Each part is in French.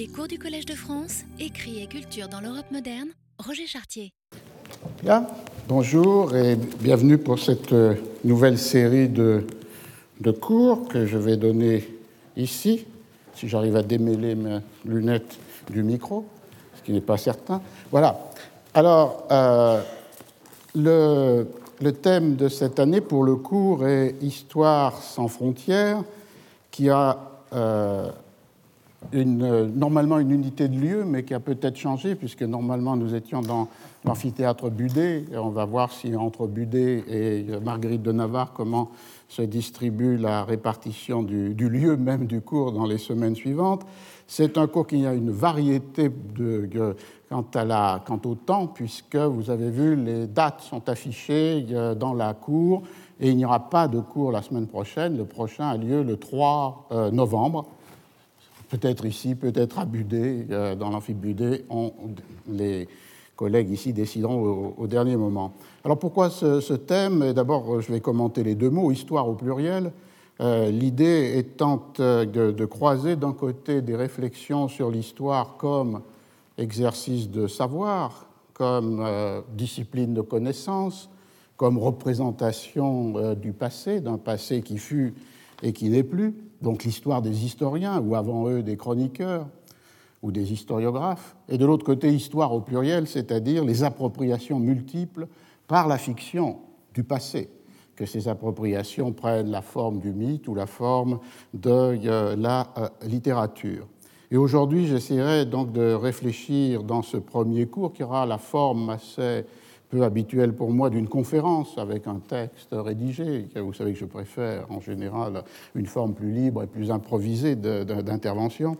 Les cours du Collège de France, écrit et culture dans l'Europe moderne, Roger Chartier. Bien, bonjour et bienvenue pour cette euh, nouvelle série de, de cours que je vais donner ici, si j'arrive à démêler mes lunettes du micro, ce qui n'est pas certain. Voilà. Alors, euh, le, le thème de cette année pour le cours est Histoire sans frontières, qui a euh, une, normalement une unité de lieu, mais qui a peut-être changé, puisque normalement nous étions dans l'amphithéâtre Budet, et on va voir si entre Budet et Marguerite de Navarre, comment se distribue la répartition du, lieu même du cours dans les semaines suivantes. C'est un cours qui a une variété de, quant, à la, quant au temps, puisque vous avez vu, les dates sont affichées euh, dans la cour et il n'y aura pas de cours la semaine prochaine. Le prochain a lieu le 3 euh, novembre, peut-être ici, peut-être à Budet, euh, dans l'amphibudet. Les collègues ici décideront au, dernier moment. Alors pourquoi ce, thème? D'abord, je vais commenter les deux mots, histoire au pluriel. Euh, l'idée étant euh, de, croiser d'un côté des réflexions sur l'histoire comme exercice de savoir, comme discipline de connaissance, comme représentation du passé, d'un passé qui fut et qui n'est plus, donc l'histoire des historiens, ou avant eux des chroniqueurs, ou des historiographes, et de l'autre côté, histoire au pluriel, c'est-à-dire les appropriations multiples par la fiction du passé que ces appropriations prennent la forme du mythe ou la forme de euh, la euh, littérature. Et aujourd'hui, j'essaierai donc de réfléchir dans ce premier cours qui aura la forme assez peu habituelle pour moi d'une conférence avec un texte rédigé. Vous savez que je préfère en général une forme plus libre et plus improvisée d'intervention,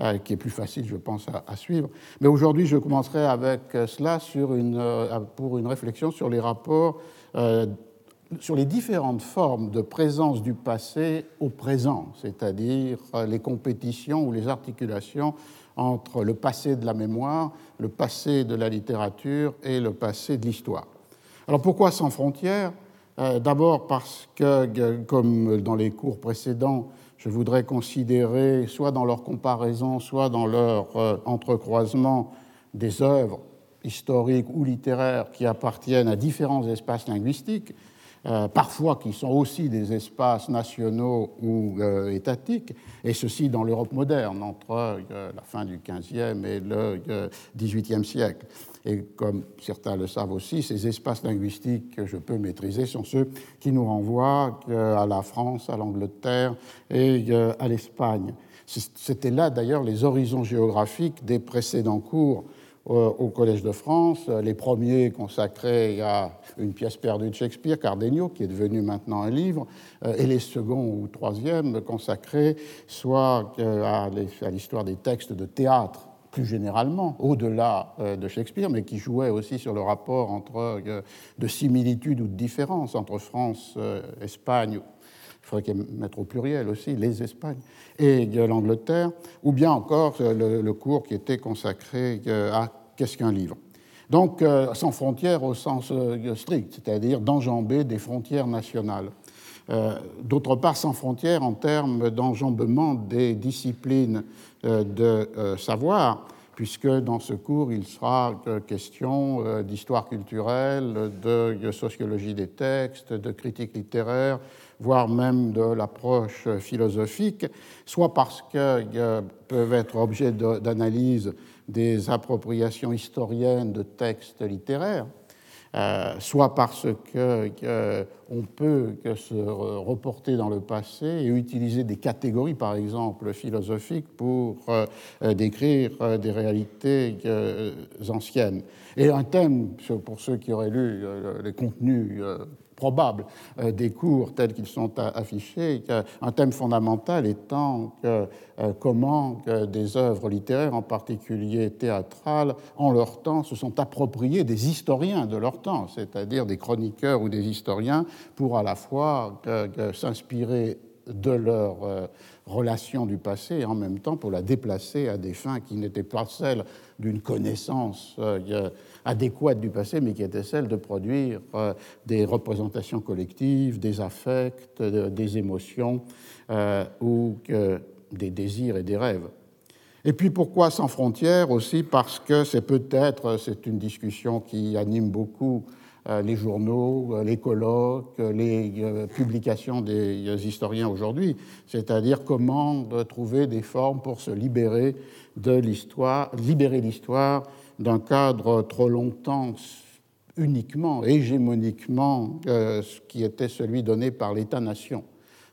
euh, qui est plus facile, je pense, à, suivre. Mais aujourd'hui, je commencerai avec cela sur une, euh, pour une réflexion sur les rapports euh, sur les différentes formes de présence du passé au présent, c'est-à-dire les compétitions ou les articulations entre le passé de la mémoire, le passé de la littérature et le passé de l'histoire. Alors pourquoi sans frontières? Euh, D'abord parce que, comme dans les cours précédents, je voudrais considérer, soit dans leur comparaison, soit dans leur euh, entrecroisement, des œuvres historiques ou littéraires qui appartiennent à différents espaces linguistiques, euh, parfois qui sont aussi des espaces nationaux ou euh, étatiques, et ceci dans l'Europe moderne, entre euh, la fin du XVe et le XVIIIe siècle. Et comme certains le savent aussi, ces espaces linguistiques que je peux maîtriser sont ceux qui nous renvoient à la France, à l'Angleterre et à l'Espagne. C'était là d'ailleurs les horizons géographiques des précédents cours au Collège de France, les premiers consacrés à une pièce perdue de Shakespeare, Cardenio, qui est devenu maintenant un livre, euh, et les seconds ou troisièmes consacrés soit à l'histoire des textes de théâtre plus généralement, au-delà euh, de Shakespeare, mais qui jouait aussi sur le rapport entre, euh, de similitude ou de différence entre France, Espagne, faudrait mettre au pluriel aussi, les Espagnes, et l'Angleterre, ou bien encore le, le, cours qui était consacré à Qu'est-ce qu'un livre? Donc euh, sans frontières au sens euh, strict, c'est-à-dire d'enjamber des frontières nationales. Euh, D'autre part, sans frontières en termes d'enjambement des disciplines euh, de euh, savoir, puisque dans ce cours, il sera question d'histoire culturelle, de sociologie des textes, de critique littéraire, voire même de l'approche philosophique, soit parce qu'ils peuvent être objets d'analyse des appropriations historiennes de textes littéraires, euh, soit parce qu'on euh, peut que se reporter dans le passé et utiliser des catégories, par exemple philosophiques, pour euh, décrire euh, des réalités euh, anciennes. Et un thème, pour ceux qui auraient lu les contenus probable euh, des cours tels qu'ils sont affichés, un thème fondamental étant euh, comment des œuvres littéraires, en particulier théâtrales, en leur temps se sont appropriées des historiens de leur temps, c'est-à-dire des chroniqueurs ou des historiens, pour à la fois s'inspirer de leur euh, relation du passé et en même temps pour la déplacer à des fins qui n'étaient pas celles d'une connaissance euh, adéquate du passé, mais qui étaient celles de produire euh, des représentations collectives, des affects, des émotions ou des désirs et des rêves. Et puis pourquoi sans frontières aussi? Parce que c'est peut-être, c'est une discussion qui anime beaucoup euh, les journaux, euh, les colloques, les euh, publications des historiens aujourd'hui, c'est-à-dire comment trouver des formes pour se libérer de l'histoire, libérer l'histoire d'un cadre trop longtemps uniquement, hégémoniquement, ce qui était celui donné par l'État-nation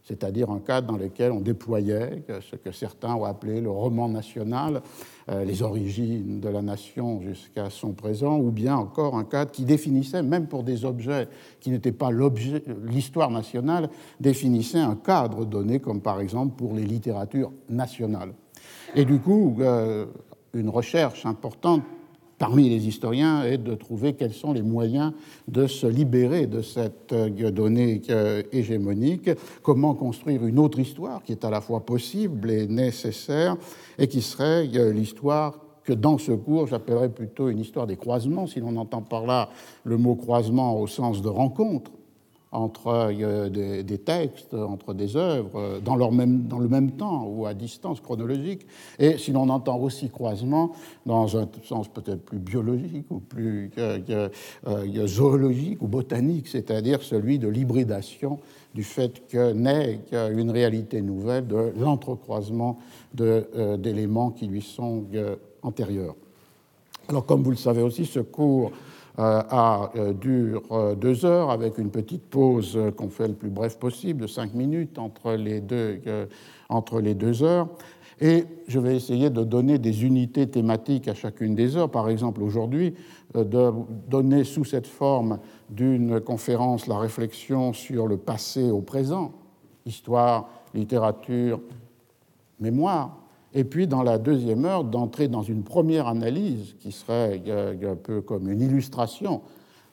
c'est-à-dire un cadre dans lequel on déployait ce que certains ont appelé le roman national, euh, les origines de la nation jusqu'à son présent, ou bien encore un cadre qui définissait, même pour des objets qui n'étaient pas l'histoire nationale, définissait un cadre donné, comme par exemple pour les littératures nationales. Et du coup, euh, une recherche importante parmi les historiens est de trouver quels sont les moyens de se libérer de cette euh, donnée euh, hégémonique, comment construire une autre histoire qui est à la fois possible et nécessaire et qui serait euh, l'histoire que dans ce cours j'appellerais plutôt une histoire des croisements, si l'on entend par là le mot croisement au sens de rencontre, entre des, textes, entre des œuvres, même, dans le même temps ou à distance chronologique, et si l'on entend aussi croisement dans un sens peut-être plus biologique ou plus euh, zoologique ou botanique, c'est-à-dire celui de l'hybridation du fait que naît une réalité nouvelle de l'entrecroisement euh, d'éléments qui lui sont euh, antérieurs. Alors, comme vous le savez aussi, ce cours à, euh, euh, dure euh, deux heures avec une petite pause qu'on fait le plus bref possible, de cinq minutes entre les deux, entre les deux heures. Et je vais essayer de donner des unités thématiques à chacune des heures. Par exemple, aujourd'hui, de donner sous cette forme d'une conférence la réflexion sur le passé au présent, histoire, littérature, mémoire, et puis dans la deuxième heure d'entrer dans une première analyse qui serait un peu comme une illustration,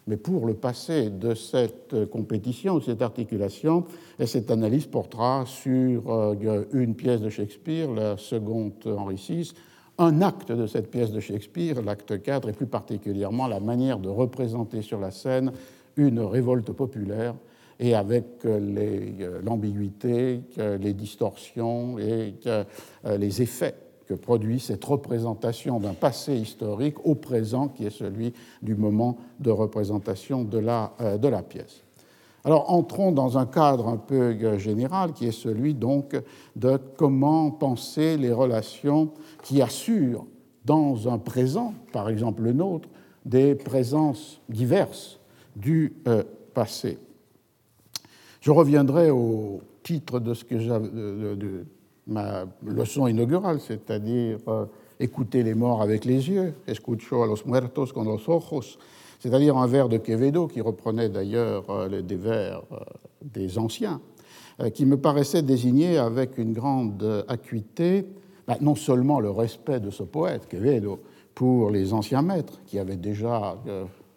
mais pour le passé de cette compétition, de cette articulation, et cette analyse portera sur euh, une pièce de Shakespeare, la seconde Henri VI, un acte de cette pièce de Shakespeare, l'acte 4, et plus particulièrement la manière de représenter sur la scène une révolte populaire et avec euh, euh, l'ambiguïté, les distorsions et euh, les effets que produit cette représentation d'un passé historique au présent qui est celui du moment de représentation de la, pièce. Alors entrons dans un cadre un peu général qui est celui donc de comment penser les relations qui assurent dans un présent, par exemple le nôtre, des présences diverses du passé. Je reviendrai au titre de, ce que de, ma leçon inaugurale, c'est-à-dire euh, écouter les morts avec les yeux, escucho a los muertos con los ojos, c'est-à-dire un vers de Quevedo qui reprenait d'ailleurs euh, des vers euh, des anciens, qui me paraissait désigner avec une grande acuité bah, non seulement le respect de ce poète, Quevedo, pour les anciens maîtres qui avaient déjà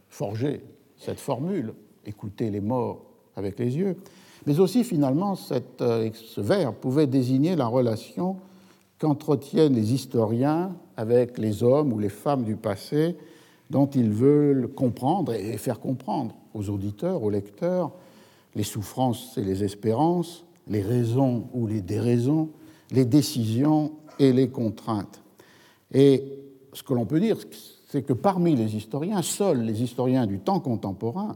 forgé cette formule, écouter les morts avec les yeux, mais aussi finalement euh, ce vers pouvait désigner la relation qu'entretiennent les historiens avec les hommes ou les femmes du passé dont ils veulent comprendre et faire comprendre aux auditeurs, aux lecteurs, les souffrances et les espérances, les raisons ou les déraisons, les décisions et les contraintes. Et ce que l'on peut dire, c'est que parmi les historiens, seuls les historiens du temps contemporain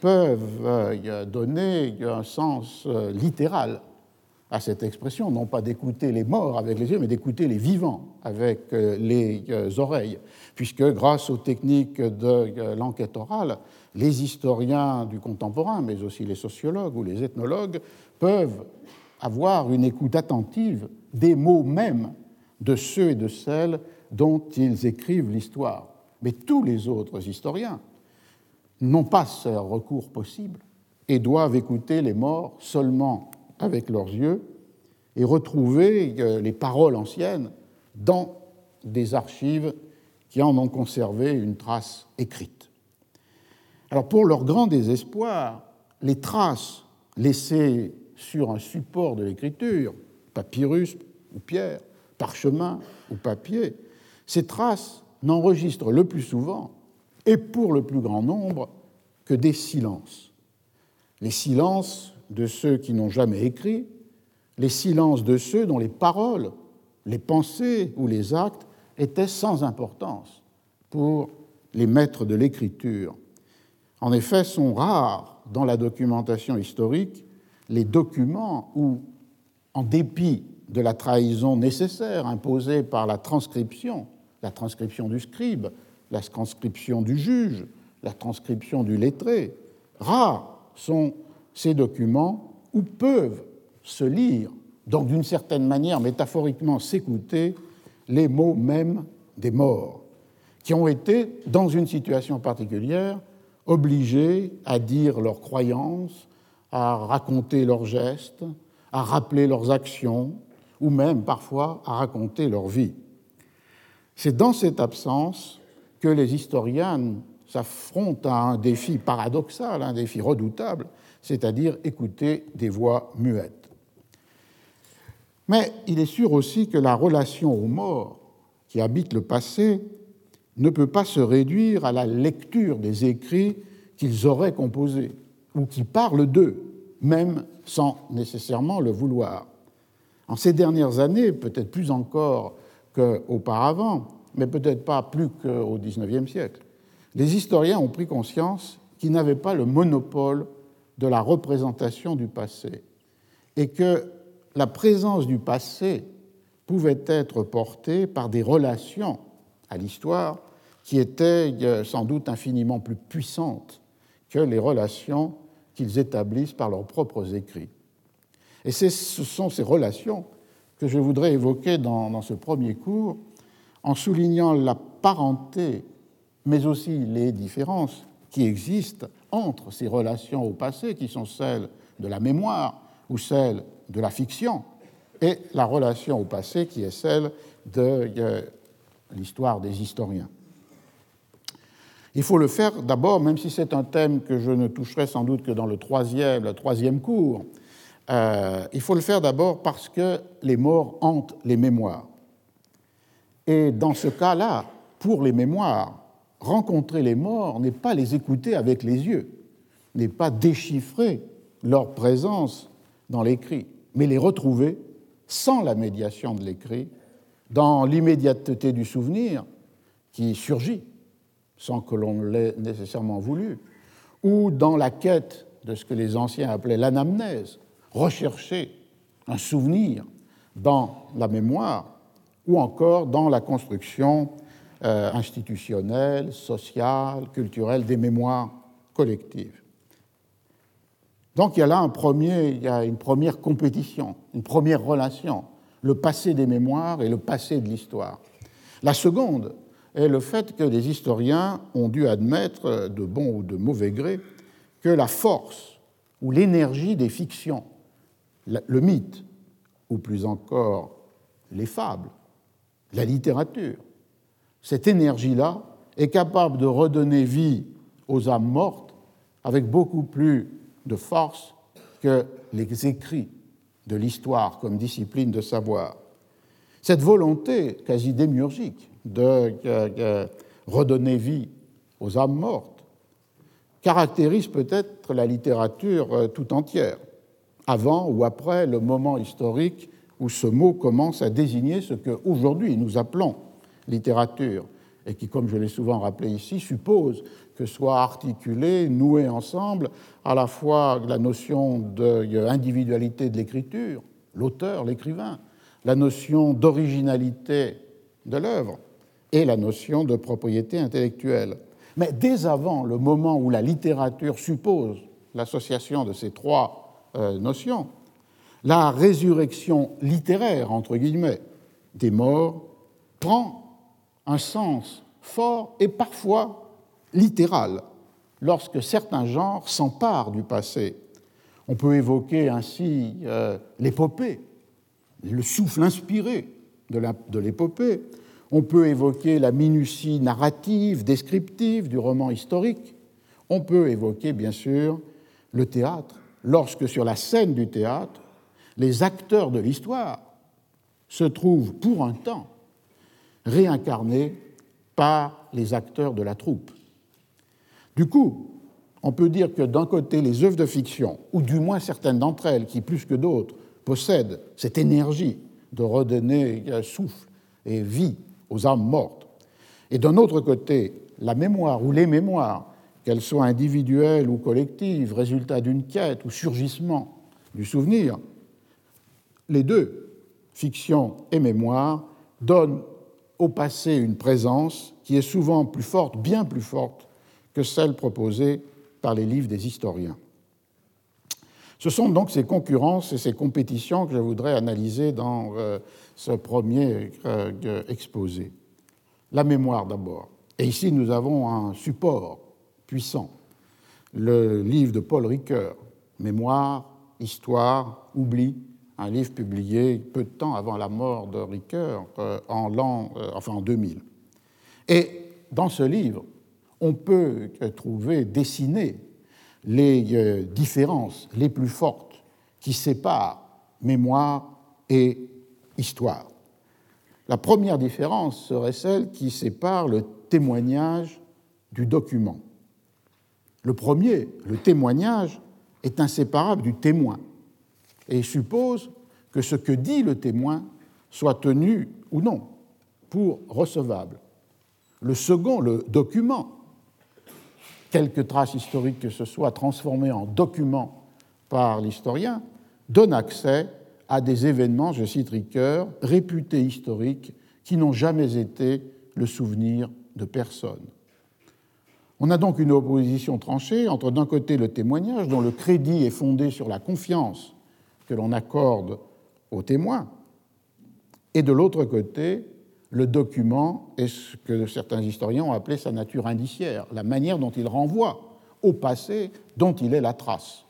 peuvent euh, donner un sens euh, littéral à cette expression, non pas d'écouter les morts avec les yeux, mais d'écouter les vivants avec euh, les oreilles, puisque grâce aux techniques de l'enquête orale, les historiens du contemporain, mais aussi les sociologues ou les ethnologues, peuvent avoir une écoute attentive des mots mêmes de ceux et de celles dont ils écrivent l'histoire. Mais tous les autres historiens, n'ont pas ce recours possible et doivent écouter les morts seulement avec leurs yeux et retrouver euh, les paroles anciennes dans des archives qui en ont conservé une trace écrite. Alors pour leur grand désespoir, les traces laissées sur un support de l'écriture, papyrus ou pierre, parchemin ou papier, ces traces n'enregistrent le plus souvent et pour le plus grand nombre que des silences. Les silences de ceux qui n'ont jamais écrit, les silences de ceux dont les paroles les pensées ou les actes étaient sans importance pour les maîtres de l'écriture. En effet, sont rares dans la documentation historique les documents où, en dépit de la trahison nécessaire imposée par la transcription, la transcription du scribe, la transcription du juge, la transcription du lettré, rares sont ces documents où peuvent se lire, donc d'une certaine manière métaphoriquement s'écouter, les mots mêmes des morts, qui ont été, dans une situation particulière, obligés à dire leurs croyances, à raconter leurs gestes, à rappeler leurs actions, ou même parfois à raconter leur vie. C'est dans cette absence que les historiens s'affrontent à un défi paradoxal, un défi redoutable, c'est-à-dire écouter des voix muettes. Mais il est sûr aussi que la relation aux morts qui habitent le passé ne peut pas se réduire à la lecture des écrits qu'ils auraient composés ou qui parlent d'eux, même sans nécessairement le vouloir. En ces dernières années, peut-être plus encore qu'auparavant, mais peut-être pas plus qu'au XIXe siècle, les historiens ont pris conscience qu'ils n'avaient pas le monopole de la représentation du passé et que la présence du passé pouvait être portée par des relations à l'histoire qui étaient euh, sans doute infiniment plus puissantes que les relations qu'ils établissent par leurs propres écrits. Et ce sont ces relations que je voudrais évoquer dans, ce premier cours en soulignant la parenté, mais aussi les différences qui existent entre ces relations au passé, qui sont celles de la mémoire ou celles de la fiction, et la relation au passé qui est celle de euh, l'histoire des historiens. Il faut le faire d'abord, même si c'est un thème que je ne toucherai sans doute que dans le troisième, le troisième cours, euh, il faut le faire d'abord parce que les morts hantent les mémoires. Et dans ce cas-là, pour les mémoires, rencontrer les morts n'est pas les écouter avec les yeux, n'est pas déchiffrer leur présence dans l'écrit, mais les retrouver sans la médiation de l'écrit, dans l'immédiateté du souvenir qui surgit sans que l'on l'ait nécessairement voulu, ou dans la quête de ce que les anciens appelaient l'anamnèse, rechercher un souvenir dans la mémoire ou encore dans la construction euh, institutionnelle, sociale, culturelle des mémoires collectives. Donc il y a là une première compétition, une première relation, le passé des mémoires et le passé de l'histoire. La seconde est le fait que des historiens ont dû admettre, de bon ou de mauvais gré, que la force ou l'énergie des fictions le mythe, ou plus encore les fables, la littérature, cette énergie-là est capable de redonner vie aux âmes mortes avec beaucoup plus de force que les écrits de l'histoire comme discipline de savoir. Cette volonté quasi démiurgique de redonner vie aux âmes mortes caractérise peut-être la littérature euh, tout entière avant ou après le moment historique où ce mot commence à désigner ce qu'aujourd'hui nous appelons littérature, et qui, comme je l'ai souvent rappelé ici, suppose que soit articulée, nouée ensemble, à la fois la notion d'individualité de l'écriture, l'auteur, l'écrivain, la notion d'originalité de l'œuvre et la notion de propriété intellectuelle. Mais dès avant le moment où la littérature suppose l'association de ces trois euh, notion, la résurrection littéraire, entre guillemets, des morts prend un sens fort et parfois littéral lorsque certains genres s'emparent du passé. On peut évoquer ainsi euh, l'épopée, le souffle inspiré de l'épopée. On peut évoquer la minutie narrative, descriptive du roman historique. On peut évoquer, bien sûr, le théâtre lorsque sur la scène du théâtre, les acteurs de l'histoire se trouvent pour un temps réincarnés par les acteurs de la troupe. Du coup, on peut dire que d'un côté, les œuvres de fiction, ou du moins certaines d'entre elles, qui plus que d'autres possèdent cette énergie de redonner souffle et vie aux âmes mortes. Et d'un autre côté, la mémoire ou les mémoires, qu'elles soient individuelles ou collectives, résultat d'une quête ou surgissement du souvenir, les deux, fiction et mémoire, donnent au passé une présence qui est souvent plus forte, bien plus forte, que celle proposée par les livres des historiens. Ce sont donc ces concurrences et ces compétitions que je voudrais analyser dans euh, ce premier euh, exposé. La mémoire d'abord. Et ici, nous avons un support puissant, le livre de Paul Ricoeur, Mémoire, Histoire, Oubli, un livre publié peu de temps avant la mort de Ricoeur, euh, en, l'an, enfin en 2000. Et dans ce livre, on peut trouver dessiné les euh, différences les plus fortes qui séparent mémoire et histoire. La première différence serait celle qui sépare le témoignage du document. Le premier, le témoignage, est inséparable du témoin et suppose que ce que dit le témoin soit tenu ou non pour recevable. Le second, le document, quelque trace historique que ce soit transformée en document par l'historien, donne accès à des événements, je cite Ricoeur, réputés historiques qui n'ont jamais été le souvenir de personne. On a donc une opposition tranchée entre d'un côté le témoignage dont le crédit est fondé sur la confiance que l'on accorde aux témoins, et de l'autre côté le document est ce que certains historiens ont appelé sa nature indiciaire, la manière dont il renvoie au passé dont il est la trace.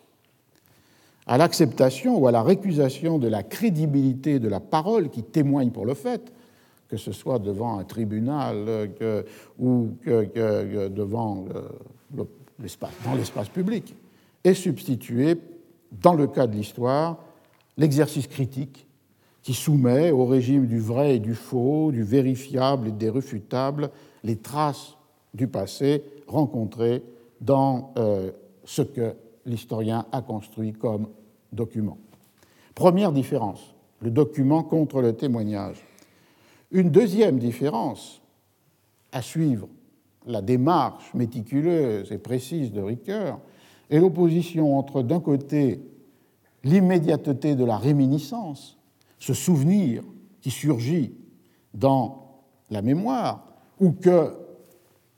À l'acceptation ou à la récusation de la crédibilité de la parole qui témoigne pour le fait, que ce soit devant un tribunal ou devant euh, dans l'espace public, est substitué, dans le cas de l'histoire, l'exercice critique qui soumet au régime du vrai et du faux, du vérifiable et des refutables, les traces du passé rencontrées dans euh, ce que l'historien a construit comme document. Première différence, le document contre le témoignage. Une deuxième différence à suivre la démarche méticuleuse et précise de Ricoeur est l'opposition entre, d'un côté, l'immédiateté de la réminiscence ce souvenir qui surgit dans la mémoire ou que,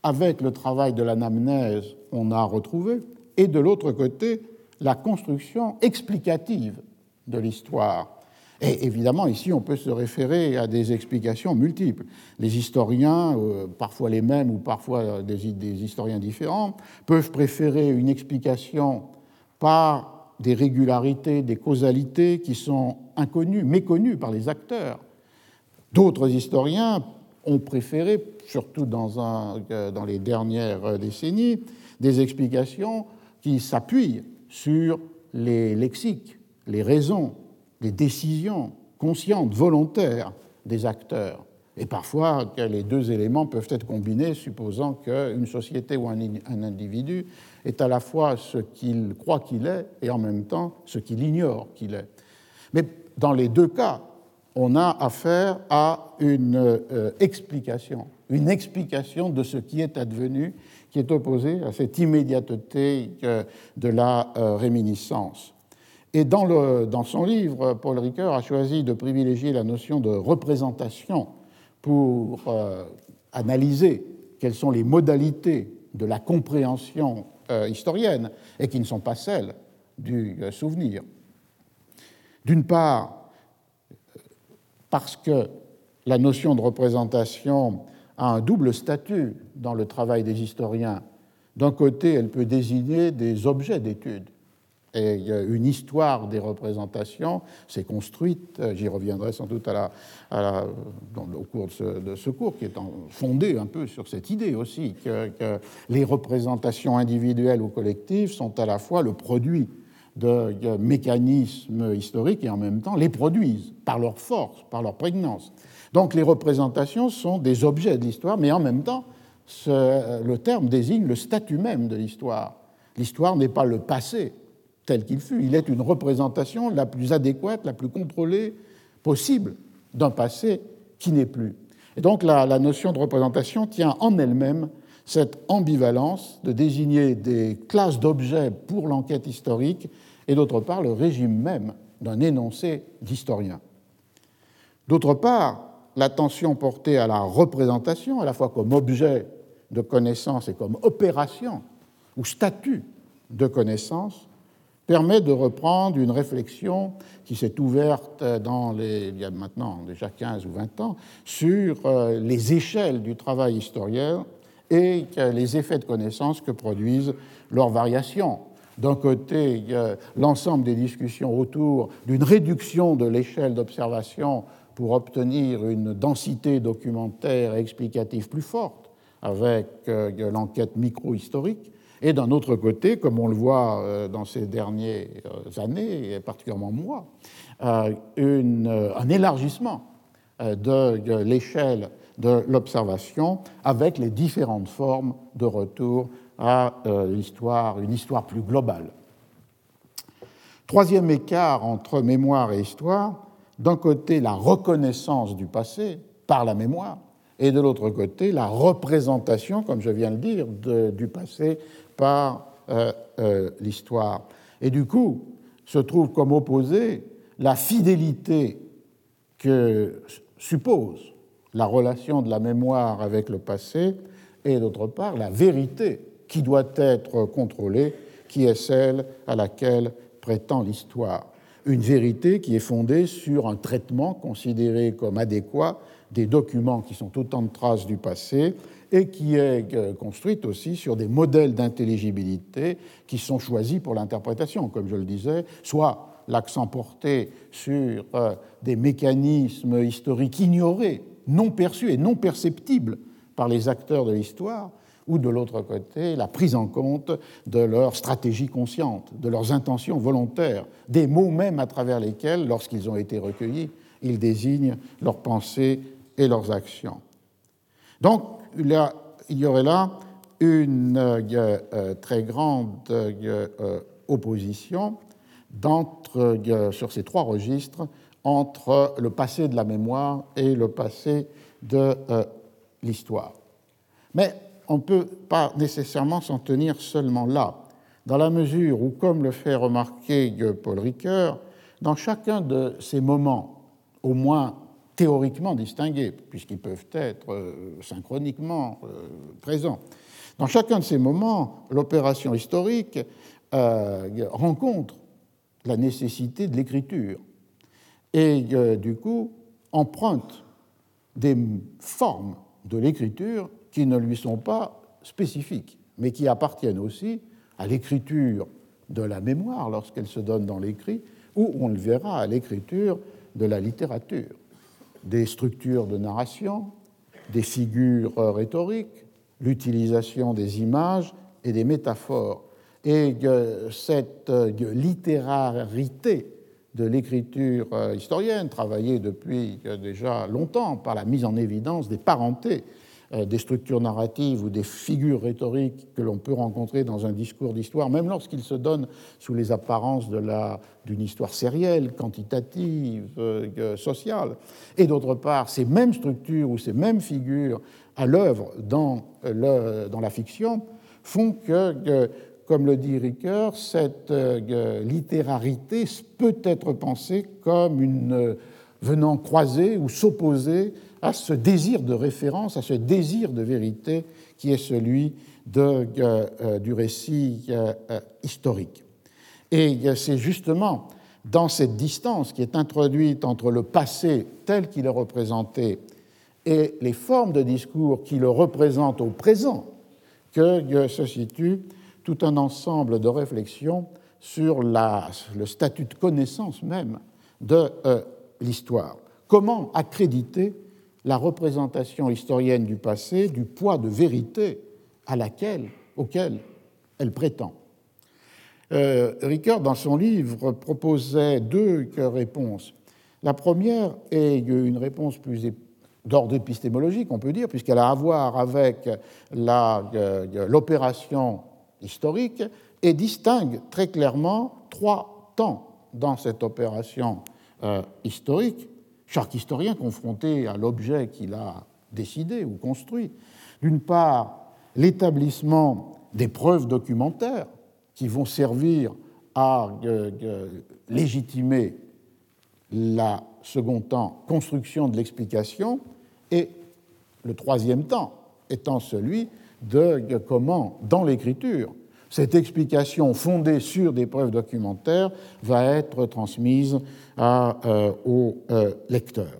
avec le travail de l'anamnèse, on a retrouvé, et de l'autre côté, la construction explicative de l'histoire. Et évidemment, ici, on peut se référer à des explications multiples. Les historiens, euh, parfois les mêmes ou parfois des, des historiens différents, peuvent préférer une explication par des régularités, des causalités qui sont inconnues, méconnues par les acteurs. D'autres historiens ont préféré, surtout euh, dans les dernières décennies, des explications qui s'appuient sur les lexiques, les raisons, les décisions conscientes, volontaires des acteurs. Et parfois, les deux éléments peuvent être combinés, supposant qu'une société ou un individu est à la fois ce qu'il croit qu'il est et en même temps ce qu'il ignore qu'il est. Mais dans les deux cas, on a affaire à une euh, explication, une explication de ce qui est advenu, qui est opposée à cette immédiateté euh, de la euh, réminiscence. Et dans, le, dans, son livre, Paul Ricoeur a choisi de privilégier la notion de représentation pour analyser quelles sont les modalités de la compréhension euh, historiennes et qui ne sont pas celles du euh, souvenir. D'une part, parce que la notion de représentation a un double statut dans le travail des historiens. D'un côté, elle peut désigner des objets d'étude, et une histoire des représentations s'est construite, euh, j'y reviendrai sans doute au cours de ce, cours, qui est fondé un peu sur cette idée aussi, que, les représentations individuelles ou collectives sont à la fois le produit de mécanismes historiques et en même temps les produisent par leur force, par leur prégnance. Donc les représentations sont des objets de l'histoire, mais en même temps, le terme désigne le statut même de l'histoire. L'histoire n'est pas le passé, tel qu'il fut. Il est une représentation la plus adéquate, la plus contrôlée possible d'un passé qui n'est plus. Et donc la, la, notion de représentation tient en elle-même cette ambivalence de désigner des classes d'objets pour l'enquête historique et d'autre part le régime même d'un énoncé d'historien. D'autre part, l'attention portée à la représentation, à la fois comme objet de connaissance et comme opération ou statut de connaissance, permet de reprendre une réflexion qui s'est ouverte dans les, il y a maintenant déjà 15 ou 20 ans sur euh, les échelles du travail historien et les effets de connaissance que produisent leurs variations. D'un côté, l'ensemble des discussions autour d'une réduction de l'échelle d'observation pour obtenir une densité documentaire et explicative plus forte avec euh, l'enquête micro-historique, et d'un autre côté, comme on le voit euh, dans ces dernières années, et particulièrement moi, euh, un élargissement de l'échelle de l'observation avec les différentes formes de retour à l'histoire, une histoire plus globale. Troisième écart entre mémoire et histoire, d'un côté la reconnaissance du passé par la mémoire, et de l'autre côté la représentation, comme je viens de dire, du passé par euh, euh, l'histoire. Et du coup, se trouve comme opposé la fidélité que suppose la relation de la mémoire avec le passé, et d'autre part la vérité qui doit être contrôlée, qui est celle à laquelle prétend l'histoire une vérité qui est fondée sur un traitement considéré comme adéquat des documents qui sont autant de traces du passé et qui est euh, construite aussi sur des modèles d'intelligibilité qui sont choisis pour l'interprétation, comme je le disais, soit l'accent porté sur euh, des mécanismes historiques ignorés, non perçus et non perceptibles par les acteurs de l'histoire, ou de l'autre côté la prise en compte de leur stratégie consciente, de leurs intentions volontaires, des mots même à travers lesquels, lorsqu'ils ont été recueillis, ils désignent leurs pensées et leurs actions. Donc, il y aurait là une euh, euh, très grande euh, opposition sur ces trois registres entre le passé de la mémoire et le passé de l'histoire. Mais on ne peut pas nécessairement s'en tenir seulement là, dans la mesure où, comme le fait remarquer Paul Ricoeur, dans chacun de ces moments, au moins théoriquement distingués, puisqu'ils peuvent être euh, synchroniquement euh, présents, dans chacun de ces moments, l'opération historique euh, rencontre la nécessité de l'écriture et du coup emprunte des formes de l'écriture qui ne lui sont pas spécifiques, mais qui appartiennent aussi à l'écriture de la mémoire lorsqu'elle se donne dans l'écrit, ou on le verra à l'écriture de la littérature, des structures de narration, des figures rhétoriques, l'utilisation des images et des métaphores. Et cette littérarité de l'écriture historienne, travaillée depuis déjà longtemps par la mise en évidence des parentés euh, des structures narratives ou des figures rhétoriques que l'on peut rencontrer dans un discours d'histoire, même lorsqu'il se donne sous les apparences d'une histoire sérielle, quantitative, euh, sociale. Et d'autre part, ces mêmes structures ou ces mêmes figures à l'œuvre dans, dans, la fiction font que, comme le dit Ricoeur, cette euh, littérarité peut être pensée comme une venant croiser ou s'opposer à ce désir de référence, à ce désir de vérité qui est celui euh, euh, du récit euh, historique. Et c'est justement dans cette distance qui est introduite entre le passé tel qu'il est représenté et les formes de discours qui le représentent au présent que se situe tout un ensemble de réflexions sur le statut de connaissance même de l'histoire. Comment accréditer la représentation historienne du passé du poids de vérité à laquelle, auquel elle prétend. Euh, Ricoeur, dans son livre, proposait deux réponses. La première est une réponse plus d'ordre épistémologique, on peut dire, puisqu'elle a à voir avec euh, l'opération historique et distingue très clairement trois temps dans cette opération euh, historique chaque historien confronté à l'objet qu'il a décidé ou construit. D'une part, l'établissement des preuves documentaires qui vont servir à euh, euh, légitimer la second temps construction de l'explication et le troisième temps étant celui de comment, dans l'écriture, cette explication fondée sur des preuves documentaires va être transmise euh, au lecteur.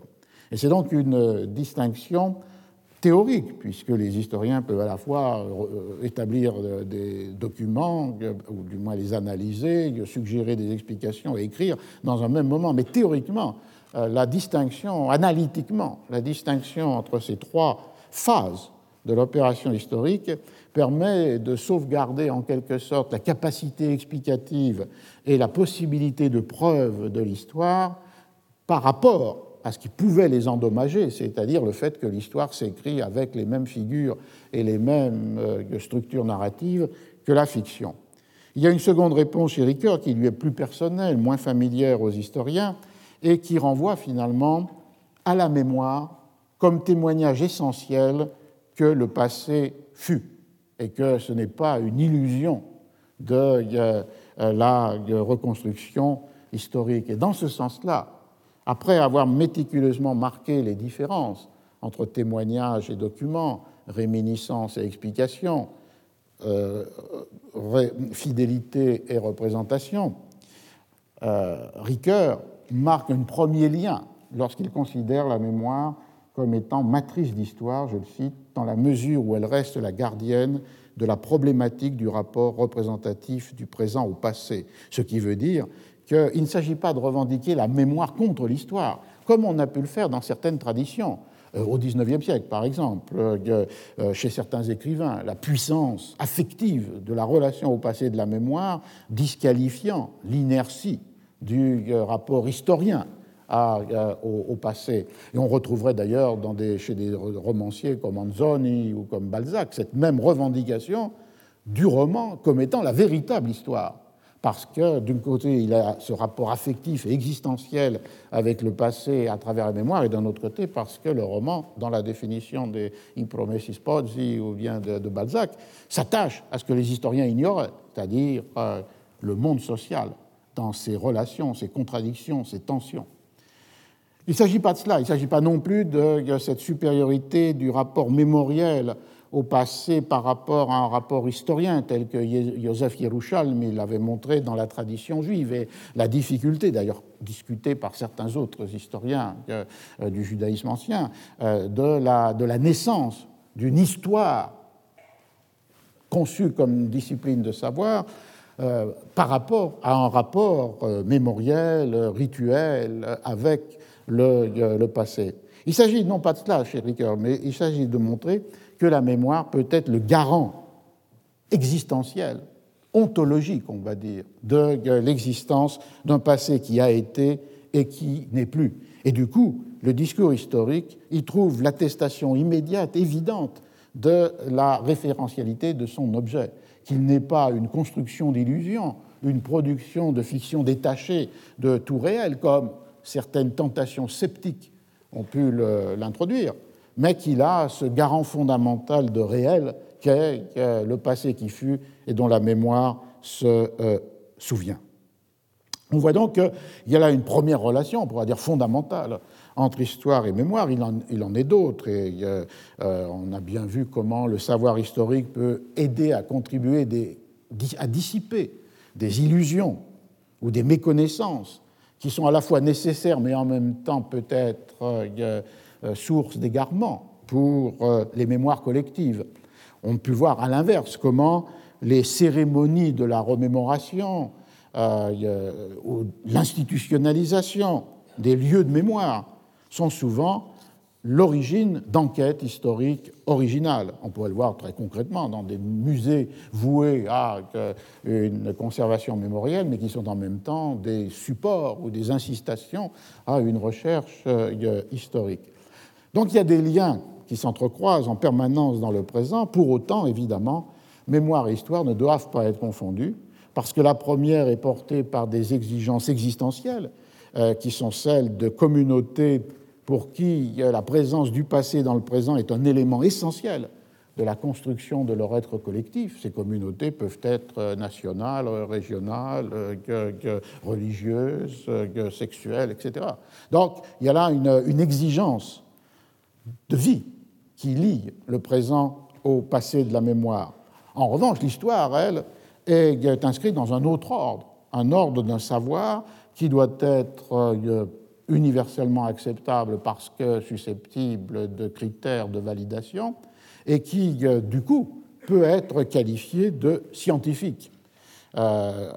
Et c'est donc une distinction théorique, puisque les historiens peuvent à la fois euh, établir euh, des documents, euh, ou du moins les analyser, suggérer des explications et écrire dans un même moment. Mais théoriquement, la distinction, analytiquement, la distinction entre ces trois phases de l'opération historique permet de sauvegarder en quelque sorte la capacité explicative et la possibilité de preuve de l'histoire par rapport à ce qui pouvait les endommager, c'est-à-dire le fait que l'histoire s'écrit avec les mêmes figures et les mêmes euh, structures narratives que la fiction. Il y a une seconde réponse chez Ricoeur qui lui est plus personnelle, moins familière aux historiens, et qui renvoie finalement à la mémoire comme témoignage essentiel que le passé fut, et que ce n'est pas une illusion de euh, la reconstruction historique. Et dans ce sens-là, après avoir méticuleusement marqué les différences entre témoignages et documents, réminiscences et explications, euh, fidélité et représentation, euh, Ricoeur marque un premier lien lorsqu'il considère la mémoire comme étant matrice d'histoire, je le cite, dans la mesure où elle reste la gardienne de la problématique du rapport représentatif du présent au passé, ce qui veut dire qu'il ne s'agit pas de revendiquer la mémoire contre l'histoire, comme on a pu le faire dans certaines traditions. Euh, au XIXe siècle, par exemple, euh, euh, chez certains écrivains, la puissance affective de la relation au passé de la mémoire, disqualifiant l'inertie du rapport historien au, passé. Et on retrouverait d'ailleurs chez des romanciers comme Anzoni ou comme Balzac cette même revendication du roman comme étant la véritable histoire parce que d'un côté, il a ce rapport affectif et existentiel avec le passé à travers la mémoire, et d'un autre côté, parce que le roman, dans la définition des Impromesis Pozzi ou bien de, Balzac, s'attache à ce que les historiens ignoraient, c'est-à-dire euh, le monde social, dans ses relations, ses contradictions, ses tensions. Il ne s'agit pas de cela, il ne s'agit pas non plus de cette supériorité du rapport mémoriel au passé par rapport à un rapport historien tel que Joseph Yerushalmi l'avait montré dans la tradition juive, et la difficulté, d'ailleurs discutée par certains autres historiens euh, du judaïsme ancien, euh, de, la, naissance d'une histoire conçue comme discipline de savoir euh, par rapport à un rapport mémoriel, rituel avec le, le passé. Il s'agit non pas de cela chez Ricoeur, mais il s'agit de montrer que la mémoire peut être le garant existentiel, ontologique, on va dire, de l'existence d'un passé qui a été et qui n'est plus. Et du coup, le discours historique y trouve l'attestation immédiate, évidente, de la référentialité de son objet, qu'il n'est pas une construction d'illusions, une production de fiction détachée de tout réel, comme certaines tentations sceptiques ont pu l'introduire, mais qu'il a ce garant fondamental de réel qu'est le passé qui fut et dont la mémoire se euh, souvient. On voit donc qu'il y a là une première relation, on pourrait dire fondamentale, entre histoire et mémoire. Il en, est d'autres, et euh, on a bien vu comment le savoir historique peut aider à contribuer à dissiper des illusions ou des méconnaissances qui sont à la fois nécessaires mais en même temps peut-être euh, euh, source d'égarement pour euh, les mémoires collectives. On peut voir à l'inverse comment les cérémonies de la remémoration, l'institutionnalisation des lieux de mémoire sont souvent l'origine d'enquêtes historiques originales. On pourrait le voir très concrètement dans des musées voués à une conservation mémorielle, mais qui sont en même temps des supports ou des incitations à une recherche historique. Donc il y a des liens qui s'entrecroisent en permanence dans le présent. Pour autant, évidemment, mémoire et histoire ne doivent pas être confondus, parce que la première est portée par des exigences existentielles, euh, qui sont celles de communautés pour qui la présence du passé dans le présent est un élément essentiel de la construction de leur être collectif. Ces communautés peuvent être nationales, régionales, religieuses, sexuelles, etc. Donc il y a là une, exigence de vie qui lie le présent au passé de la mémoire. En revanche, l'histoire, elle, est inscrite dans un autre ordre, un ordre d'un savoir qui doit être euh, universellement acceptable parce que susceptible de critères de validation et qui, euh, du coup, peut être qualifié de scientifique. Euh,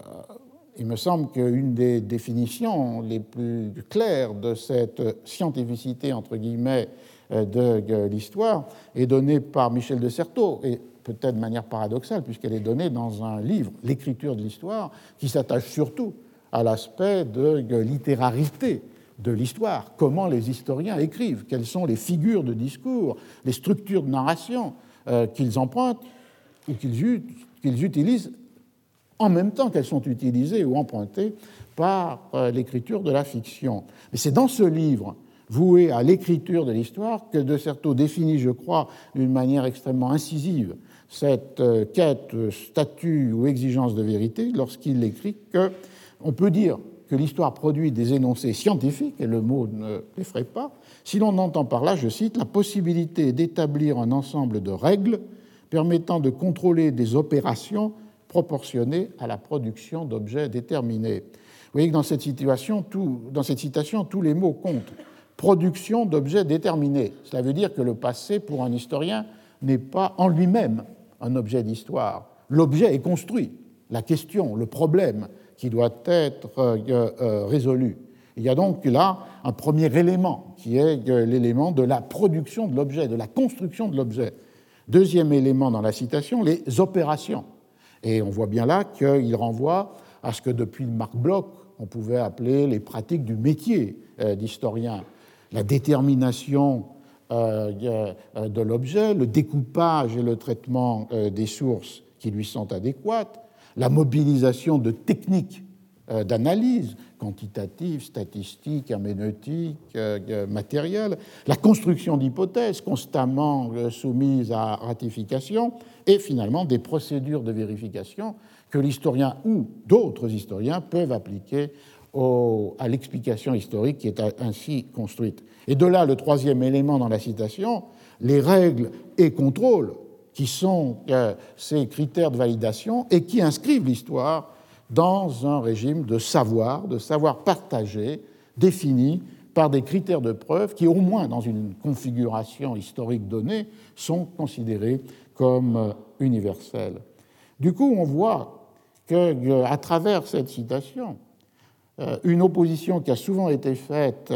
il me semble qu'une des définitions les plus claires de cette scientificité, entre guillemets, de l'histoire est donnée par Michel de Certeau, et peut-être de manière paradoxale, puisqu'elle est donnée dans un livre, L'écriture de l'histoire, qui s'attache surtout à l'aspect de littérarité de l'histoire, comment les historiens écrivent, quelles sont les figures de discours, les structures de narration euh, qu'ils empruntent ou qu'ils utilisent en même temps qu'elles sont utilisées ou empruntées par euh, l'écriture de la fiction. Mais c'est dans ce livre, voué à l'écriture de l'histoire, que De Certeau définit, je crois, d'une manière extrêmement incisive cette euh, quête, statut ou exigence de vérité lorsqu'il écrit que on peut dire que l'histoire produit des énoncés scientifiques, et le mot ne l'effraie pas, si l'on entend par là, je cite, la possibilité d'établir un ensemble de règles permettant de contrôler des opérations proportionnées à la production d'objets déterminés. Vous voyez que dans cette, situation, dans cette citation, tous les mots comptent. Production d'objets déterminés. Cela veut dire que le passé, pour un historien, n'est pas en lui-même un objet d'histoire. L'objet est construit. La question, le problème qui doit être euh, euh, résolu. Il y a donc là un premier élément qui est euh, l'élément de la production de l'objet, de la construction de l'objet. Deuxième élément dans la citation, les opérations. Et on voit bien là qu'il renvoie à ce que depuis Marc Bloch, on pouvait appeler les pratiques du métier d'historien. La détermination de l'objet, le découpage et le traitement des sources qui lui sont adéquates, la mobilisation de techniques euh, d'analyse quantitative, statistique, herméneutique, euh, matérielle, la construction d'hypothèses constamment euh, soumises à ratification, et finalement des procédures de vérification que l'historien ou d'autres historiens peuvent appliquer à l'explication historique qui est ainsi construite. Et de là, le troisième élément dans la citation, les règles et contrôles qui sont euh, ces critères de validation et qui inscrivent l'histoire dans un régime de savoir, de savoir partagé, défini par des critères de preuve qui, au moins dans une configuration historique donnée, sont considérés comme euh, universels. Du coup, on voit que, euh, travers cette citation, une opposition qui a souvent été faite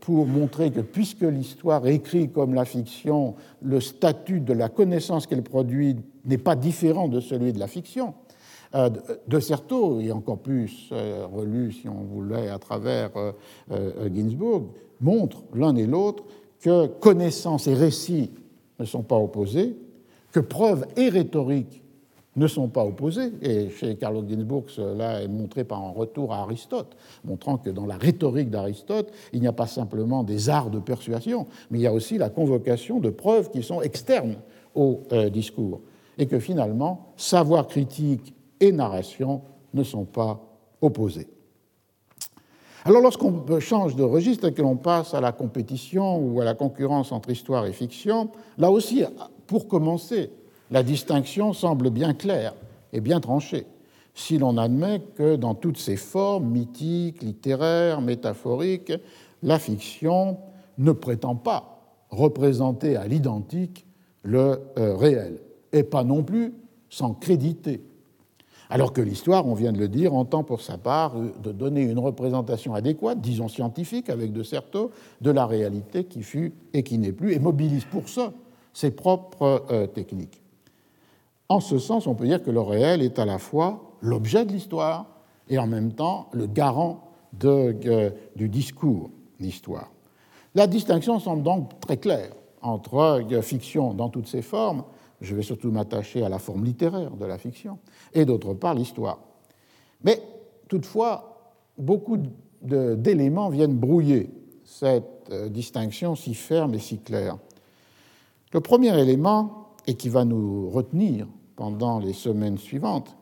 pour montrer que puisque l'histoire écrit comme la fiction, le statut de la connaissance qu'elle produit n'est pas différent de celui de la fiction, euh, de Certeau, et encore plus euh, relu, si on voulait, à travers Ginsburg, montrent l'un et l'autre que connaissance et récit ne sont pas opposés, que preuve et rhétorique ne sont pas opposés. Et chez Carlo Ginzburg, cela est montré par un retour à Aristote, montrant que dans la rhétorique d'Aristote, il n'y a pas simplement des arts de persuasion, mais il y a aussi la convocation de preuves qui sont externes au euh, discours. Et que finalement, savoir critique et narration ne sont pas opposés. Alors lorsqu'on change de registre et que l'on passe à la compétition ou à la concurrence entre histoire et fiction, là aussi, pour commencer, la distinction semble bien claire et bien tranchée, si l'on admet que dans toutes ses formes, mythiques, littéraires, métaphoriques, la fiction ne prétend pas représenter à l'identique le euh, réel, et pas non plus sans créditer. Alors que l'histoire, on vient de le dire, entend pour sa part euh, de donner une représentation adéquate, disons scientifique, avec de Certeau, de la réalité qui fut et qui n'est plus, et mobilise pour ça ses propres euh, techniques. En ce sens, on peut dire que le réel est à la fois l'objet de l'histoire et en même temps le garant euh, du discours d'histoire. La distinction semble donc très claire entre euh, fiction dans toutes ses formes, je vais surtout m'attacher à la forme littéraire de la fiction, et d'autre part l'histoire. Mais toutefois, beaucoup d'éléments viennent brouiller cette euh, distinction si ferme et si claire Le premier élément, et qui va nous retenir pendant les semaines suivantes,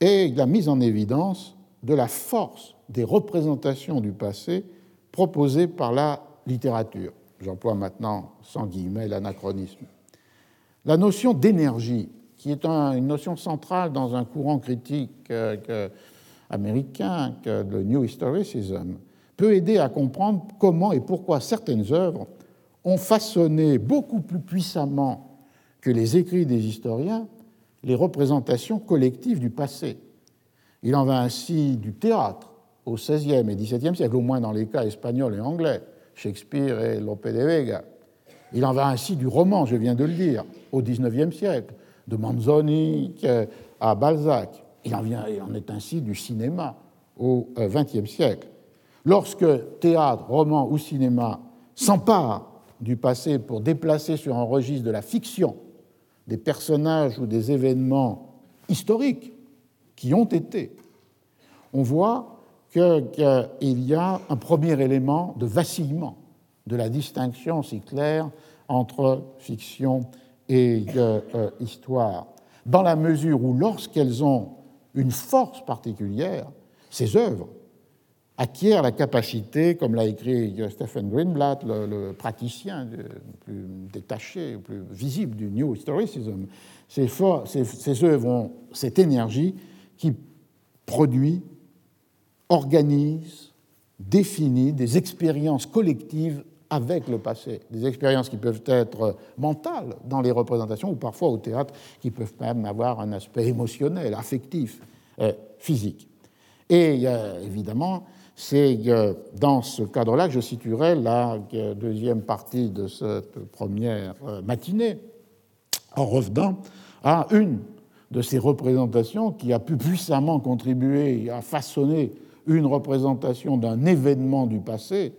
est la mise en évidence de la force des représentations du passé proposées par la littérature. J'emploie maintenant sans guillemets l'anachronisme. La notion d'énergie, qui est une notion centrale dans un courant critique euh, américain, que le New Historicism, peut aider à comprendre comment et pourquoi certaines œuvres ont façonné beaucoup plus puissamment que les écrits des historiens les représentations collectives du passé. Il en va ainsi du théâtre au XVIe et XVIIe siècle, au moins dans les cas espagnols et anglais, Shakespeare et Lope de Vega. Il en va ainsi du roman, je viens de le dire, au XIXe siècle, de Manzoni à Balzac. Il en, vient, il en est ainsi du cinéma au XXe siècle. Lorsque théâtre, roman ou cinéma s'emparent du passé pour déplacer sur un registre de la fiction des personnages ou des événements historiques qui ont été, on voit qu'il y a un premier élément de vacillement de la distinction si claire entre fiction et euh, euh, histoire, dans la mesure où lorsqu'elles ont une force particulière, ces œuvres acquiert la capacité, comme l'a écrit Stephen Greenblatt, le, praticien le plus détaché, le plus visible du New Historicism, ces, œuvres ont cette énergie qui produit, organise, définit des expériences collectives avec le passé, des expériences qui peuvent être mentales dans les représentations ou parfois au théâtre qui peuvent même avoir un aspect émotionnel, affectif, euh, physique. Et a évidemment c'est dans ce cadre-là que je situerai la deuxième partie de cette première euh, matinée, en revenant à une de ces représentations qui a pu puissamment contribuer à façonner une représentation d'un événement du passé,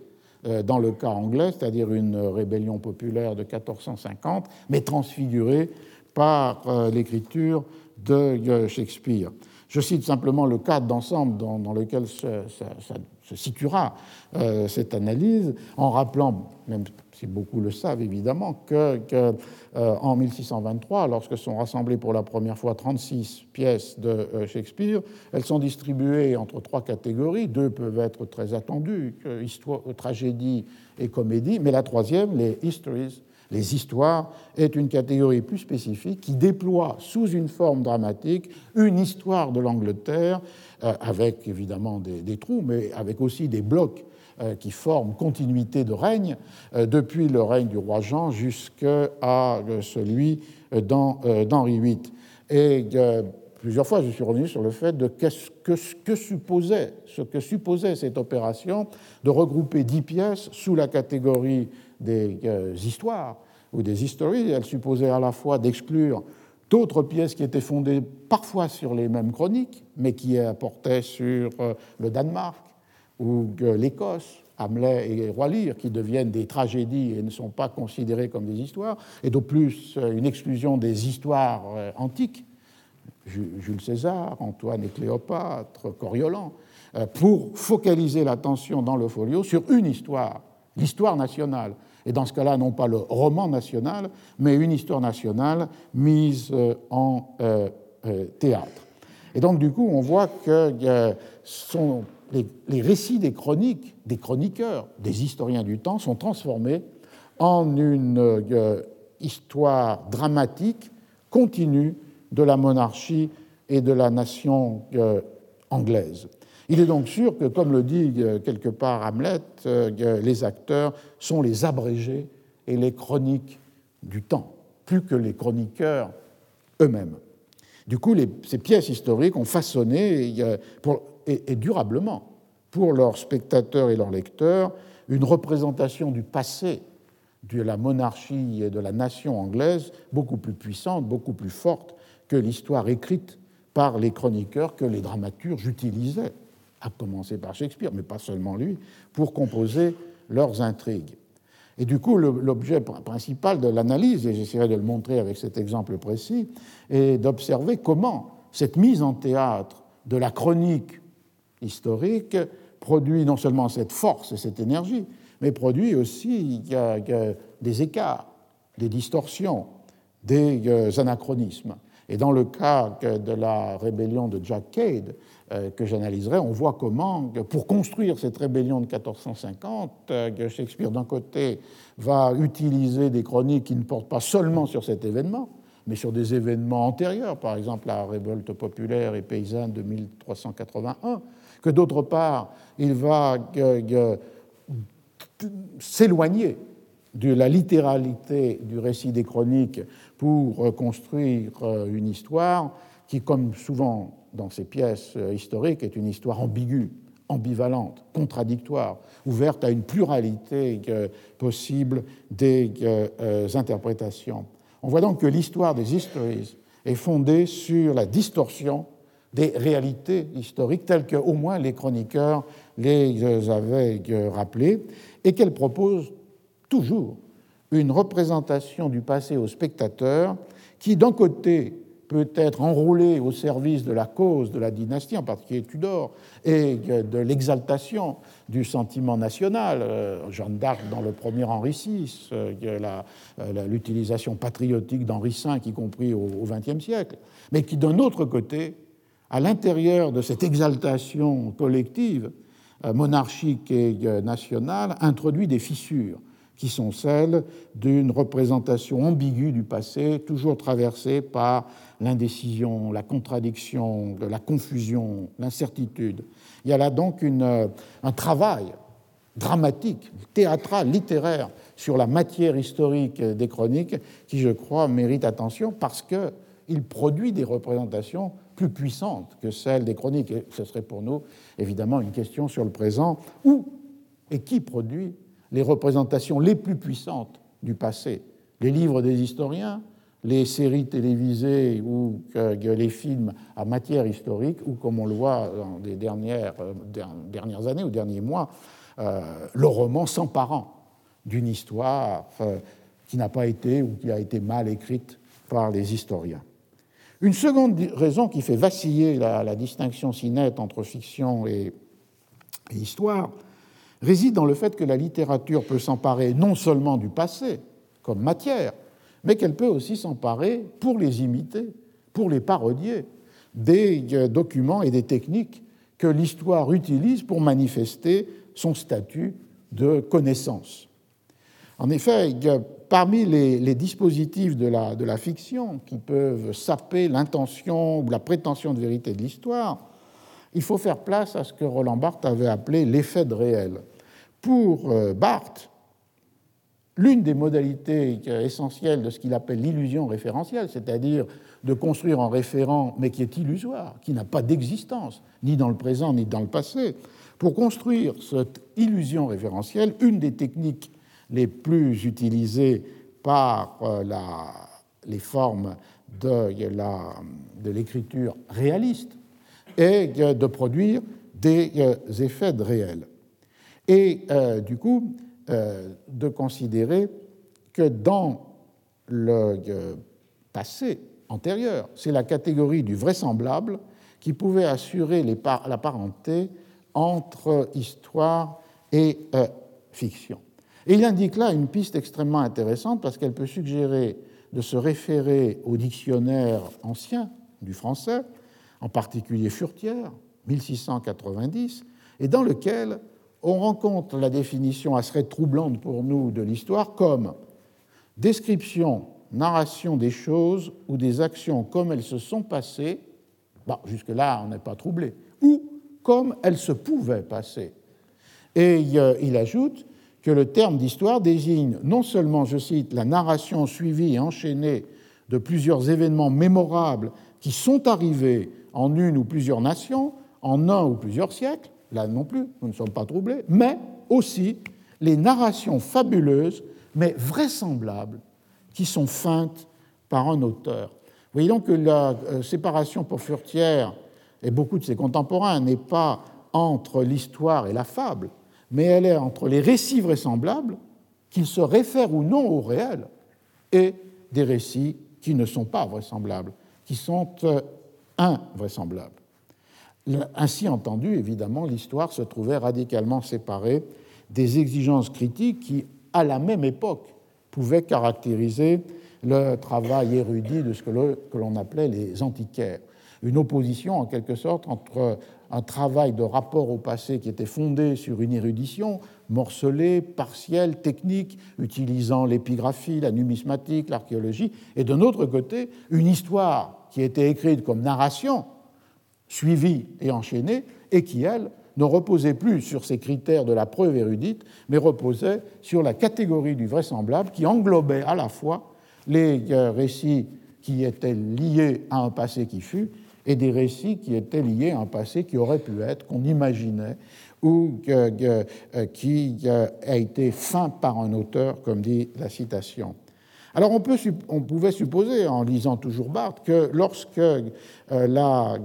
euh, dans le cas anglais, c'est-à-dire une rébellion populaire de 1450, mais transfigurée par euh, l'écriture de Shakespeare. Je cite simplement le cadre d'ensemble dans, lequel se, situera euh, cette analyse, en rappelant, même si beaucoup le savent évidemment, que, euh, en 1623, lorsque sont rassemblées pour la première fois 36 pièces de euh, Shakespeare, elles sont distribuées entre trois catégories. Deux peuvent être très attendues, histoire, tragédie et comédie, mais la troisième, les histories, les histoires est une catégorie plus spécifique qui déploie sous une forme dramatique une histoire de l'Angleterre, euh, avec évidemment des, trous, mais avec aussi des blocs euh, qui forment continuité de règne, euh, depuis le règne du roi Jean jusqu'à celui d'Henri VIII. Et plusieurs fois, je suis revenu sur le fait de ce que, supposait cette opération de regrouper dix pièces sous la catégorie des euh, histoires ou des histories. Elle supposait à la fois d'exclure d'autres pièces qui étaient fondées parfois sur les mêmes chroniques, mais qui apportaient sur euh, le Danemark ou l'Écosse, Hamlet et Roi Lear, qui deviennent des tragédies et ne sont pas considérées comme des histoires, et de plus euh, une exclusion des histoires antiques, Jules César, Antoine et Cléopâtre, Coriolan, pour focaliser l'attention dans le folio sur une histoire, l'histoire nationale, et dans ce cas-là, non pas le roman national, mais une histoire nationale mise euh, en euh, euh, théâtre. Et donc, du coup, on voit que sont les, récits des chroniques, des chroniqueurs, des historiens du temps sont transformés en une histoire dramatique continue de la monarchie et de la nation anglaise. Il est donc sûr que, comme le dit euh, quelque part Hamlet, euh, les acteurs sont les abrégés et les chroniques du temps, plus que les chroniqueurs eux-mêmes. Du coup, ces pièces historiques ont façonné, et, durablement, pour leurs spectateurs et leurs lecteurs, une représentation du passé de la monarchie et de la nation anglaise beaucoup plus puissante, beaucoup plus forte que l'histoire écrite par les chroniqueurs que les dramaturges utilisaient à commencer par Shakespeare, mais pas seulement lui, pour composer leurs intrigues. Et du coup, l'objet principal de l'analyse, et j'essaierai de le montrer avec cet exemple précis, est d'observer comment cette mise en théâtre de la chronique historique produit non seulement cette force et cette énergie, mais produit aussi des écarts, des distorsions, des euh, anachronismes. Et dans le cas de la rébellion de Jack Cade, que j'analyserai, on voit comment, pour construire cette rébellion de 1450, euh, Shakespeare, d'un côté, va utiliser des chroniques qui ne portent pas seulement sur cet événement, mais sur des événements antérieurs, par exemple la révolte populaire et paysanne de 1381, que d'autre part, il va s'éloigner de la littéralité du récit des chroniques pour construire euh, une histoire qui, comme souvent dans ces pièces euh, historiques, est une histoire ambiguë, ambivalente, contradictoire, ouverte à une pluralité euh, possible des interprétations. On voit donc que l'histoire des histories est fondée sur la distorsion des réalités historiques telles qu'au moins les chroniqueurs les avaient rappelées et qu'elle propose toujours une représentation du passé au spectateur qui, d'un côté, peut être enrôlé au service de la cause de la dynastie, en particulier Tudor, et de l'exaltation du sentiment national, euh, Jeanne d'Arc dans le premier Henri VI, euh, euh, l'utilisation patriotique d'Henri V, y compris au XXe siècle, mais qui, d'un autre côté, à l'intérieur de cette exaltation collective, monarchique et nationale, introduit des fissures qui sont celles d'une représentation ambiguë du passé, toujours traversée par l'indécision, la contradiction, la confusion, l'incertitude. Il y a là donc une, un travail dramatique, théâtral, littéraire sur la matière historique des chroniques qui, je crois, mérite attention parce qu'il produit des représentations plus puissantes que celles des chroniques. Et ce serait pour nous, évidemment, une question sur le présent. Où et qui produit les représentations les plus puissantes du passé, les livres des historiens, les séries télévisées ou les films à matière historique, ou comme on le voit dans les dernières, euh, dernières années ou derniers mois, euh, le roman s'emparant d'une histoire euh, qui n'a pas été ou qui a été mal écrite par les historiens. Une seconde raison qui fait vaciller la, distinction si nette entre fiction et histoire, réside dans le fait que la littérature peut s'emparer non seulement du passé comme matière, mais qu'elle peut aussi s'emparer pour les imiter, pour les parodier, des euh, documents et des techniques que l'histoire utilise pour manifester son statut de connaissance. En effet, parmi les, dispositifs de la, de la, fiction qui peuvent saper l'intention ou la prétention de vérité de l'histoire, il faut faire place à ce que Roland Barthes avait appelé l'effet de réel. Pour euh, Barthes, l'une des modalités essentielles de ce qu'il appelle l'illusion référentielle, c'est-à-dire de construire un référent mais qui est illusoire, qui n'a pas d'existence, ni dans le présent ni dans le passé, pour construire cette illusion référentielle, une des techniques les plus utilisées par euh, les formes de l'écriture réaliste et de produire des euh, effets de réel. Et euh, du coup, euh, de considérer que dans le passé antérieur, c'est la catégorie du vraisemblable qui pouvait assurer la parenté entre histoire et fiction. Et il indique là une piste extrêmement intéressante parce qu'elle peut suggérer de se référer au dictionnaire ancien du français en particulier Furtière, 1690, et dans lequel on rencontre la définition assez troublante pour nous de l'histoire comme description, narration des choses ou des actions comme elles se sont passées, bah, jusque-là on n'est pas troublé, ou comme elles se pouvaient passer. Et il ajoute que le terme d'histoire désigne non seulement, je cite, la narration suivie et enchaînée de plusieurs événements mémorables qui sont arrivés en une ou plusieurs nations, en un ou plusieurs siècles, là non plus, nous ne sommes pas troublés, mais aussi les narrations fabuleuses, mais vraisemblables, qui sont feintes par un auteur. Voyez donc que la euh, séparation pour Furtière et beaucoup de ses contemporains n'est pas entre l'histoire et la fable, mais elle est entre les récits vraisemblables, qu'ils se réfèrent ou non au réel, et des récits qui ne sont pas vraisemblables, qui sont euh, invraisemblable. Ainsi entendu, évidemment, l'histoire se trouvait radicalement séparée des exigences critiques qui, à la même époque, pouvaient caractériser le travail érudit de ce que l'on appelait les antiquaires. Une opposition, en quelque sorte, entre un travail de rapport au passé qui était fondé sur une érudition morcelée, partielle, technique, utilisant l'épigraphie, la numismatique, l'archéologie, et d'un autre côté, une histoire qui était écrite comme narration, suivie et enchaînée, et qui, elle, ne reposait plus sur ces critères de la preuve érudite, mais reposait sur la catégorie du vraisemblable qui englobait à la fois les euh, récits qui étaient liés à un passé qui fut et des récits qui étaient liés à un passé qui aurait pu être, qu'on imaginait, ou euh, qui euh, a été feint par un auteur, comme dit la citation. Alors on, pouvait supposer, en lisant toujours Barthes, que lorsque euh, la,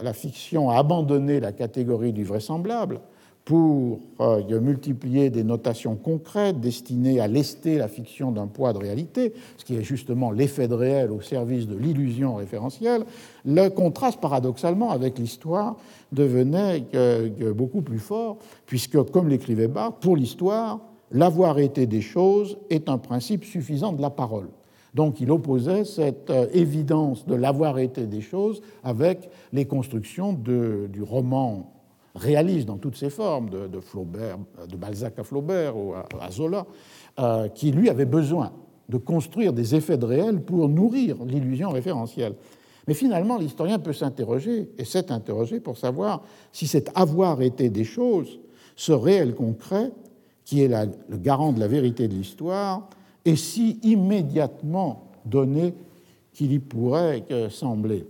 la, fiction a abandonné la catégorie du vraisemblable pour euh, multiplier des notations concrètes destinées à lester la fiction d'un poids de réalité, ce qui est justement l'effet de réel au service de l'illusion référentielle, le contraste paradoxalement avec l'histoire devenait euh, beaucoup plus fort, puisque, comme l'écrivait Barthes, pour l'histoire, l'avoir été des choses est un principe suffisant de la parole. Donc il opposait cette euh, évidence de l'avoir été des choses avec les constructions du roman réaliste dans toutes ses formes, de, Flaubert, de Balzac à Flaubert ou à, Zola, euh, qui lui avait besoin de construire des effets de réel pour nourrir l'illusion référentielle. Mais finalement, l'historien peut s'interroger, et s'est interrogé pour savoir si cet avoir été des choses, ce réel concret, qui est le garant de la vérité de l'histoire, est si immédiatement donné qu'il y pourrait sembler.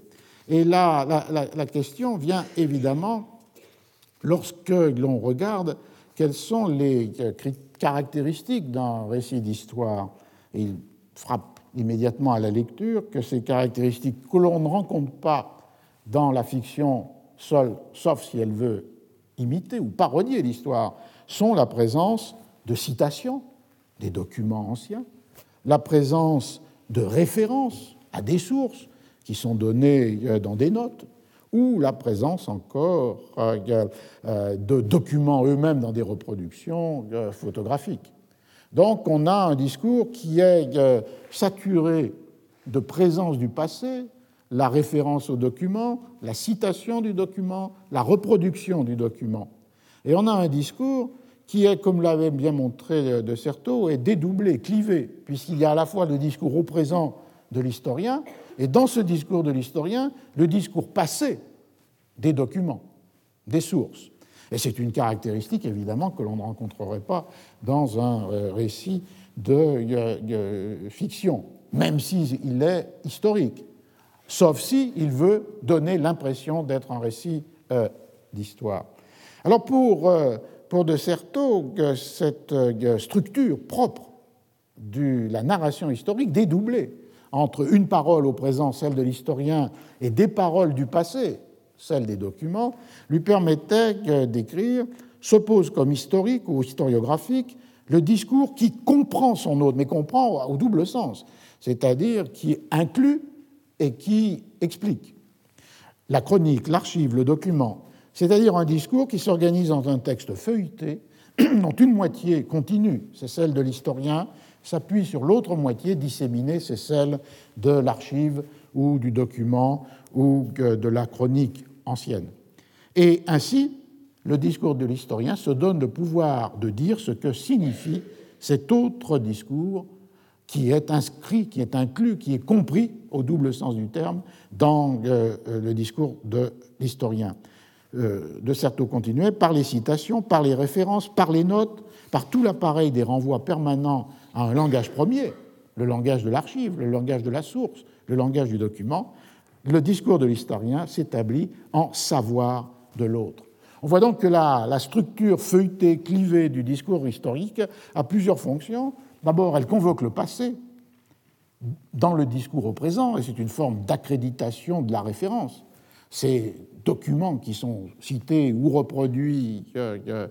Et là, la, question vient évidemment lorsque l'on regarde quelles sont les caractéristiques d'un récit d'histoire. Il frappe immédiatement à la lecture que ces caractéristiques que l'on ne rencontre pas dans la fiction seule, sauf si elle veut imiter ou parodier l'histoire, sont la présence de citations des documents anciens, la présence de références à des sources qui sont données euh, dans des notes, ou la présence encore euh, euh, de documents eux-mêmes dans des reproductions photographiques. Donc on a un discours qui est saturé de présence du passé, la référence au document, la citation du document, la reproduction du document. Et on a un discours qui est, comme l'avait bien montré de Certeau, est dédoublé, clivé, puisqu'il y a à la fois le discours au présent de l'historien, et dans ce discours de l'historien, le discours passé des documents, des sources. Et c'est une caractéristique, évidemment, que l'on ne rencontrerait pas dans un euh, récit de fiction, même s'il est historique, sauf s'il veut donner l'impression d'être un récit euh, d'histoire. Alors pour euh, De Certeau, cette euh, structure propre de la narration historique, dédoublée entre une parole au présent, celle de l'historien, et des paroles du passé, celles des documents, lui permettait d'écrire, s'oppose comme historique ou historiographique le discours qui comprend son autre, mais comprend au double sens, c'est-à-dire qui inclut et qui explique. La chronique, l'archive, le document c'est-à-dire un discours qui s'organise dans un texte feuilleté, dont une moitié continue, c'est celle de l'historien, s'appuie sur l'autre moitié disséminée, c'est celle de l'archive ou du document ou de la chronique ancienne. Et ainsi, le discours de l'historien se donne le pouvoir de dire ce que signifie cet autre discours qui est inscrit, qui est inclus, qui est compris au double sens du terme dans euh, le discours de l'historien. Euh, de Certeau continuait, par les citations, par les références, par les notes, par tout l'appareil des renvois permanents à un langage premier, le langage de l'archive, le langage de la source, le langage du document, le discours de l'historien s'établit en savoir de l'autre. On voit donc que la, la, structure feuilletée, clivée du discours historique a plusieurs fonctions. D'abord, elle convoque le passé dans le discours au présent, et c'est une forme d'accréditation de la référence. C'est documents qui sont cités ou reproduits euh,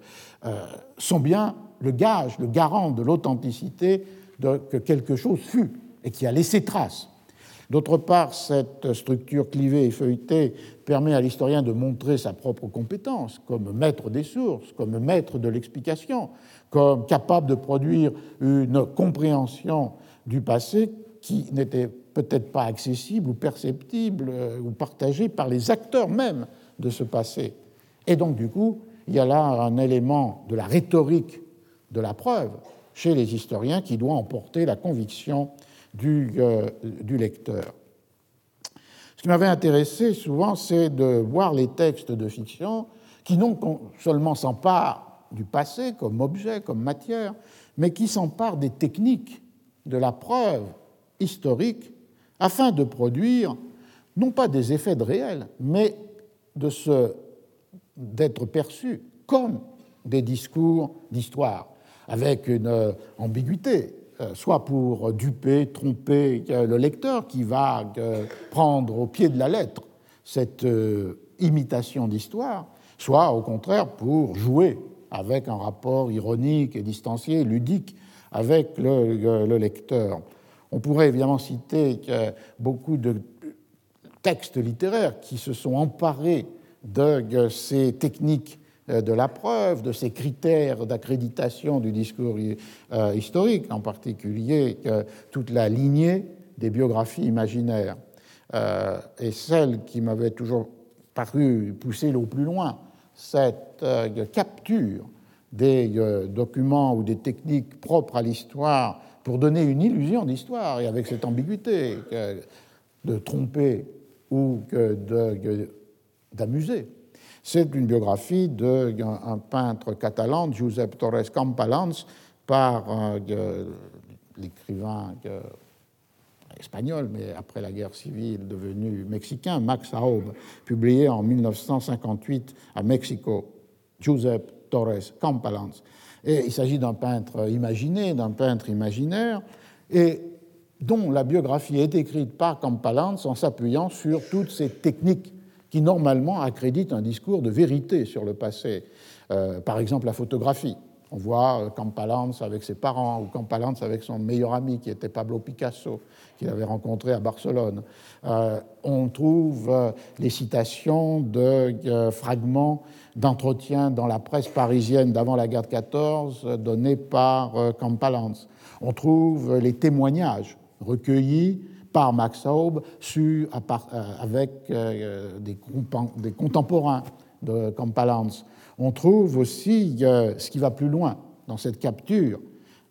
sont bien le gage, le garant de l'authenticité que quelque chose fut et qui a laissé trace. D'autre part, cette structure clivée et feuilletée permet à l'historien de montrer sa propre compétence comme maître des sources, comme maître de l'explication, comme capable de produire une compréhension du passé qui n'était peut-être pas accessible ou perceptible euh, ou partagée par les acteurs même de ce passé. Et donc, du coup, il y a là un élément de la rhétorique de la preuve chez les historiens qui doit emporter la conviction du, euh, du lecteur. Ce qui m'avait intéressé souvent, c'est de voir les textes de fiction qui non seulement s'emparent du passé comme objet, comme matière, mais qui s'emparent des techniques de la preuve historique afin de produire non pas des effets de réel, mais d'être perçus comme des discours d'histoire, avec une euh, ambiguïté, euh, soit pour duper, tromper euh, le lecteur qui va prendre au pied de la lettre cette imitation d'histoire, soit au contraire pour jouer avec un rapport ironique et distancié, ludique avec le lecteur. On pourrait évidemment citer beaucoup de textes littéraires qui se sont emparés de ces techniques euh, de la preuve, de ces critères d'accréditation du discours euh, historique, en particulier toute la lignée des biographies imaginaires. Euh, et celle qui m'avait toujours paru pousser au plus loin, cette capture des documents ou des techniques propres à l'histoire pour donner une illusion d'histoire, et avec cette ambiguïté de tromper ou d'amuser. C'est une biographie d'un peintre catalan, Josep Torres Campalans, par euh, l'écrivain espagnol, mais après la guerre civile devenu mexicain, Max Aub, publié en 1958 à Mexico, Josep Torres Campalans. Et il s'agit d'un peintre imaginé, d'un peintre imaginaire, et dont la biographie est écrite par Campalans en s'appuyant sur toutes ces techniques qui normalement accrédite un discours de vérité sur le passé. Euh, par exemple, la photographie. On voit euh, Campalans avec ses parents ou Campalans avec son meilleur ami qui était Pablo Picasso, qu'il avait rencontré à Barcelone. Euh, on trouve les citations de fragments d'entretiens dans la presse parisienne d'avant la guerre de 14 donnés par Campalans. On trouve les témoignages recueillis par Max Aub sur, euh, avec euh, des, des, contemporains de Campalans. On trouve aussi ce qui va plus loin dans cette capture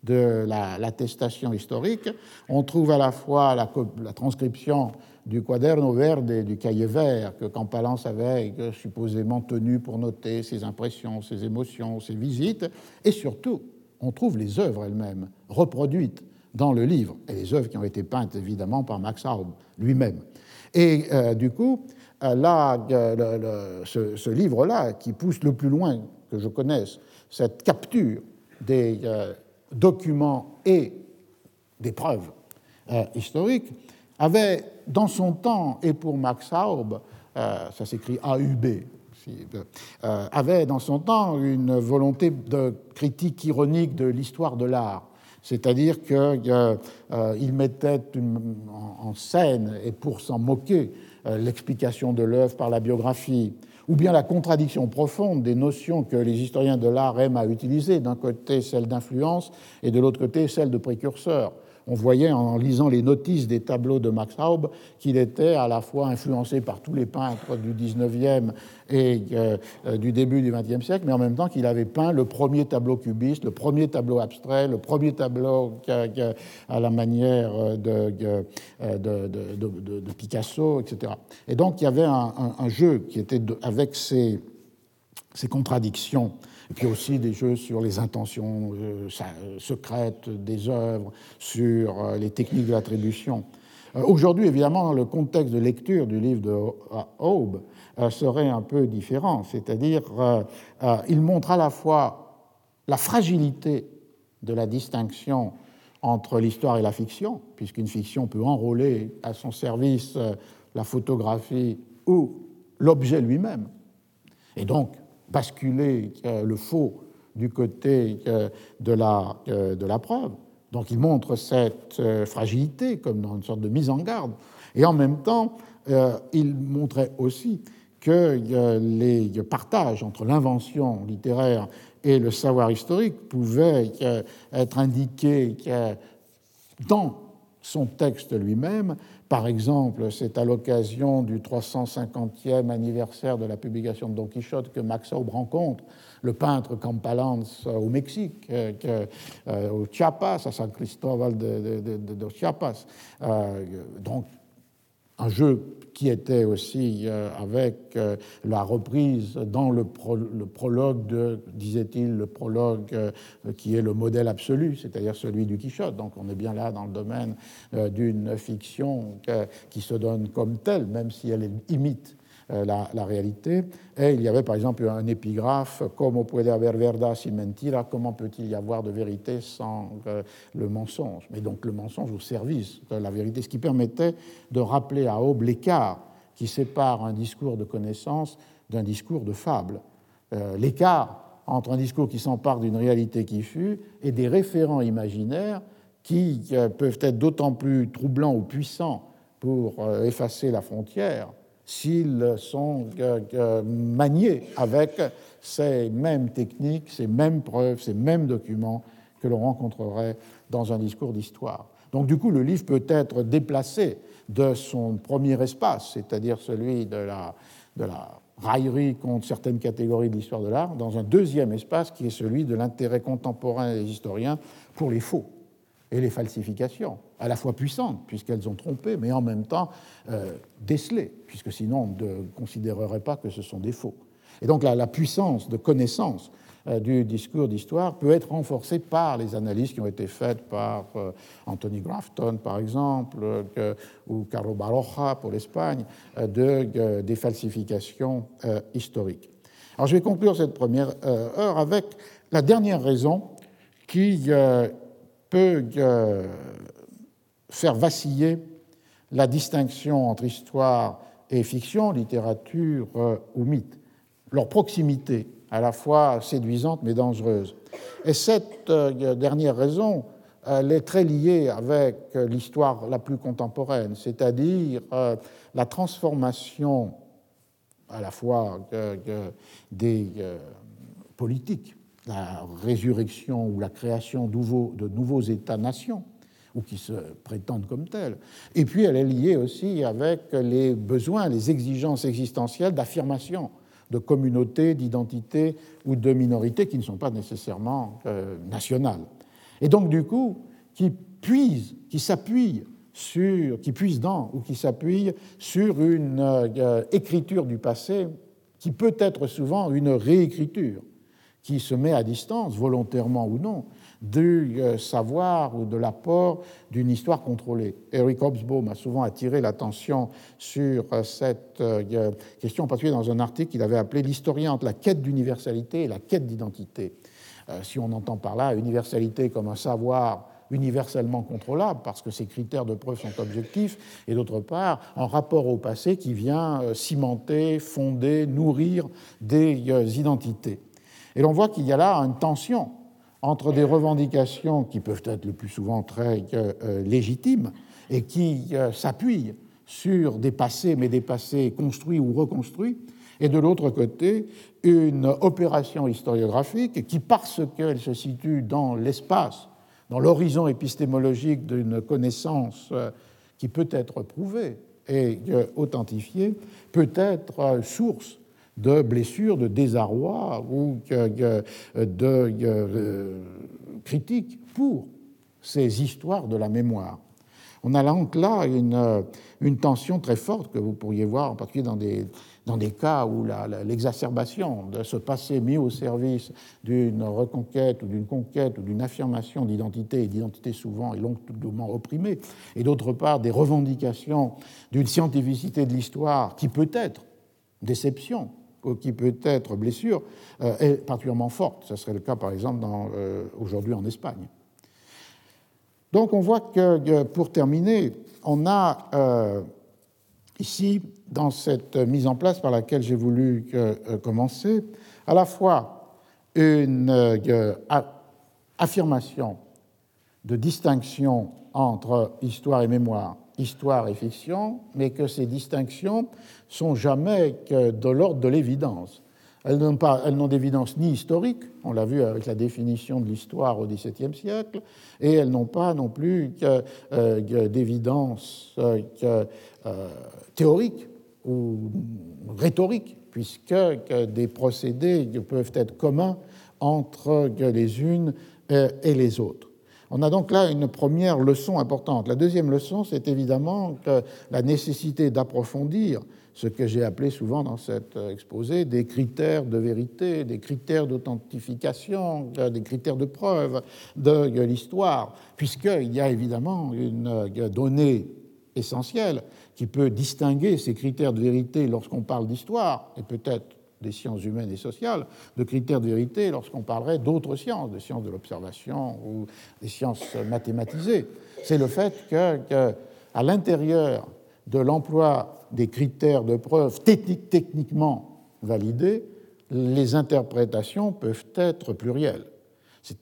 de l'attestation historique. On trouve à la fois la, transcription du quaderno verde, du cahier vert que Campalans avait supposément tenu pour noter ses impressions, ses émotions, ses visites, et surtout, on trouve les œuvres elles-mêmes reproduites dans le livre, et les œuvres qui ont été peintes évidemment par Max Aub lui-même. Et euh, du coup, euh, euh, ce, livre-là, qui pousse le plus loin que je connaisse cette capture des documents et des preuves historiques, avait dans son temps, et pour Max Aub, ça s'écrit AUB, avait dans son temps une volonté de critique ironique de l'histoire de l'art. C'est-à-dire qu'il euh, mettait en scène, et pour s'en moquer, euh, l'explication de l'œuvre par la biographie, ou bien la contradiction profonde des notions que les historiens de l'art aiment à utiliser, d'un côté celle d'influence et de l'autre côté celle de précurseur on voyait en lisant les notices des tableaux de Max Raub qu'il était à la fois influencé par tous les peintres du 19e et euh, euh, du début du 20e siècle, mais en même temps qu'il avait peint le premier tableau cubiste, le premier tableau abstrait, le premier tableau à la manière euh, de, Picasso, etc. Et donc il y avait un, jeu qui était avec ces, ces contradictions et puis aussi des jeux sur les intentions euh, secrètes des œuvres, sur euh, les techniques de l'attribution. Euh, aujourd'hui, évidemment, le contexte de lecture du livre de Aube, serait un peu différent, c'est-à-dire il montre à la fois la fragilité de la distinction entre l'histoire et la fiction, puisqu'une fiction peut enrôler à son service la photographie ou l'objet lui-même. Et donc, basculer le faux du côté de la, de la preuve. Donc il montre cette fragilité comme dans une sorte de mise en garde. Et en même temps, il montrait aussi que les partages entre l'invention littéraire et le savoir historique pouvaient être indiqués dans son texte lui-même. Par exemple, c'est à l'occasion du 350e anniversaire de la publication de Don Quichotte que Max Aube rencontre le peintre Campalans au Mexique, euh, au Chiapas, à San Cristóbal de, Chiapas. Euh, un jeu qui était aussi euh, avec euh, la reprise dans le, prologue de, disait-il, le prologue euh, qui est le modèle absolu, c'est-à-dire celui du Quichotte. Donc on est bien là dans le domaine d'une fiction qui se donne comme telle, même si elle imite euh, la, réalité. Et il y avait par exemple un épigraphe, Como puede haber verdad sin mentira, comment peut-il y avoir de vérité sans euh, le mensonge? Mais donc le mensonge au service de la vérité, ce qui permettait de rappeler à Aube l'écart qui sépare un discours de connaissance d'un discours de fable. Euh, l'écart entre un discours qui s'empare d'une réalité qui fut et des référents imaginaires qui peuvent être d'autant plus troublants ou puissants pour effacer la frontière s'ils sont euh, euh, maniés avec ces mêmes techniques, ces mêmes preuves, ces mêmes documents que l'on rencontrerait dans un discours d'histoire. Donc du coup, le livre peut être déplacé de son premier espace, c'est-à-dire celui de la, de la raillerie contre certaines catégories de l'histoire de l'art, dans un deuxième espace qui est celui de l'intérêt contemporain des historiens pour les faux et les falsifications, à la fois puissantes, puisqu'elles ont trompé, mais en même temps euh, décelées, puisque sinon on ne considérerait pas que ce sont des faux. Et donc la, puissance de connaissance euh, du discours d'histoire peut être renforcée par les analyses qui ont été faites par euh, Anthony Grafton, par exemple, ou Carlo Baroja pour l'Espagne, de, des falsifications historiques. Alors je vais conclure cette première heure avec la dernière raison qui peut faire vaciller la distinction entre histoire et fiction, littérature euh, ou mythe, leur proximité à la fois séduisante mais dangereuse. Et cette euh, dernière raison, elle est très liée avec l'histoire la plus contemporaine, c'est-à-dire la transformation à la fois des politiques la résurrection ou la création de nouveaux États-nations, ou qui se prétendent comme tels. Et puis elle est liée aussi avec les besoins, les exigences existentielles d'affirmation de communautés, d'identités ou de minorités qui ne sont pas nécessairement euh, nationales. Et donc du coup, qui puise, qui s'appuie sur, qui puise dans ou qui s'appuie sur une euh, écriture du passé qui peut être souvent une réécriture qui se met à distance, volontairement ou non, du euh, savoir ou de l'apport d'une histoire contrôlée. Eric Hobsbawm a souvent attiré l'attention sur euh, cette euh, question, en particulier dans un article qu'il avait appelé L'historien entre la quête d'universalité et la quête d'identité. Si on entend par là universalité comme un savoir universellement contrôlable, parce que ces critères de preuve sont objectifs, et d'autre part, en rapport au passé qui vient cimenter, fonder, nourrir des identités. Et l'on voit qu'il y a là une tension entre des revendications qui peuvent être le plus souvent très euh, légitimes et qui euh, s'appuient sur des passés, mais des passés construits ou reconstruits, et de l'autre côté, une opération historiographique qui, parce qu'elle se situe dans l'espace, dans l'horizon épistémologique d'une connaissance euh, qui peut être prouvée et authentifiée, peut être source de blessures, de désarroi ou de euh, critiques pour ces histoires de la mémoire. On a donc là une, une, tension très forte que vous pourriez voir, en particulier dans des, dans des cas où l'exacerbation de ce passé mis au service d'une reconquête ou d'une conquête ou d'une affirmation d'identité, et d'identité souvent et longuement opprimée, et d'autre part des revendications d'une scientificité de l'histoire qui peut être déception, qui peut être blessure, euh, est particulièrement forte. Ce serait le cas, par exemple, euh, aujourd'hui en Espagne. Donc on voit que, pour terminer, on a euh, ici, dans cette mise en place par laquelle j'ai voulu commencer, à la fois une affirmation de distinction entre histoire et mémoire, histoire et fiction, mais que ces distinctions sont jamais que de l'ordre de l'évidence. Elles n'ont d'évidence ni historique, on l'a vu avec la définition de l'histoire au XVIIe siècle, et elles n'ont pas non plus euh, d'évidence euh, théorique ou rhétorique, puisque des procédés peuvent être communs entre les unes euh, et les autres. On a donc là une première leçon importante. La deuxième leçon, c'est évidemment la nécessité d'approfondir ce que j'ai appelé souvent dans cet euh, exposé des critères de vérité, des critères d'authentification, euh, des critères de preuve de l'histoire, puisqu'il y a évidemment une donnée essentielle qui peut distinguer ces critères de vérité lorsqu'on parle d'histoire, et peut-être des sciences humaines et sociales, de critères de vérité lorsqu'on parlerait d'autres sciences, des sciences de l'observation ou des sciences mathématisées. C'est le fait que, à l'intérieur de l'emploi des critères de preuve techniquement validés, les interprétations peuvent être plurielles.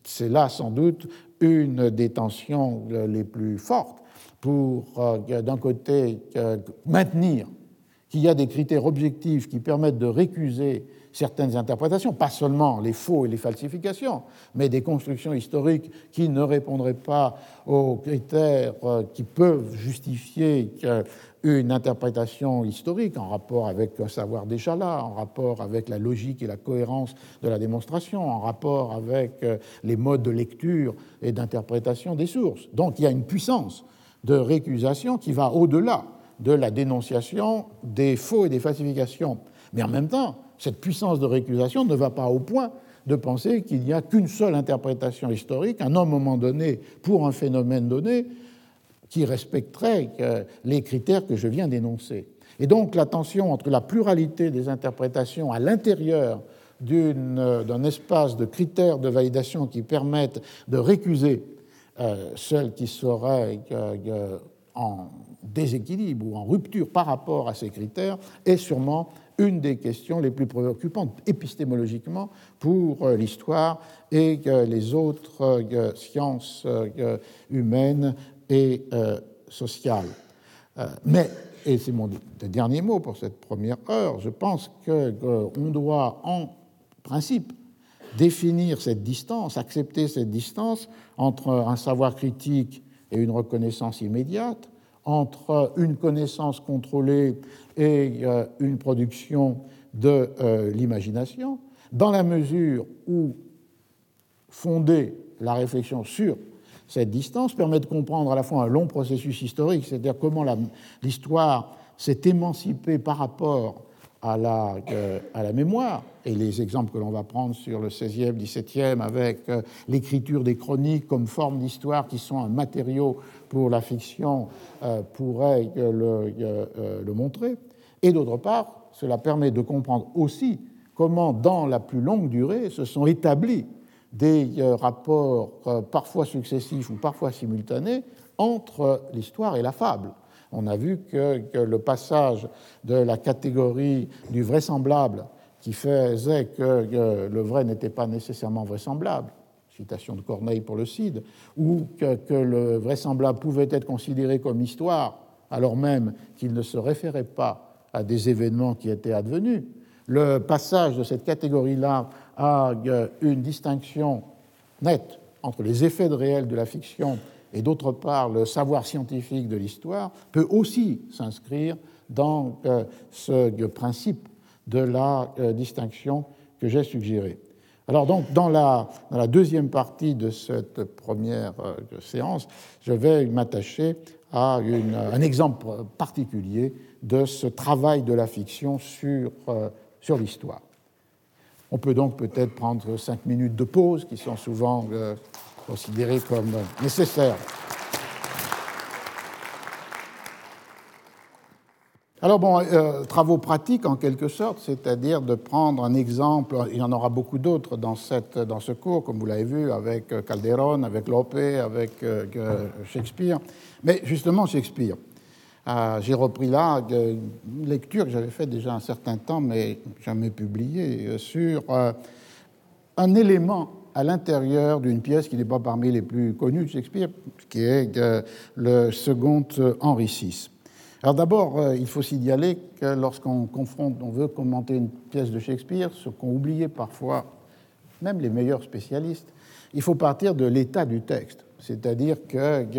C'est là sans doute une des tensions les plus fortes pour, euh, d'un côté, maintenir qu'il y a des critères objectifs qui permettent de récuser certaines interprétations, pas seulement les faux et les falsifications, mais des constructions historiques qui ne répondraient pas aux critères euh, qui peuvent justifier une interprétation historique en rapport avec un savoir déjà là, en rapport avec la logique et la cohérence de la démonstration, en rapport avec euh, les modes de lecture et d'interprétation des sources. Donc il y a une puissance de récusation qui va au-delà de la dénonciation des faux et des falsifications. Mais en même temps, cette puissance de récusation ne va pas au point de penser qu'il n'y a qu'une seule interprétation historique, à un moment donné, pour un phénomène donné, qui respecterait les critères que je viens d'énoncer. Et donc la tension entre la pluralité des interprétations à l'intérieur d'un espace de critères de validation qui permettent de récuser euh, celles qui seraient euh, euh, en déséquilibre ou en rupture par rapport à ces critères est sûrement une des questions les plus préoccupantes épistémologiquement pour l'histoire et les autres sciences domaine et euh, sociale. Euh, mais, et c'est mon dernier mot pour cette première heure, je pense qu'on doit en principe définir cette distance, accepter cette distance entre un savoir critique et une reconnaissance immédiate, entre une connaissance contrôlée et euh, une production de l'imagination, dans la mesure où fonder la réflexion sur cette distance permet de comprendre à la fois un long processus historique, c'est-à-dire comment l'histoire s'est émancipée par rapport à la, euh, à la, mémoire, et les exemples que l'on va prendre sur le 16e, 17e, avec euh, l'écriture des chroniques comme forme d'histoire qui sont un matériau pour la fiction, euh, pourrait le, le, montrer. Et d'autre part, cela permet de comprendre aussi comment, dans la plus longue durée, se sont établis des euh, rapports euh, parfois successifs ou parfois simultanés entre l'histoire et la fable. On a vu que, le passage de la catégorie du vraisemblable qui faisait que, le vrai n'était pas nécessairement vraisemblable, citation de Corneille pour le Cid, ou que, que, le vraisemblable pouvait être considéré comme histoire alors même qu'il ne se référait pas à des événements qui étaient advenus, le passage de cette catégorie-là à une distinction nette entre les effets de réel de la fiction et d'autre part le savoir scientifique de l'histoire peut aussi s'inscrire dans euh, ce principe de la euh, distinction que j'ai suggéré. Alors donc, dans la, deuxième partie de cette première euh, séance, je vais m'attacher à un exemple particulier de ce travail de la fiction sur, sur l'histoire. On peut donc peut-être prendre cinq minutes de pause qui sont souvent euh, considérées comme nécessaires. Alors bon, euh, travaux pratiques en quelque sorte, c'est-à-dire de prendre un exemple, il y en aura beaucoup d'autres dans, dans ce cours, comme vous l'avez vu, avec euh, Calderon, avec Lope, avec Shakespeare, mais justement Shakespeare. J'ai repris là une lecture que j'avais faite déjà un certain temps, mais jamais publiée, euh, sur euh, un élément à l'intérieur d'une pièce qui n'est pas parmi les plus connues de Shakespeare, qui est euh, le second Henri VI. Alors d'abord, euh, il faut signaler que lorsqu'on confronte, on veut commenter une pièce de Shakespeare, ce qu'ont oublié parfois même les meilleurs spécialistes, il faut partir de l'état du texte. C'est-à-dire qu'il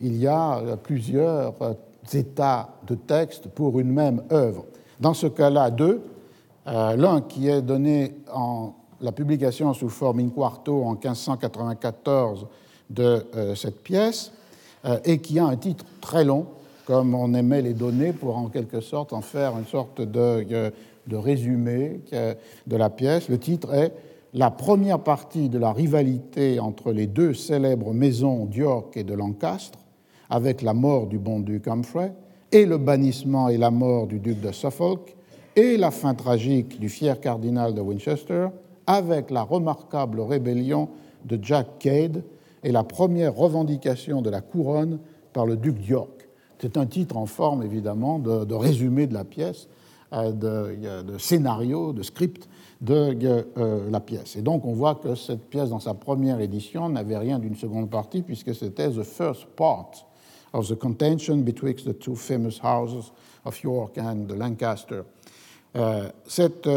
y a plusieurs états de texte pour une même œuvre. Dans ce cas-là, deux. Euh, l'un qui est donné en la publication sous forme in quarto en 1594 de euh, cette pièce, euh, et qui a un titre très long, comme on aimait les donner pour en quelque sorte en faire une sorte de, de résumé de la pièce. Le titre est La première partie de la rivalité entre les deux célèbres maisons d'York et de Lancastre, avec la mort du bon duc Humphrey, et le bannissement et la mort du duc de Suffolk, et la fin tragique du fier cardinal de Winchester, avec la remarquable rébellion de Jack Cade et la première revendication de la couronne par le duc d'York. C'est un titre en forme, évidemment, de, résumé de la pièce, euh, de, scénario, de script de euh, la pièce. Et donc on voit que cette pièce, dans sa première édition, n'avait rien d'une seconde partie, puisque c'était the first part of the contention betwixt the two famous houses of York and Lancaster. Euh, cette,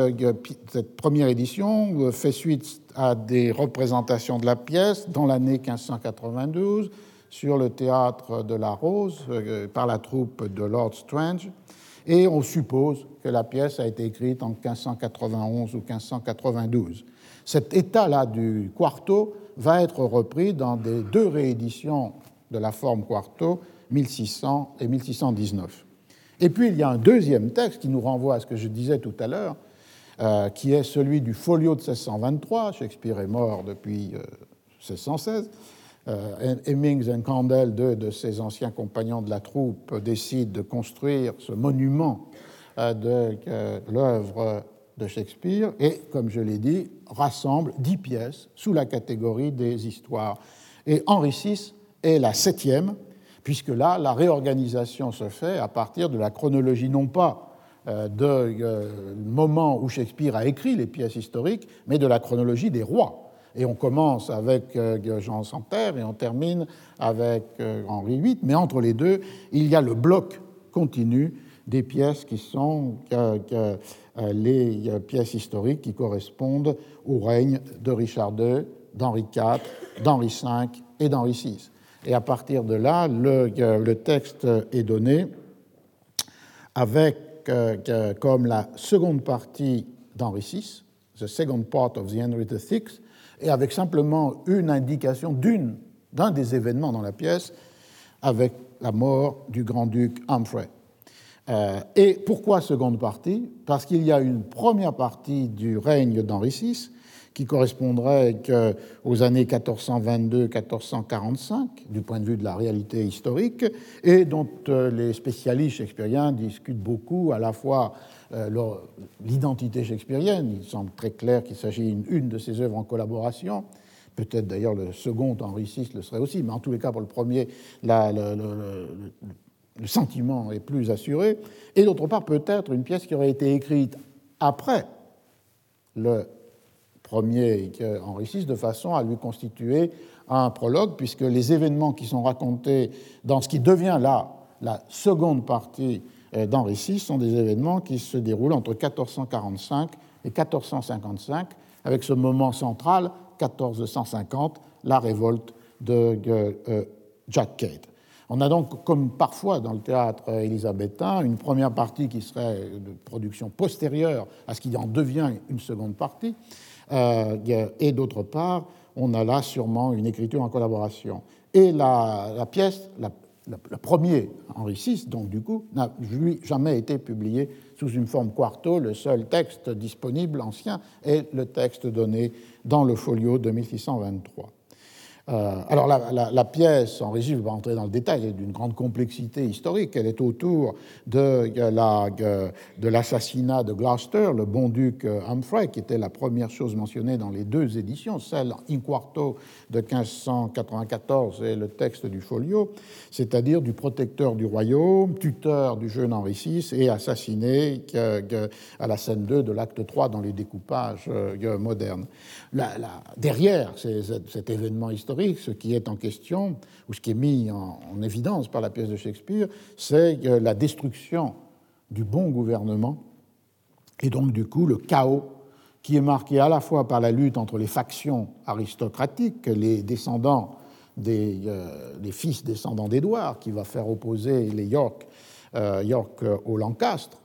cette, première édition fait suite à des représentations de la pièce dans l'année 1592 sur le théâtre de la Rose par la troupe de Lord Strange et on suppose que la pièce a été écrite en 1591 ou 1592. Cet état-là du quarto va être repris dans des deux rééditions de la forme quarto, 1600 et 1619. Et puis il y a un deuxième texte qui nous renvoie à ce que je disais tout à l'heure, euh, qui est celui du folio de 1623. Shakespeare est mort depuis 1616. Euh, euh, Hemmings et Candel, deux de ses anciens compagnons de la troupe, décident de construire ce monument euh, de l'œuvre de Shakespeare et, comme je l'ai dit, rassemble dix pièces sous la catégorie des histoires. Et Henri VI est la septième, puisque là, la réorganisation se fait à partir de la chronologie non pas euh, du moment où Shakespeare a écrit les pièces historiques, mais de la chronologie des rois. Et on commence avec euh, Jean Santerre et on termine avec euh, Henri VIII. Mais entre les deux, il y a le bloc continu des pièces qui sont euh, les pièces historiques qui correspondent au règne de Richard II, d'Henri IV, d'Henri V et d'Henri VI. Et à partir de là, le, texte est donné avec comme la seconde partie d'Henri VI, the second part of the Henry VI, et avec simplement une indication d'une, d'un des événements dans la pièce, avec la mort du grand-duc Humphrey. Euh, et pourquoi seconde partie? Parce qu'il y a une première partie du règne d'Henri VI qui correspondrait aux années 1422-1445, du point de vue de la réalité historique, et dont euh, les spécialistes shakespeariens discutent beaucoup, à la fois euh, l'identité shakespearienne. Il semble très clair qu'il s'agit d'une de ses œuvres en collaboration. Peut-être d'ailleurs le second, Henri VI, le serait aussi, mais en tous les cas, pour le premier, le, sentiment est plus assuré. Et d'autre part, peut-être une pièce qui aurait été écrite après le premier Henri VI, de façon à lui constituer un prologue, puisque les événements qui sont racontés dans ce qui devient là la seconde partie euh, d'Henri VI sont des événements qui se déroulent entre 1445 et 1455, avec ce moment central, 1450, la révolte de euh, Jack Cade. On a donc, comme parfois dans le théâtre élisabétain, une première partie qui serait de production postérieure à ce qui en devient une seconde partie, et d'autre part, on a là sûrement une écriture en collaboration. Et la, pièce, le premier, Henri VI, donc du coup, n'a jamais été publié sous une forme quarto. Le seul texte disponible ancien est le texte donné dans le folio de 1623. Euh, alors la, pièce en régie, je ne vais pas entrer dans le détail, est d'une grande complexité historique. Elle est autour de, de l'assassinat de Gloucester, le bon duc euh, Humphrey, qui était la première chose mentionnée dans les deux éditions, celle in quarto de 1594 et le texte du folio, c'est-à-dire du protecteur du royaume, tuteur du jeune Henri VI et assassiné à la scène 2 de l'acte 3 dans les découpages euh, modernes. derrière cet événement historique, ce qui est en question, ou ce qui est mis en, évidence par la pièce de Shakespeare, c'est la destruction du bon gouvernement et donc du coup le chaos qui est marqué à la fois par la lutte entre les factions aristocratiques, les descendants des euh, fils descendants d'Édouard, qui va faire opposer les York, euh, York aux Lancastre,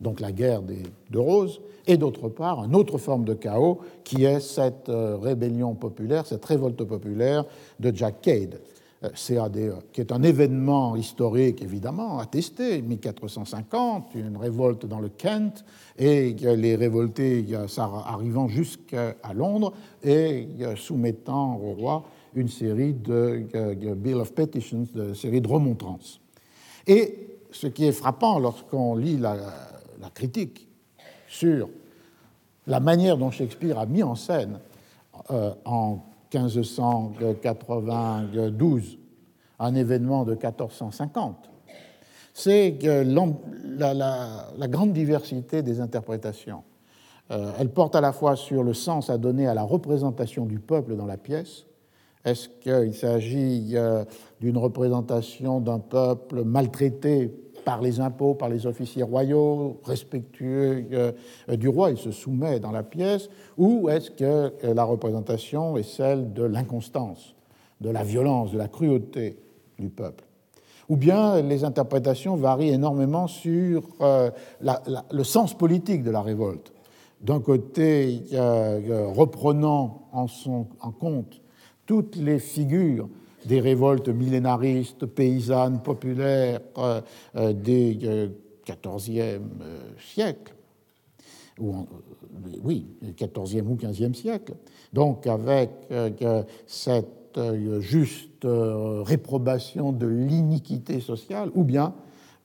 donc la guerre des, de Rose, et d'autre part, une autre forme de chaos qui est cette euh, rébellion populaire, cette révolte populaire de Jack Cade, euh, CADE, qui est un événement historique évidemment attesté, 1450, une révolte dans le Kent, et les révoltés arrivant jusqu'à Londres et soumettant au roi une série de Bill of Petitions, de série de remontrances. Et ce qui est frappant lorsqu'on lit la critique sur la manière dont Shakespeare a mis en scène euh, en 1592 un événement de 1450, c'est la, la, grande diversité des interprétations. Euh, elle porte à la fois sur le sens à donner à la représentation du peuple dans la pièce. Est-ce qu'il s'agit euh, d'une représentation d'un peuple maltraité par les impôts, par les officiers royaux, respectueux euh, du roi, il se soumet dans la pièce, ou est-ce que euh, la représentation est celle de l'inconstance, de la violence, de la cruauté du peuple? Ou bien les interprétations varient énormément sur euh, le sens politique de la révolte. D'un côté, reprenant en, compte toutes les figures des révoltes millénaristes, paysannes, populaires euh, euh, des XIVe euh, siècle, ou oui, XIVe ou XVe siècle. Donc avec cette juste réprobation de l'iniquité sociale, ou bien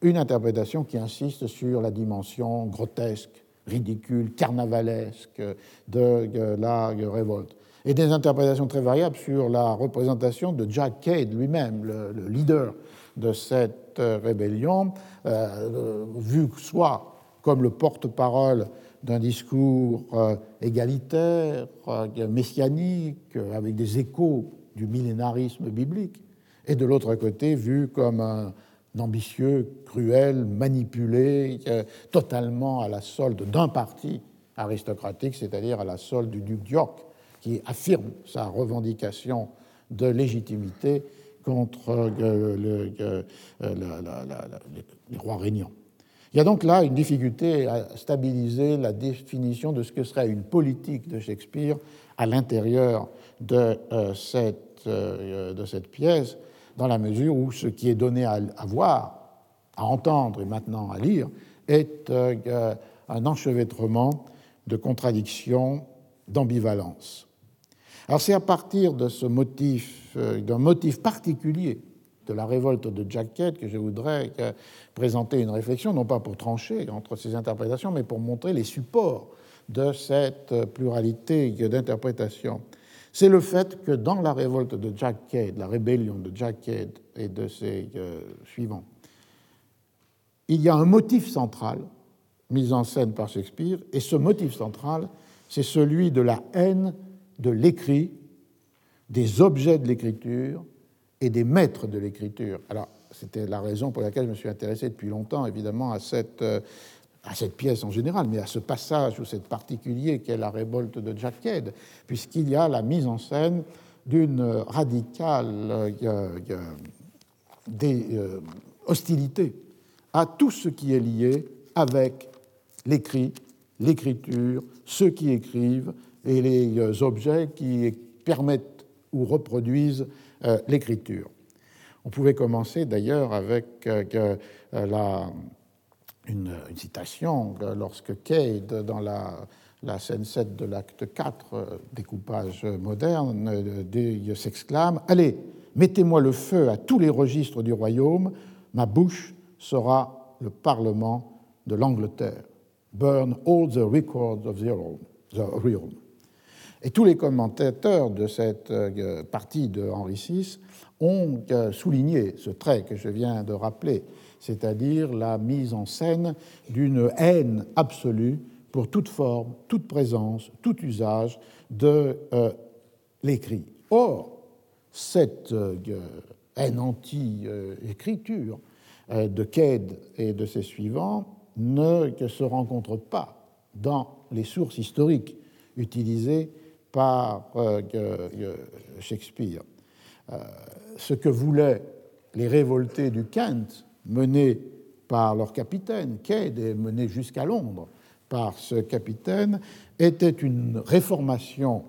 une interprétation qui insiste sur la dimension grotesque, ridicule, carnavalesque de la révolte et des interprétations très variables sur la représentation de Jack Cade lui-même, le, leader de cette euh, rébellion, euh, vu soit comme le porte-parole d'un discours euh, égalitaire, messianique, avec des échos du millénarisme biblique, et de l'autre côté, vu comme un ambitieux, cruel, manipulé, totalement à la solde d'un parti aristocratique, c'est-à-dire à la solde du duc d'York, qui affirme sa revendication de légitimité contre le, le, les rois régnants. Il y a donc là une difficulté à stabiliser la définition de ce que serait une politique de Shakespeare à l'intérieur de, euh, cette, euh, pièce, dans la mesure où ce qui est donné à, voir, à entendre et maintenant à lire est euh, un enchevêtrement de contradictions, d'ambivalence. Alors c'est à partir de ce motif, euh, d'un motif particulier de la révolte de Jacket que je voudrais présenter une réflexion, non pas pour trancher entre ces interprétations, mais pour montrer les supports de cette pluralité d'interprétations. C'est le fait que dans la révolte de Jack la rébellion de Jack et de ses euh, suivants, il y a un motif central mis en scène par Shakespeare, et ce motif central, c'est celui de la haine de l'écrit, des objets de l'écriture et des maîtres de l'écriture. Alors, c'était la raison pour laquelle je me suis intéressé depuis longtemps, évidemment, à cette, euh, pièce en général, mais à ce passage ou cette particulier qu'est la révolte de Jack Cade, puisqu'il y a la mise en scène d'une radicale euh, des, euh, hostilité à tout ce qui est lié avec l'écrit, l'écriture, ceux qui écrivent, et les euh, objets qui permettent ou reproduisent euh, l'écriture. On pouvait commencer d'ailleurs avec euh, une, citation lorsque Cade, dans la, la scène 7 de l'acte 4, découpage moderne, s'exclame Allez, mettez-moi le feu à tous les registres du royaume, ma bouche sera le parlement de l'Angleterre. Burn all the records of the realm. Et tous les commentateurs de cette euh, partie de Henri VI ont euh, souligné ce trait que je viens de rappeler, c'est-à-dire la mise en scène d'une haine absolue pour toute forme, toute présence, tout usage de euh, l'écrit. Or, cette haine anti-écriture de Cade et de ses suivants ne se rencontre pas dans les sources historiques utilisées par euh, Shakespeare. Euh, ce que voulaient les révoltés du Kent, menés par leur capitaine, Cade, et menés jusqu'à Londres par ce capitaine, était une réformation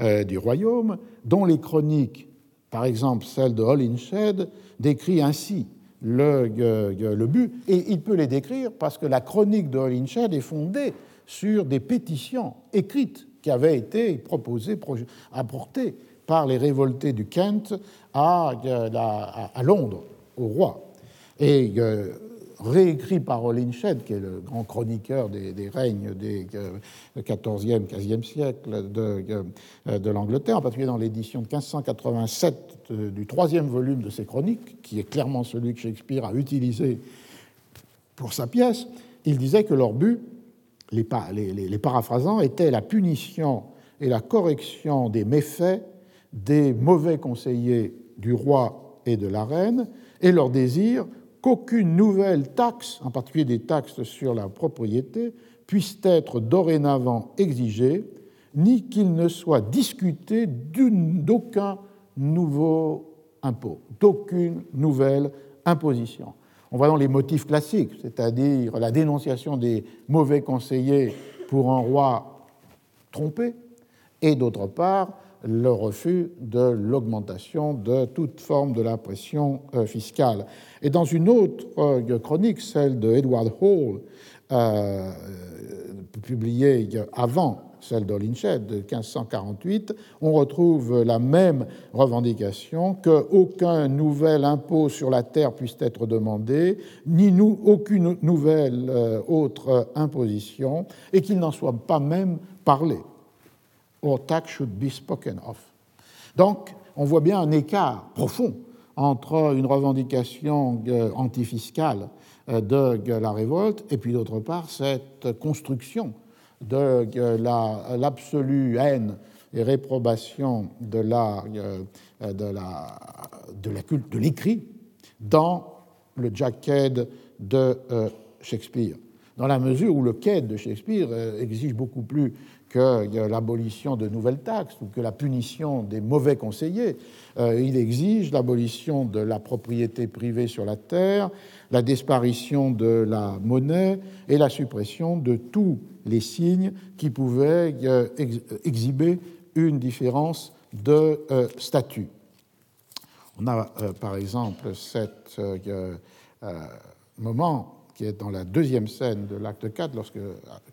euh, du royaume dont les chroniques, par exemple celle de Holinshed, décrit ainsi le, but, et il peut les décrire parce que la chronique de Holinshed est fondée sur des pétitions écrites qui avaient été proposées, apportées par les révoltés du Kent à, à Londres, au roi. Et euh, réécrit par Holinshed, qui est le grand chroniqueur des, règnes des euh, XVe siècle de, euh, de l'Angleterre, en particulier dans l'édition de 1587 du troisième volume de ses chroniques, qui est clairement celui que Shakespeare a utilisé pour sa pièce, il disait que leur but les, paraphrasants, étaient la punition et la correction des méfaits des mauvais conseillers du roi et de la reine, et leur désir qu'aucune nouvelle taxe, en particulier des taxes sur la propriété, puisse être dorénavant exigée, ni qu'il ne soit discuté d'aucun nouveau impôt, d'aucune nouvelle imposition. On voit dans les motifs classiques, c'est-à-dire la dénonciation des mauvais conseillers pour un roi trompé, et d'autre part le refus de l'augmentation de toute forme de la pression euh, fiscale. Et dans une autre euh, chronique, celle de Edward Hall, euh, publiée avant celle d'Olinched de 1548, on retrouve la même revendication qu'aucun nouvel impôt sur la terre puisse être demandé, ni nous, aucune nouvelle euh, autre imposition, et qu'il n'en soit pas même parlé. Or tax should be spoken of. Donc, on voit bien un écart profond entre une revendication euh, antifiscale euh, de la révolte et puis d'autre part cette construction de l'absolue haine et réprobation de la, euh, de la, de l'écrit dans le Jack Cade de euh, Shakespeare, dans la mesure où le Cade de Shakespeare euh, exige beaucoup plus que l'abolition de nouvelles taxes ou que la punition des mauvais conseillers. Il exige l'abolition de la propriété privée sur la terre, la disparition de la monnaie et la suppression de tous les signes qui pouvaient euh, exhiber une différence de euh, statut. On a euh, par exemple cet moment qui est dans la deuxième scène de l'acte 4, lorsque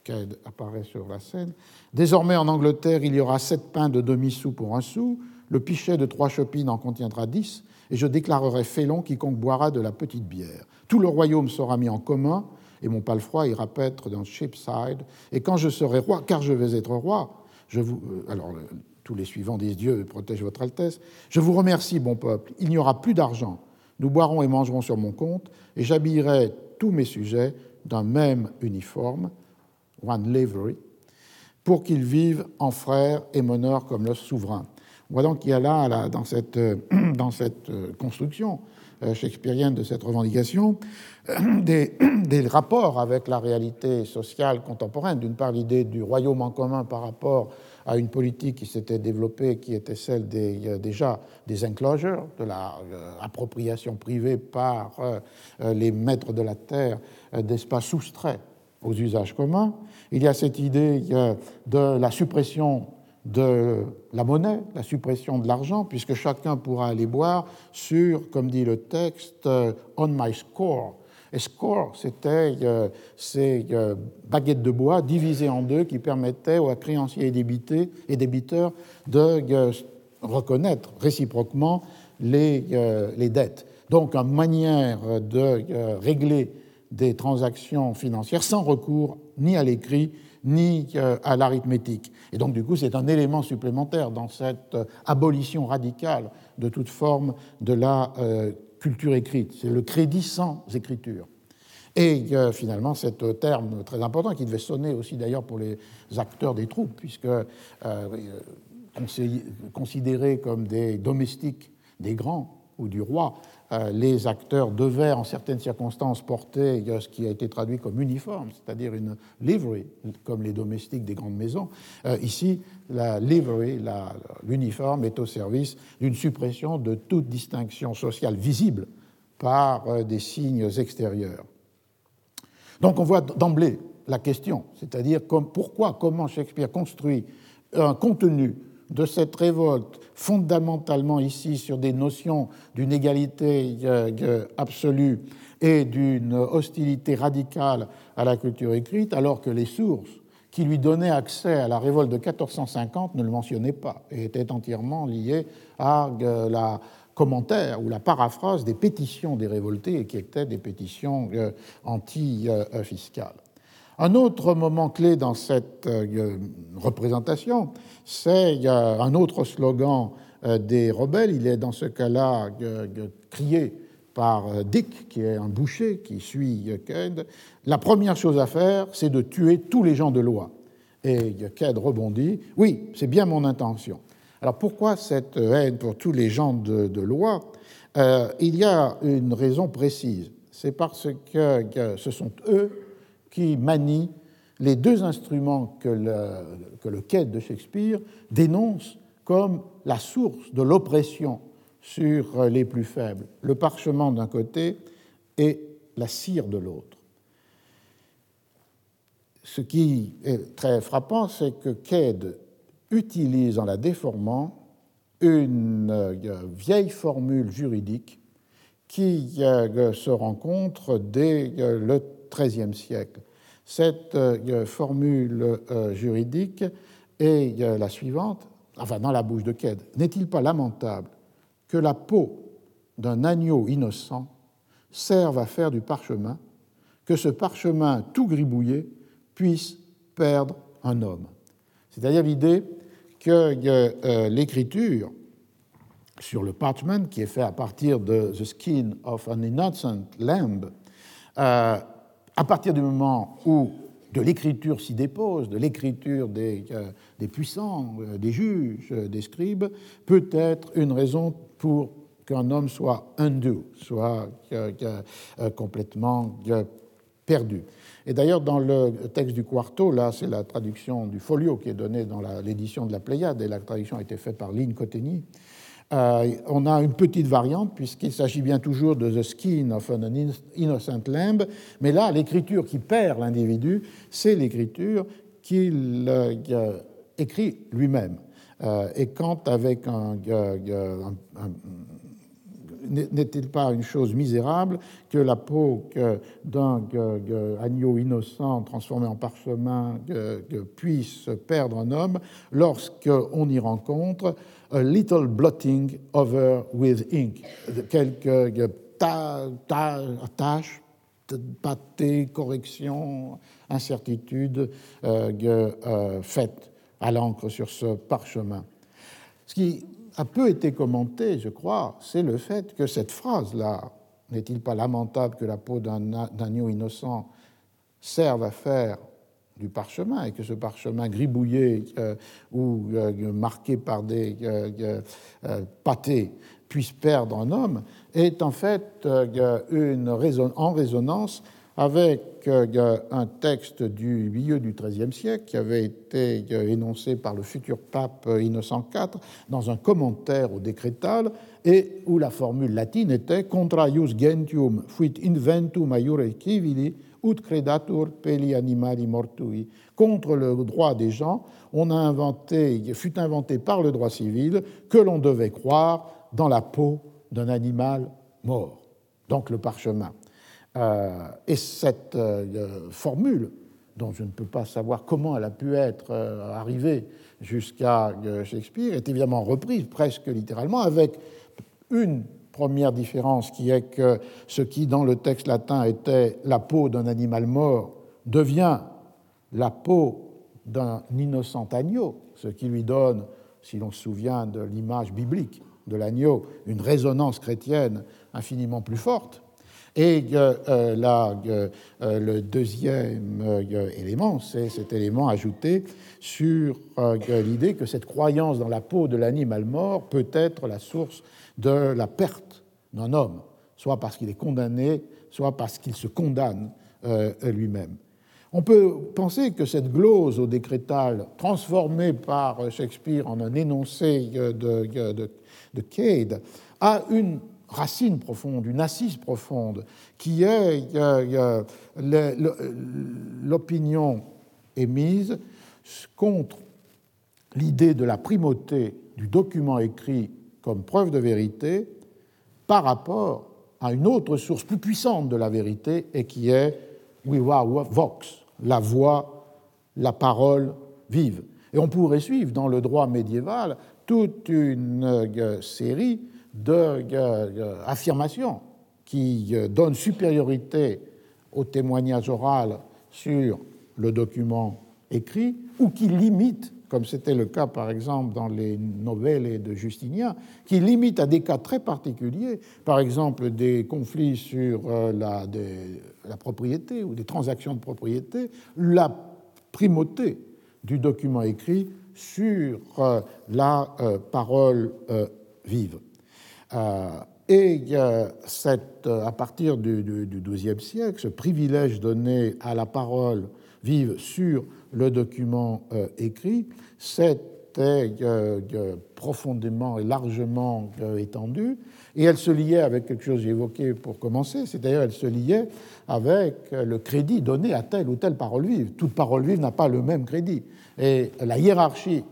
Cade apparaît sur la scène. Désormais, en Angleterre, il y aura sept pains de demi-sou pour un sou, le pichet de trois chopines en contiendra dix, et je déclarerai félon quiconque boira de la petite bière. Tout le royaume sera mis en commun, et mon palefroid ira paître dans Shipside. Et quand je serai roi, car je vais être roi, je vous. Euh, alors, tous les suivants disent Dieu protège votre Altesse. Je vous remercie, bon peuple. Il n'y aura plus d'argent. Nous boirons et mangerons sur mon compte, et j'habillerai tous mes sujets d'un même uniforme, one livery, pour qu'ils vivent en frères et meneurs comme le souverain. On voit donc qu'il y a là, dans cette, euh, dans cette euh, construction shakespearienne de cette revendication, des, des, rapports avec la réalité sociale contemporaine. D'une part, l'idée du royaume en commun par rapport à une politique qui s'était développée, qui était celle des, euh, déjà des enclosures, de l'appropriation euh, privée par euh, les maîtres de la terre d'espaces soustraits aux usages communs. Il y a cette idée de la suppression de la monnaie, la suppression de l'argent, puisque chacun pourra aller boire sur, comme dit le texte, on my score, Et score, c'était euh, ces euh, baguettes de bois divisées en deux qui permettaient aux créanciers et débiteurs de euh, reconnaître réciproquement les, les, dettes. Donc, une manière de régler des transactions financières sans recours ni à l'écrit ni à l'arithmétique. Et donc, du coup, c'est un élément supplémentaire dans cette abolition radicale de toute forme de la culture écrite, c'est le crédit sans écriture. Et euh, finalement, cet terme très important, qui devait sonner aussi d'ailleurs pour les acteurs des troupes, puisque euh, considérés comme des domestiques des grands ou du roi, euh, les acteurs devaient en certaines circonstances porter ce qui a été traduit comme uniforme, c'est-à-dire une livery, comme les domestiques des grandes maisons. ici, la livery, l'uniforme, est au service d'une suppression de toute distinction sociale visible par des signes extérieurs. Donc on voit d'emblée la question, c'est-à-dire pourquoi, comment Shakespeare construit un contenu de cette révolte fondamentalement ici sur des notions d'une égalité euh, euh, absolue et d'une hostilité radicale à la culture écrite, alors que les sources qui lui donnaient accès à la révolte de 1450 ne le mentionnaient pas et étaient entièrement liées à euh, la commentaire ou la paraphrase des pétitions des révoltés, qui étaient des pétitions anti-fiscales. Un autre moment clé dans cette euh, représentation, c'est un autre slogan euh, des rebelles. Il est dans ce cas-là crié par Dick, qui est un boucher qui suit Ked. La première chose à faire, c'est de tuer tous les gens de loi. Et Ked rebondit Oui, c'est bien mon intention. Alors pourquoi cette haine pour tous les gens de, loi? Euh, Il y a une raison précise. C'est parce que, ce sont eux qui manient les deux instruments que le, que quai de Shakespeare dénonce comme la source de l'oppression sur les plus faibles, le parchemin d'un côté et la cire de l'autre. Ce qui est très frappant, c'est que Cade utilise en la déformant une euh, vieille formule juridique qui euh, se rencontre dès euh, le XIIIe siècle. Cette formule juridique est la suivante, enfin dans la bouche de Ked. N'est-il pas lamentable que la peau d'un agneau innocent serve à faire du parchemin, que ce parchemin tout gribouillé puisse perdre un homme? C'est-à-dire l'idée que euh, l'écriture sur le parchment, qui est fait à partir de The Skin of an Innocent Lamb, euh, à partir du moment où de l'écriture s'y dépose, de l'écriture des, euh, puissants, des juges, des scribes, peut être une raison pour qu'un homme soit undo, soit complètement perdu. Et d'ailleurs, dans le texte du quarto, là, c'est la traduction du folio qui est donnée dans l'édition de la Pléiade, et la traduction a été faite par Lynn Cotteny. Euh, on a une petite variante, puisqu'il s'agit bien toujours de The Skin of an Innocent Lamb, mais là, l'écriture qui perd l'individu, c'est l'écriture qu'il euh, écrit lui-même. Euh, et quand, avec un n'est-il pas une chose misérable que la peau d'un agneau innocent transformé en parchemin puisse perdre un homme lorsqu'on y rencontre a little blotting over with ink, quelques tâches, pâtés, corrections, incertitudes euh, euh, faites à l'encre sur ce parchemin. Ce qui a peu été commenté, je crois, c'est le fait que cette phrase-là, n'est-il pas lamentable que la peau d'un agneau innocent serve à faire du parchemin et que ce parchemin gribouillé euh, ou euh, marqué par des euh, pâtés puisse perdre un homme, est en fait une en résonance avec euh, un texte du milieu du XIIIe siècle qui avait été euh, énoncé par le futur pape euh, Innocent IV dans un commentaire au décrétal et où la formule latine était contra ius gentium fuit inventum aiure civili ut credatur peli animali mortui. Contre le droit des gens, on a inventé, fut inventé par le droit civil que l'on devait croire dans la peau d'un animal mort, donc le parchemin. Et cette formule, dont je ne peux pas savoir comment elle a pu être arrivée jusqu'à Shakespeare, est évidemment reprise presque littéralement avec une première différence qui est que ce qui dans le texte latin était la peau d'un animal mort devient la peau d'un innocent agneau, ce qui lui donne, si l'on se souvient de l'image biblique de l'agneau, une résonance chrétienne infiniment plus forte. Et euh, euh, le deuxième euh, élément, c'est cet élément ajouté sur l'idée que cette croyance dans la peau de l'animal mort peut être la source de la perte d'un homme, soit parce qu'il est condamné, soit parce qu'il se condamne lui-même. On peut penser que cette glose au décrétal, transformée par Shakespeare en un énoncé de, de Cade, a une racine profonde, une assise profonde, qui est l'opinion émise contre l'idée de la primauté du document écrit comme preuve de vérité par rapport à une autre source plus puissante de la vérité et qui est vox, la voix, la parole vive. Et on pourrait suivre dans le droit médiéval toute une euh, série d'affirmations qui euh, donnent supériorité au témoignage oral sur le document écrit ou qui limitent, comme c'était le cas par exemple dans les nouvelles de Justinien, qui limitent à des cas très particuliers, par exemple des conflits sur euh, la, propriété ou des transactions de propriété, la primauté du document écrit sur euh, la parole vive. Euh, et euh, à partir du XIIe siècle, ce privilège donné à la parole vive sur le document euh, écrit s'était profondément et largement étendu. Et elle se liait avec quelque chose que j'ai évoqué pour commencer, c'est-à-dire elle se liait avec le crédit donné à telle ou telle parole vive. Toute parole vive n'a pas le même crédit. Et la hiérarchie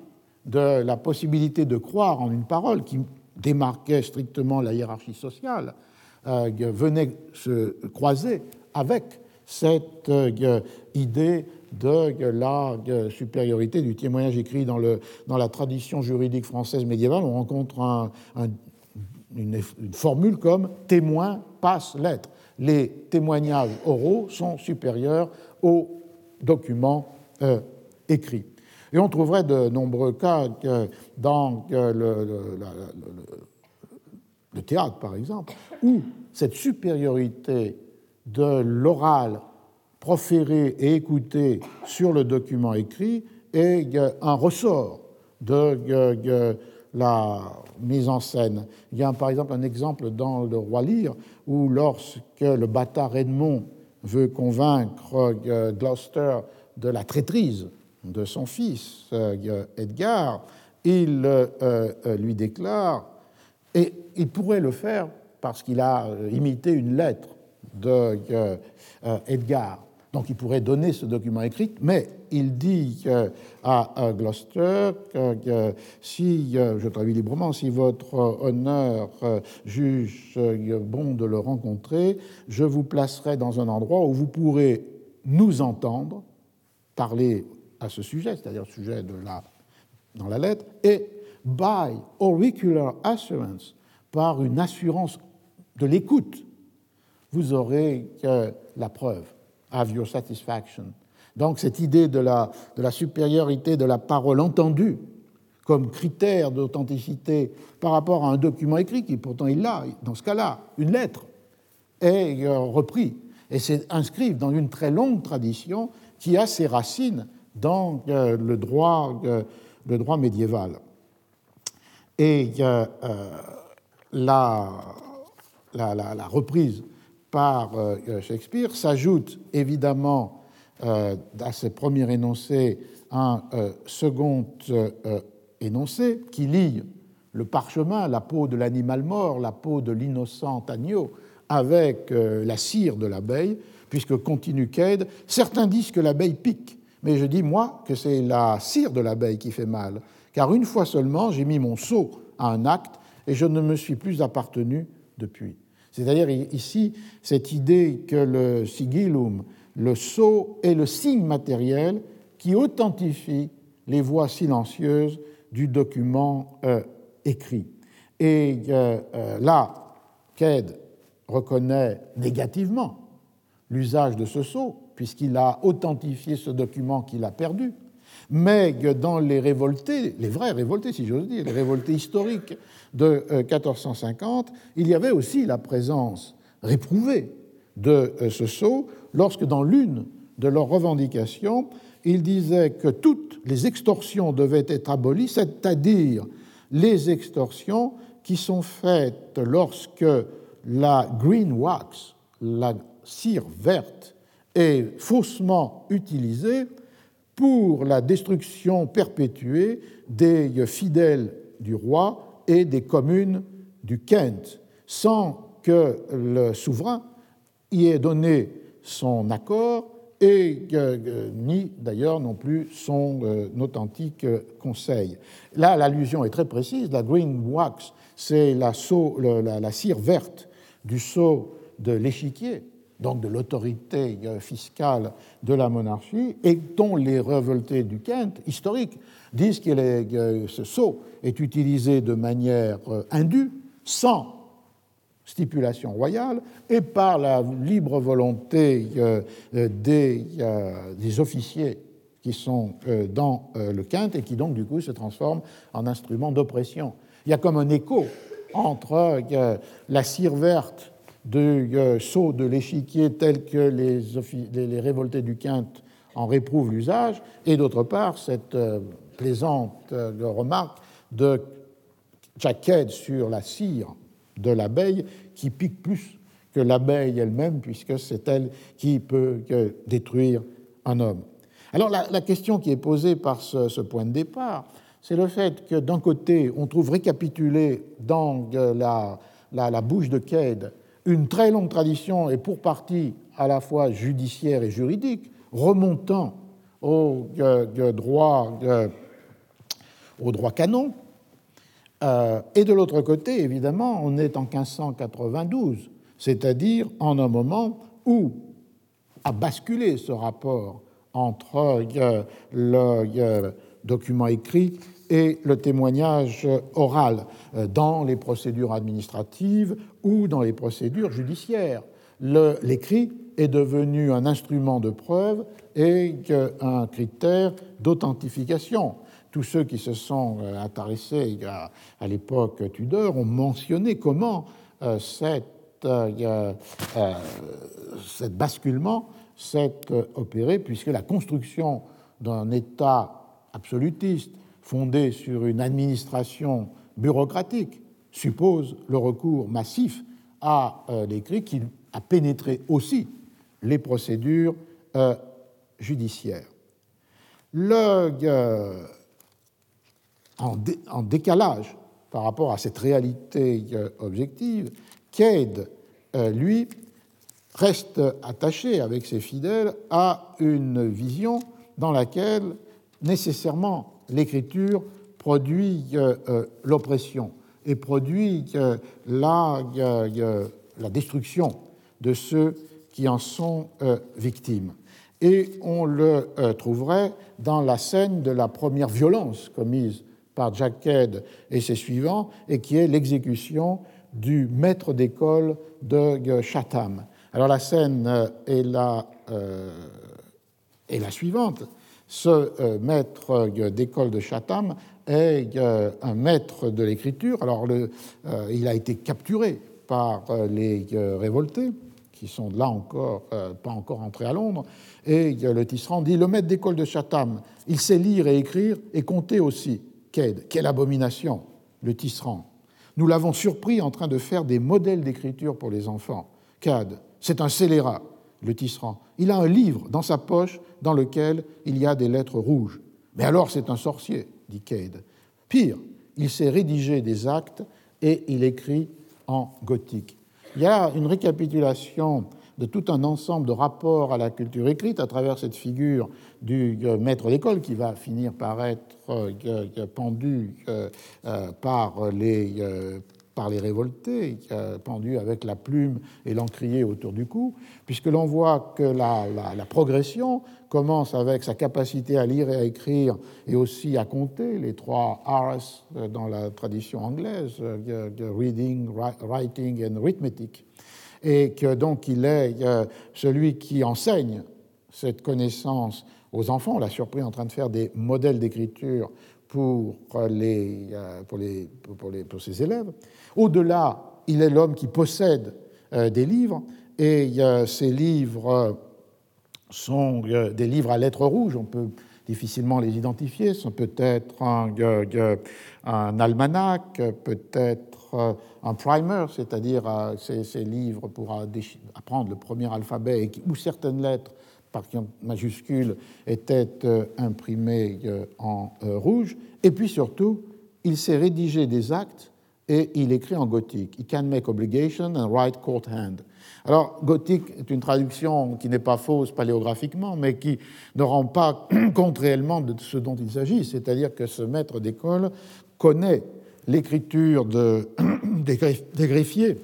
de la possibilité de croire en une parole qui démarquait strictement la hiérarchie sociale, euh, venait se croiser avec cette euh, idée de la supériorité du témoignage écrit dans, le, dans la tradition juridique française médiévale. On rencontre une, formule comme témoin passe lettre. Les témoignages oraux sont supérieurs aux documents euh, écrits. Et on trouverait de nombreux cas dans le, théâtre, par exemple, où cette supériorité de l'oral proféré et écouté sur le document écrit est un ressort de la mise en scène. Il y a par exemple un exemple dans le Roi Lear où lorsque le bâtard Edmond veut convaincre Gloucester de la traîtrise de son fils euh, Edgar, il euh, euh, lui déclare, et il pourrait le faire parce qu'il a imité une lettre de Edgar, donc il pourrait donner ce document écrit, mais il dit à Gloucester que si, je traduis librement, si votre honneur juge bon de le rencontrer, je vous placerai dans un endroit où vous pourrez nous entendre parler à ce sujet, c'est-à-dire le sujet de la, dans la lettre, et by auricular assurance, par une assurance de l'écoute, vous aurez la preuve, have your satisfaction. Donc cette idée de la, de la supériorité de la parole entendue comme critère d'authenticité par rapport à un document écrit, qui pourtant il l'a, dans ce cas-là, une lettre, est euh, repris et c'est inscrit dans une très longue tradition qui a ses racines dans euh, le droit, euh, le droit médiéval. Et euh, la, la, reprise par Shakespeare s'ajoute évidemment à ce premier énoncé un second énoncé qui lie le parchemin, la peau de l'animal mort, la peau de l'innocent agneau, avec la cire de l'abeille, puisque continue Cade, certains disent que l'abeille pique, mais je dis, moi, que c'est la cire de l'abeille qui fait mal, car une fois seulement, j'ai mis mon sceau à un acte et je ne me suis plus appartenu depuis. C'est-à-dire ici cette idée que le sigillum, le sceau, est le signe matériel qui authentifie les voix silencieuses du document euh, écrit. Et euh, euh, là, Ked reconnaît négativement l'usage de ce sceau, puisqu'il a authentifié ce document qu'il a perdu, mais dans les révoltés, les vrais révoltés, si j'ose dire, les révoltés historiques de 1450, il y avait aussi la présence réprouvée de ce sceau, lorsque dans l'une de leurs revendications, il disait que toutes les extorsions devaient être abolies, c'est-à-dire les extorsions qui sont faites lorsque la green wax, la cire verte, est faussement utilisée pour la destruction perpétuée des fidèles du roi et des communes du Kent, sans que le souverain y ait donné son accord et ni d'ailleurs non plus son euh, authentique euh, conseil. Là, l'allusion est très précise. La green wax, c'est la, la, cire verte du sceau de l'échiquier, donc de l'autorité euh, fiscale de la monarchie, et dont les révoltés du Kent, historiques, disent que ce sceau est utilisé de manière indue, sans stipulation royale et par la libre volonté euh, euh, des, euh, des, officiers qui sont dans le quinte et qui donc du coup se transforment en instrument d'oppression. Il y a comme un écho entre la cire verte du sceau de l'échiquier tel que les, révoltés du quinte en réprouvent l'usage et d'autre part cette plaisante remarque de Jaquette sur la cire de l'abeille qui pique plus que l'abeille elle-même, puisque c'est elle qui peut détruire un homme. Alors la, question qui est posée par ce, point de départ, c'est le fait que d'un côté, on trouve récapitulé dans la, la, bouche de Cade une très longue tradition et pour partie à la fois judiciaire et juridique, remontant au, droit, au droit canon, euh, et de l'autre côté, évidemment, on est en 1592, c'est-à-dire en un moment où a basculé ce rapport entre euh, le euh, document écrit et le témoignage oral dans les procédures administratives ou dans les procédures judiciaires. L'écrit est devenu un instrument de preuve et un critère d'authentification tous ceux qui se sont euh, intéressés à, l'époque Tudor ont mentionné comment euh, euh, basculement s'est opéré, puisque la construction d'un État absolutiste fondé sur une administration bureaucratique suppose le recours massif à l'écrit qui a pénétré aussi les procédures judiciaires. Le, en, décalage par rapport à cette réalité euh, objective, Cade, euh, lui, reste attaché avec ses fidèles à une vision dans laquelle nécessairement l'écriture produit euh, l'oppression et produit la, la, destruction de ceux qui en sont victimes. Et on le trouverait dans la scène de la première violence commise par Jack Cade et ses suivants, et qui est l'exécution du maître d'école de Chatham. Alors la scène euh, euh, est la suivante. Ce euh, maître d'école de Chatham est un maître de l'écriture. Alors il a été capturé par les révoltés, qui sont là encore, pas encore entrés à Londres, et le tisserand dit, le maître d'école de Chatham, il sait lire et écrire et compter aussi quelle abomination, le tisserand. Nous l'avons surpris en train de faire des modèles d'écriture pour les enfants. Cad, c'est un scélérat, le tisserand. Il a un livre dans sa poche dans lequel il y a des lettres rouges. Mais alors c'est un sorcier, dit Cade. Pire, il sait rédiger des actes et il écrit en gothique. Il y a une récapitulation de tout un ensemble de rapports à la culture écrite à travers cette figure du euh, maître d'école qui va finir par être euh, pendu euh, par les par les révoltés, pendus avec la plume et l'encrier autour du cou, puisque l'on voit que la, progression commence avec sa capacité à lire et à écrire et aussi à compter, les trois R's dans la tradition anglaise, reading, writing and arithmetic, et que donc il est celui qui enseigne cette connaissance aux enfants. On l'a surpris en train de faire des modèles d'écriture pour, les, euh, pour, les, pour, les, pour ses élèves. Au-delà, il est l'homme qui possède euh, des livres, et ces livres sont euh, des livres à lettres rouges, on peut difficilement les identifier, ce sont peut-être un, un, almanach, peut-être un primer, c'est-à-dire ces, livres pour apprendre le premier alphabet où certaines lettres par majuscule étaient imprimées en rouge. Et puis surtout, il s'est rédigé des actes et il écrit en gothique. He can make obligation and write court hand. Alors, gothique est une traduction qui n'est pas fausse paléographiquement, mais qui ne rend pas compte réellement de ce dont il s'agit, c'est-à-dire que ce maître d'école connaît l'écriture de, des, greffiers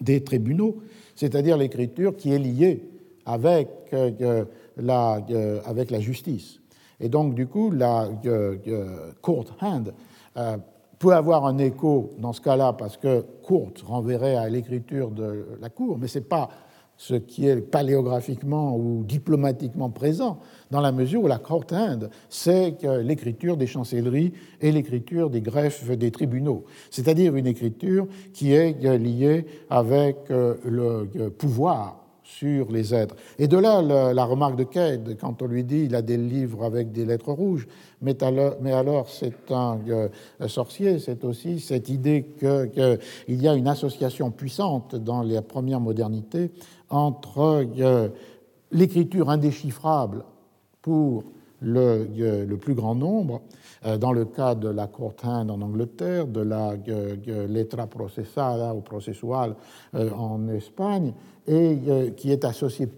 des tribunaux, c'est-à-dire l'écriture qui est liée avec, euh, la, euh, avec la justice. Et donc, du coup, la euh, court hand peut avoir un écho dans ce cas-là, parce que court renverrait à l'écriture de la cour, mais ce n'est pas ce qui est paléographiquement ou diplomatiquement présent, dans la mesure où la court hand, c'est l'écriture des chancelleries et l'écriture des greffes des tribunaux, c'est-à-dire une écriture qui est liée avec le pouvoir sur les êtres. Et de là la, remarque de Cade, quand on lui dit il a des livres avec des lettres rouges, mais alors, c'est un euh, sorcier, c'est aussi cette idée qu'il y a une association puissante dans les premières modernités entre euh, l'écriture indéchiffrable pour le, euh, le, plus grand nombre, dans le cas de la court en Angleterre, de la letra processada ou processual en Espagne, et euh, qui est associée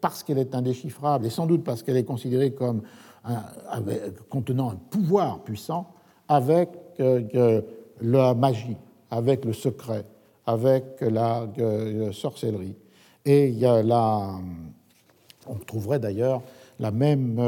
parce qu'elle est indéchiffrable et sans doute parce qu'elle est considérée comme contenant un pouvoir puissant avec euh, la magie, avec le secret, avec la euh, sorcellerie. Et il y a la, on trouverait d'ailleurs la même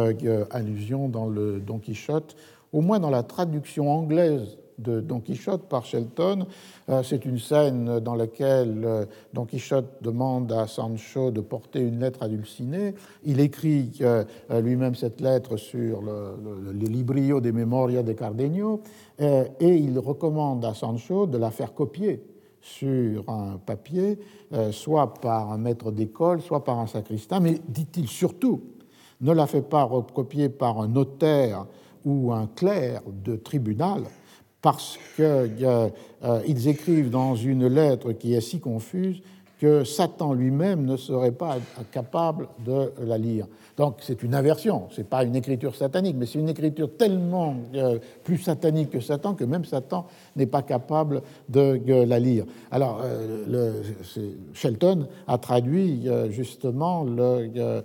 allusion dans le Don Quichotte, au moins dans la traduction anglaise de Don Quichotte par Shelton. Euh, c'est une scène dans laquelle euh, Don Quichotte demande à Sancho de porter une lettre hallucinée. Il écrit euh, lui-même cette lettre sur le, Librio de Memoria de Cardenio et il recommande à Sancho de la faire copier sur un papier, soit par un maître d'école, soit par un sacristain, mais dit-il surtout, ne la fait pas recopier par un notaire ou un clerc de tribunal, parce qu'ils euh, écrivent dans une lettre qui est si confuse que Satan lui-même ne serait pas capable de la lire. Donc c'est une inversion, ce n'est pas une écriture satanique, mais c'est une écriture tellement euh, plus satanique que Satan que même Satan n'est pas capable de la lire. Alors euh, Shelton a traduit euh, justement le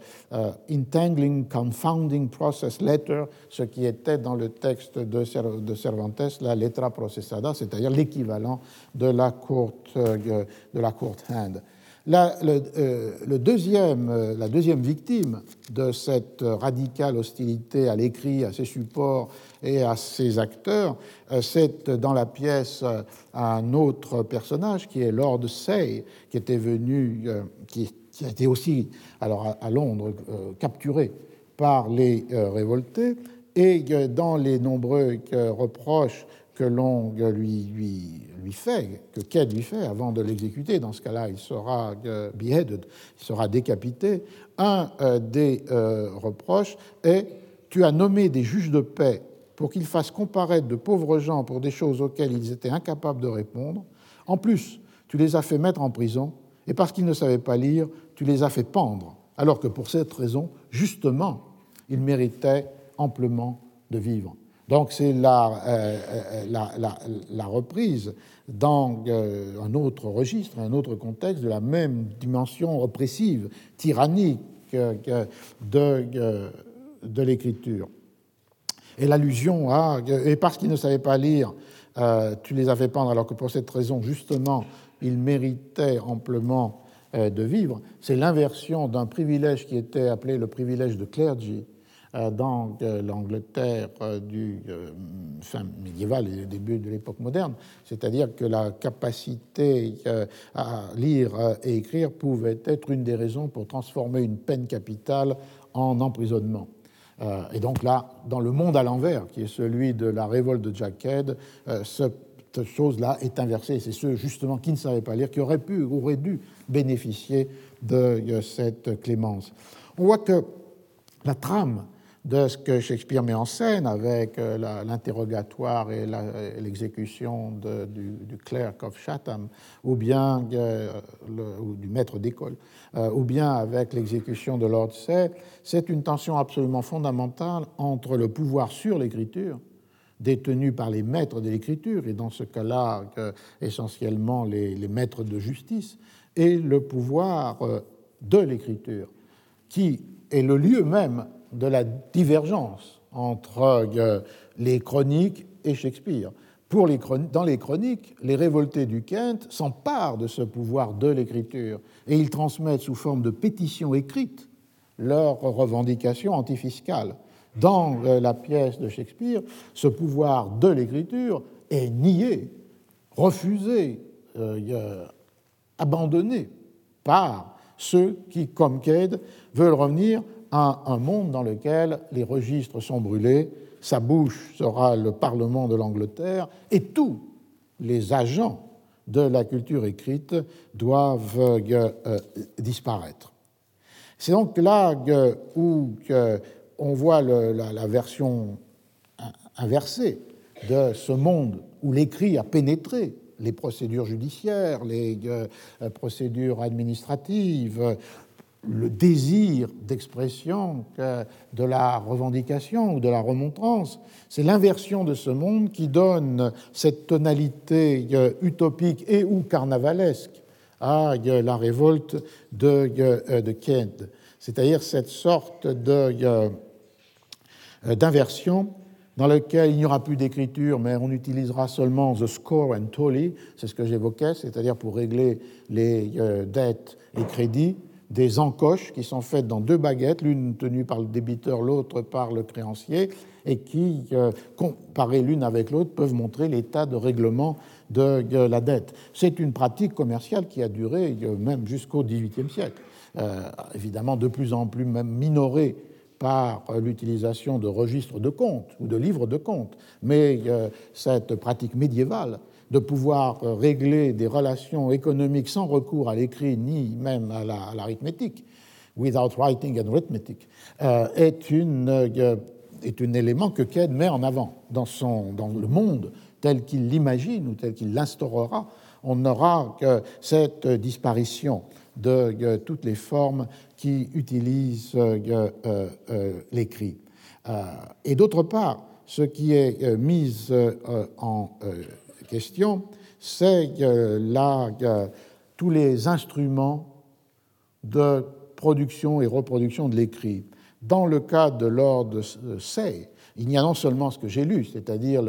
Entangling Confounding Process Letter, ce qui était dans le texte de, Cervantes, la letra processada, c'est-à-dire l'équivalent de la courte, de. La, euh, euh, la deuxième victime de cette radicale hostilité à l'écrit, à ses supports et à ses acteurs, euh, c'est dans la pièce un autre personnage qui est Lord Say, qui était venu, qui, a été aussi alors à, Londres capturé par les révoltés, et dans les nombreux reproches que l'on lui, fait, que Ked lui fait avant de l'exécuter, dans ce cas-là, il sera euh, beheaded, il sera décapité. Un euh, des euh, reproches est Tu as nommé des juges de paix pour qu'ils fassent comparaître de pauvres gens pour des choses auxquelles ils étaient incapables de répondre. En plus, tu les as fait mettre en prison, et parce qu'ils ne savaient pas lire, tu les as fait pendre, alors que pour cette raison, justement, ils méritaient amplement de vivre. Donc c'est la, euh, euh, la, la, la, reprise dans euh, un autre registre, un autre contexte de la même dimension oppressive, tyrannique de, de l'écriture. Et l'allusion à, et parce qu'il ne savait pas lire, tu les as fait pendre alors que pour cette raison, justement, ils méritaient amplement de vivre. C'est l'inversion d'un privilège qui était appelé le privilège de clergy dans euh, l'Angleterre euh, du fin médiéval et début de l'époque moderne, c'est-à-dire que la capacité à lire et écrire pouvait être une des raisons pour transformer une peine capitale en emprisonnement. Et donc là, dans le monde à l'envers, qui est celui de la révolte de Jackhead, cette chose-là est inversée. C'est ceux justement qui ne savaient pas lire qui auraient pu, auraient dû bénéficier de cette clémence. On voit que la trame de ce que Shakespeare met en scène avec euh, l'interrogatoire et l'exécution du, du, clerk of Chatham, ou bien euh, du maître d'école, euh, ou bien avec l'exécution de Lord Say, c'est une tension absolument fondamentale entre le pouvoir sur l'écriture, détenu par les maîtres de l'écriture, et dans ce cas-là, essentiellement les, maîtres de justice, et le pouvoir de l'écriture, qui est le lieu même de la divergence entre euh, les chroniques et Shakespeare. Dans les chroniques, les révoltés du Kent s'emparent de ce pouvoir de l'écriture et ils transmettent sous forme de pétitions écrites leurs revendications antifiscales. Dans euh, la pièce de Shakespeare, ce pouvoir de l'écriture est nié, refusé, euh, abandonné par ceux qui, comme Cade, veulent revenir à un monde dans lequel les registres sont brûlés, sa bouche sera le Parlement de l'Angleterre, et tous les agents de la culture écrite doivent euh, disparaître. C'est donc là où on voit la, version inversée de ce monde où l'écrit a pénétré les procédures judiciaires, les euh, procédures administratives, le désir d'expression de la revendication ou de la remontrance. C'est l'inversion de ce monde qui donne cette tonalité euh, utopique et ou carnavalesque à euh, la révolte de, euh, de Kent, c'est-à-dire cette sorte d'inversion dans laquelle il n'y aura plus d'écriture, mais on utilisera seulement the score and tally, c'est ce que j'évoquais, c'est-à-dire pour régler les dettes et crédits, des encoches qui sont faites dans deux baguettes, l'une tenue par le débiteur, l'autre par le créancier, et qui, euh, comparées l'une avec l'autre, peuvent montrer l'état de règlement de la dette. C'est une pratique commerciale qui a duré euh, même jusqu'au XVIIIe siècle, euh, évidemment de plus en plus minorée par l'utilisation de registres de comptes ou de livres de comptes, mais cette pratique médiévale de pouvoir euh, régler des relations économiques sans recours à l'écrit ni même à l'arithmétique, without writing and arithmetic, euh, est, une, euh, est un élément que Ked met en avant dans, son, dans le monde tel qu'il l'imagine ou tel qu'il l'instaurera. On n'aura que cette disparition de toutes les formes qui utilisent l'écrit. et d'autre part, ce qui est mis en question, c'est là, tous les instruments de production et reproduction de l'écrit. Dans le cas de Lord Say, il y a non seulement ce que j'ai lu, c'est-à-dire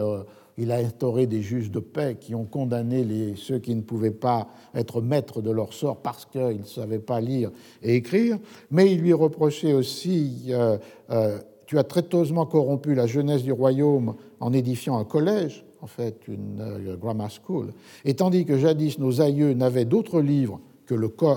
il a instauré des juges de paix qui ont condamné ceux qui ne pouvaient pas être maîtres de leur sort parce qu'ils ne savaient pas lire et écrire, mais il lui reprochait aussi euh, euh, Tu as traiteusement corrompu la jeunesse du royaume en édifiant un collège en fait une euh, grammar school, et tandis que jadis nos aïeux n'avaient d'autres livres que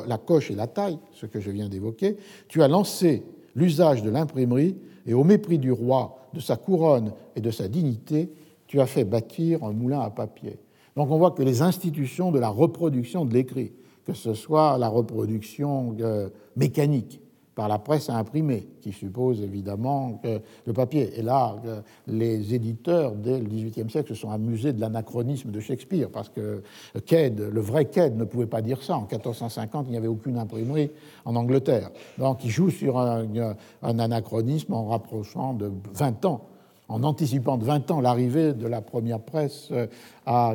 la coche et la taille, ce que je viens d'évoquer, tu as lancé l'usage de l'imprimerie et au mépris du roi, de sa couronne et de sa dignité, tu as fait bâtir un moulin à papier. Donc on voit que les institutions de la reproduction de l'écrit, que ce soit la reproduction euh, mécanique, par la presse à imprimer, qui suppose évidemment que le papier. Et là, les éditeurs, dès le XVIIIe siècle, se sont amusés de l'anachronisme de Shakespeare, parce que Ked, le vrai Ked, ne pouvait pas dire ça. En 1450, il n'y avait aucune imprimerie en Angleterre. Donc, il joue sur un, anachronisme en rapprochant de 20 ans, en anticipant de 20 ans l'arrivée de la première presse à,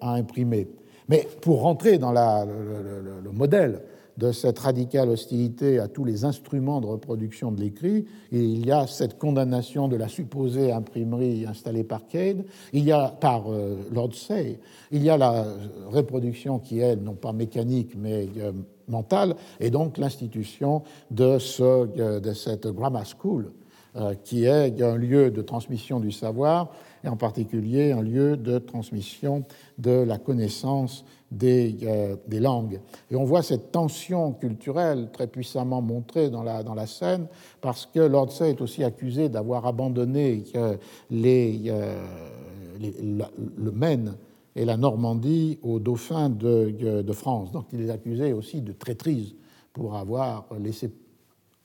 à, imprimer. Mais pour rentrer dans le modèle de cette radicale hostilité à tous les instruments de reproduction de l'écrit. Il y a cette condamnation de la supposée imprimerie installée par Cade, il y a par euh, Lord Say, il y a la reproduction qui est non pas mécanique mais euh, mentale, et donc l'institution de, euh, de cette grammar school qui est un lieu de transmission du savoir et en particulier un lieu de transmission de la connaissance des, euh, des, langues. Et on voit cette tension culturelle très puissamment montrée dans la, dans la scène, parce que Lord Say est aussi accusé d'avoir abandonné euh, les, euh, le Maine et la Normandie aux dauphins de, de, France. Donc il est accusé aussi de traîtrise pour avoir laissé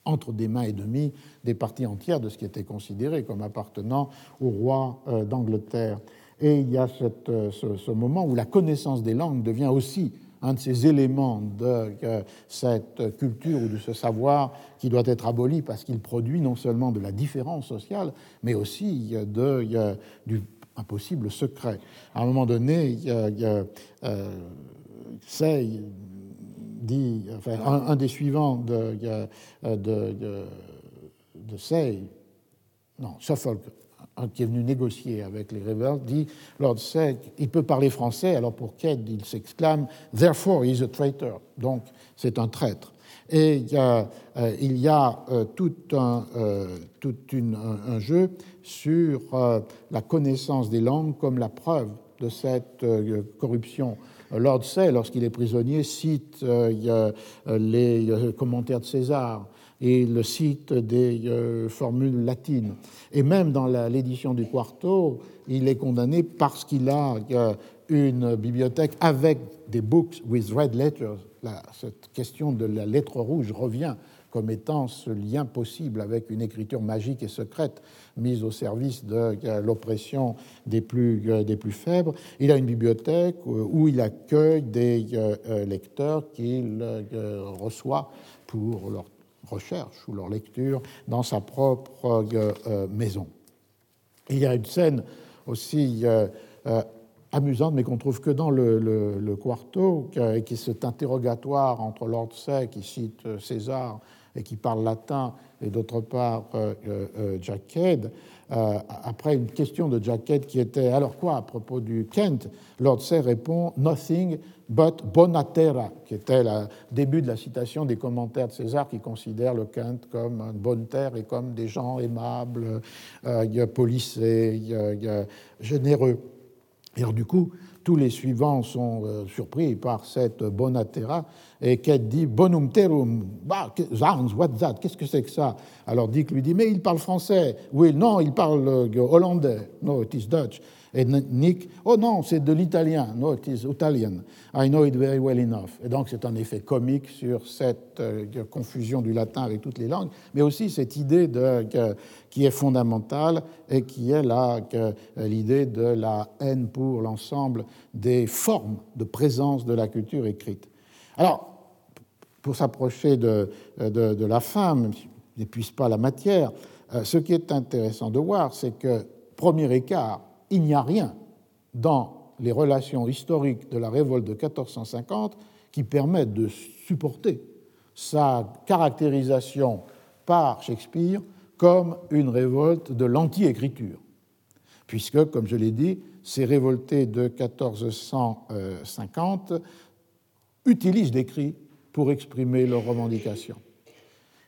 entre des mains et demi des parties entières de ce qui était considéré comme appartenant au roi d'Angleterre. Et il y a euh, ce, moment où la connaissance des langues devient aussi un de ces éléments de euh, cette culture ou de ce savoir qui doit être aboli parce qu'il produit non seulement de la différence sociale, mais aussi de, du impossible secret. À un moment donné, euh, dit, enfin, un, des suivants de, de, de, de Say, non, Suffolk, qui est venu négocier avec les rebelles, dit Lord Say, il peut parler français, alors pour Ked, il s'exclame Therefore, he's a traitor. Donc, c'est un traître. Et il y a, euh, euh, tout, un, euh, jeu sur la connaissance des langues comme la preuve de cette corruption. Lord Say, lorsqu'il est prisonnier, cite les commentaires de César et le cite des euh, formules latines. Et même dans l'édition du Quarto, il est condamné parce qu'il a une bibliothèque avec des books with red letters. cette question de la lettre rouge revient comme étant ce lien possible avec une écriture magique et secrète mise au service de l'oppression des plus, euh, des plus faibles. Il a une bibliothèque où il accueille des euh, lecteurs qu'il reçoit pour leur recherche ou leur lecture dans sa propre euh, euh, maison. Il y a une scène aussi euh, amusante, mais qu'on trouve que dans le, le, quarto, qui est cet interrogatoire entre Lord Say, qui cite César et qui parle latin, et d'autre part Jack Cade. après une question de Jack qui était alors quoi à propos du Kent, Lord Say répond Nothing but bonatera, qui était le début de la citation des commentaires de César qui considère le Kent comme une bonne terre et comme des gens aimables, euh, policés, généreux. Et alors, du coup, tous les suivants sont euh, surpris par cette bonatera et qu'elle dit bonum terum, bah, what's that? Qu'est-ce que c'est que ça? Alors Dick lui dit mais il parle français. Oui, non, il parle euh, hollandais. No, it is Dutch. Et Nick, oh non, c'est de l'italien. No, it is Italian. I know it very well enough. Et donc c'est un effet comique sur cette euh, confusion du latin avec toutes les langues, mais aussi cette idée de, qui est fondamentale et qui est là l'idée de la haine pour l'ensemble des formes de présence de la culture écrite. Alors, pour s'approcher de, de, de, la fin, même si n'épuise pas la matière, euh, ce qui est intéressant de voir, c'est que, premier écart, il n'y a rien dans les relations historiques de la révolte de 1450 qui permettent de supporter sa caractérisation par Shakespeare comme une révolte de l'anti-écriture, puisque, comme je l'ai dit, ces révoltés de 1450 utilisent l'écrit pour exprimer leurs revendications.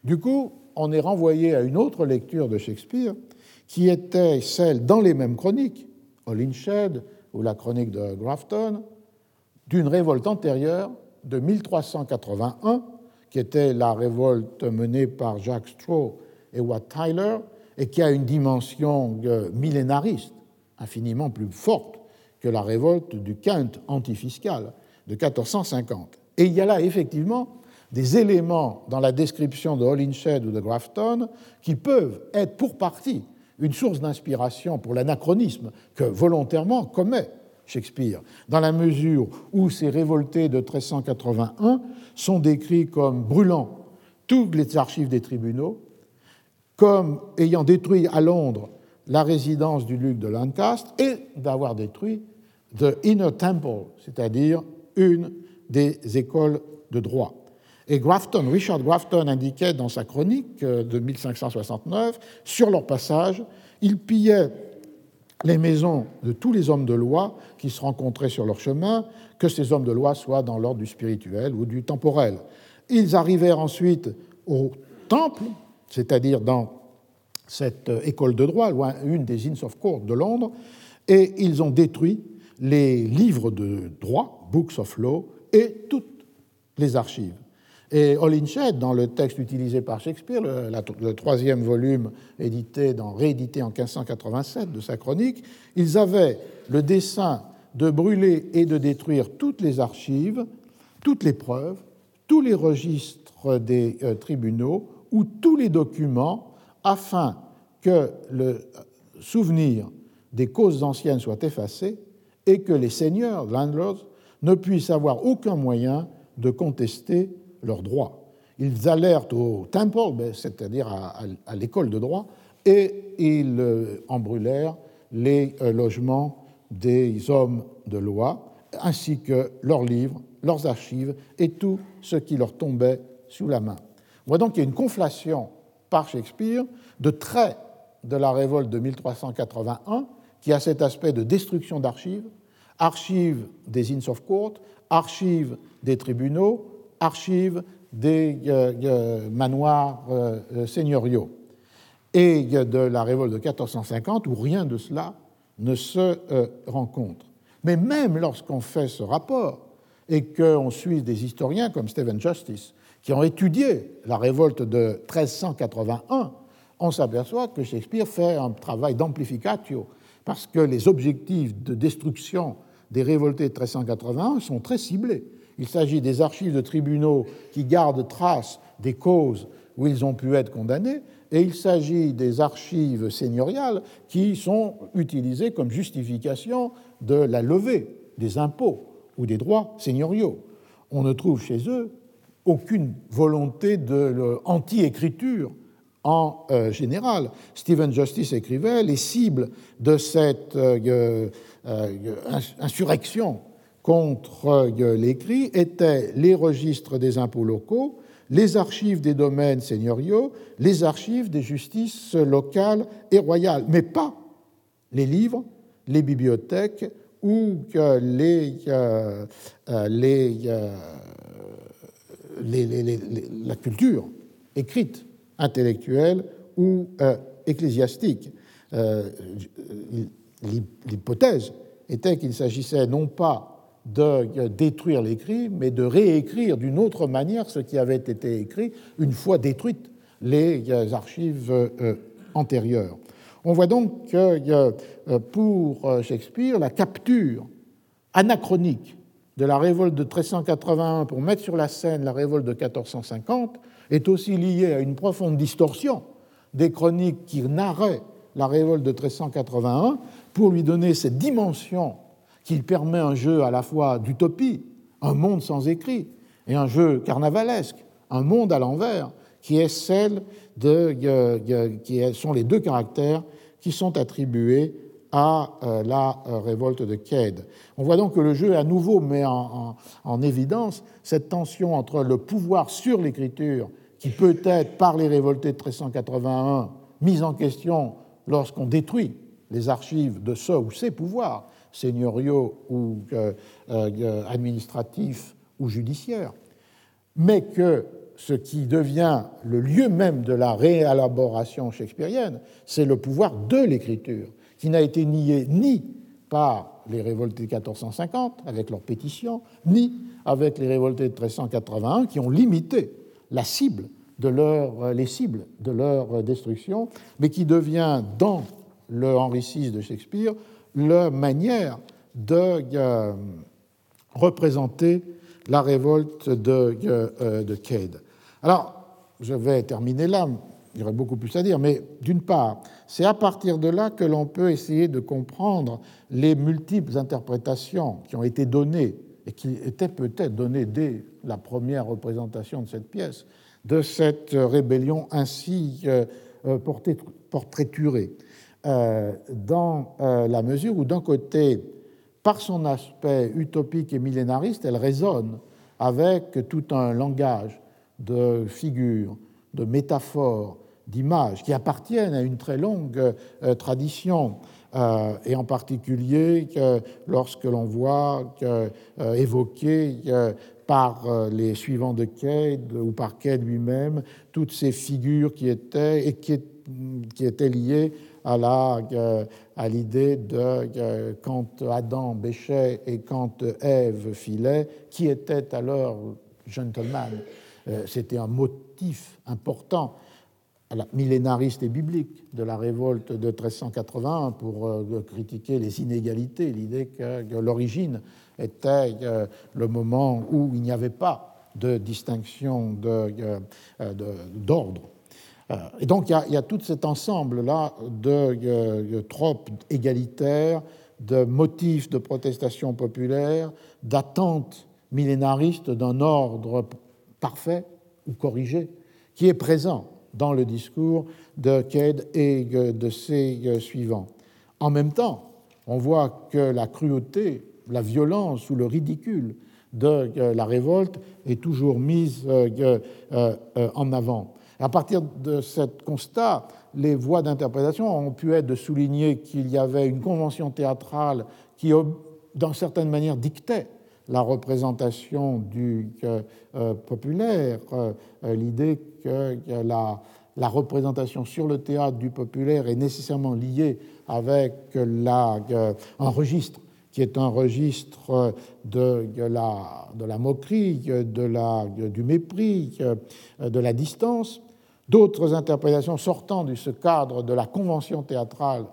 Du coup, on est renvoyé à une autre lecture de Shakespeare, qui était celle dans les mêmes chroniques, Holinshed ou la chronique de Grafton, d'une révolte antérieure de 1381, qui était la révolte menée par Jack Straw et Watt Tyler, et qui a une dimension euh, millénariste infiniment plus forte que la révolte du Kent antifiscal de 1450. Et il y a là effectivement des éléments dans la description de Holinshed ou de Grafton qui peuvent être pour partie une source d'inspiration pour l'anachronisme que volontairement commet Shakespeare, dans la mesure où ces révoltés de 1381 sont décrits comme brûlant toutes les archives des tribunaux, comme ayant détruit à Londres la résidence du duc de Lancaster et d'avoir détruit The Inner Temple, c'est-à-dire une des écoles de droit. Et Grafton, Richard Grafton indiquait dans sa chronique de 1569, sur leur passage, ils pillaient les maisons de tous les hommes de loi qui se rencontraient sur leur chemin, que ces hommes de loi soient dans l'ordre du spirituel ou du temporel. Ils arrivèrent ensuite au temple, c'est-à-dire dans cette école de droit, une des Inns of Court de Londres, et ils ont détruit les livres de droit, Books of Law, et toutes les archives. Et Holinshed, dans le texte utilisé par Shakespeare, le, troisième volume édité dans, réédité en 1587 de sa chronique, ils avaient le dessein de brûler et de détruire toutes les archives, toutes les preuves, tous les registres des euh, tribunaux ou tous les documents afin que le souvenir des causes anciennes soit effacé et que les seigneurs, landlords, ne puissent avoir aucun moyen de contester leurs droits. Ils alertent au temple, ben, c'est-à-dire à, l'école de droit, et ils euh, en brûlèrent les euh, logements des hommes de loi, ainsi que leurs livres, leurs archives et tout ce qui leur tombait sous la main. On voit donc qu'il y a une conflation par Shakespeare de traits de la révolte de 1381 qui a cet aspect de destruction d'archives, archives des Inns of Court, archives des tribunaux, archives des euh, euh, manoirs euh, seigneuriaux, et de la révolte de 1450 où rien de cela ne se rencontre. Mais même lorsqu'on fait ce rapport et qu'on suit des historiens comme Stephen Justice, qui ont étudié la révolte de 1381, on s'aperçoit que Shakespeare fait un travail d'amplificatio, parce que les objectifs de destruction des révoltés de 1381 sont très ciblés. Il s'agit des archives de tribunaux qui gardent trace des causes où ils ont pu être condamnés, et il s'agit des archives seigneuriales qui sont utilisées comme justification de la levée des impôts ou des droits seigneuriaux. On ne trouve chez eux aucune volonté de anti-écriture en euh, général. Stephen Justice écrivait les cibles de cette euh, euh, insurrection contre l'écrit étaient les registres des impôts locaux, les archives des domaines seigneuriaux, les archives des justices locales et royales, mais pas les livres, les bibliothèques ou les, les, les, la culture écrite, intellectuelle ou euh, ecclésiastique. Euh, l'hypothèse était qu'il s'agissait non pas de détruire l'écrit, mais de réécrire d'une autre manière ce qui avait été écrit une fois détruites les euh, archives antérieures. On voit donc que pour Shakespeare, la capture anachronique de la révolte de 1381 pour mettre sur la scène la révolte de 1450 est aussi liée à une profonde distorsion des chroniques qui narraient la révolte de 1381 pour lui donner cette dimension qui permet un jeu à la fois d'utopie, un monde sans écrit, et un jeu carnavalesque, un monde à l'envers, qui est celle de, euh, euh, qui sont les deux caractères qui sont attribués à euh, la révolte de Cade. On voit donc que le jeu à nouveau met en, en évidence cette tension entre le pouvoir sur l'écriture, qui peut être, par les révoltés de 1381, mise en question lorsqu'on détruit les archives de ce ou ces pouvoirs, seigneuriaux ou euh, euh, administratifs ou judiciaires, mais que ce qui devient le lieu même de la réélaboration shakespearienne, c'est le pouvoir de l'écriture, qui n'a été nié ni par les révoltés de 1450 avec leurs pétitions, ni avec les révoltés de 1381 qui ont limité la les cibles de leur destruction, mais qui devient dans le Henri VI de Shakespeare la manière de euh, représenter la révolte de, euh, de Cade. Alors, je vais terminer là, il y aurait beaucoup plus à dire, mais d'une part, c'est à partir de là que l'on peut essayer de comprendre les multiples interprétations qui ont été données et qui étaient peut-être données dès la première représentation de cette pièce, de cette rébellion ainsi euh, portraiturée. Euh, dans euh, la mesure où, d'un côté, par son aspect utopique et millénariste, elle résonne avec tout un langage de figures, de métaphores, d'images qui appartiennent à une très longue euh, tradition, et en particulier lorsque l'on voit que, évoqué par les suivants de Cade ou par Cade lui-même toutes ces figures qui étaient et qui étaient liées à la à l'idée de quand Adam bêchait et quand Ève filait, qui était alors gentleman. C'était un motif important millénariste et biblique de la révolte de 1381 pour euh, critiquer les inégalités, l'idée que, l'origine était euh, le moment où il n'y avait pas de distinction euh, d'ordre. Et donc il y, a, tout cet ensemble-là de, tropes égalitaires, de motifs de protestation populaire, d'attentes millénaristes d'un ordre parfait ou corrigé, qui est présent dans le discours de Cade et de ses euh, suivants. En même temps, on voit que la cruauté, la violence ou le ridicule de euh, la révolte est toujours mise euh, en avant. À partir de ce constat, les voies d'interprétation ont pu être de souligner qu'il y avait une convention théâtrale qui, dans certaines manières, dictait la représentation du populaire, l'idée que la, représentation sur le théâtre du populaire est nécessairement liée avec un registre qui est un registre de, la, moquerie, du mépris, de la distance. D'autres interprétations sortant de ce cadre de la convention théâtrale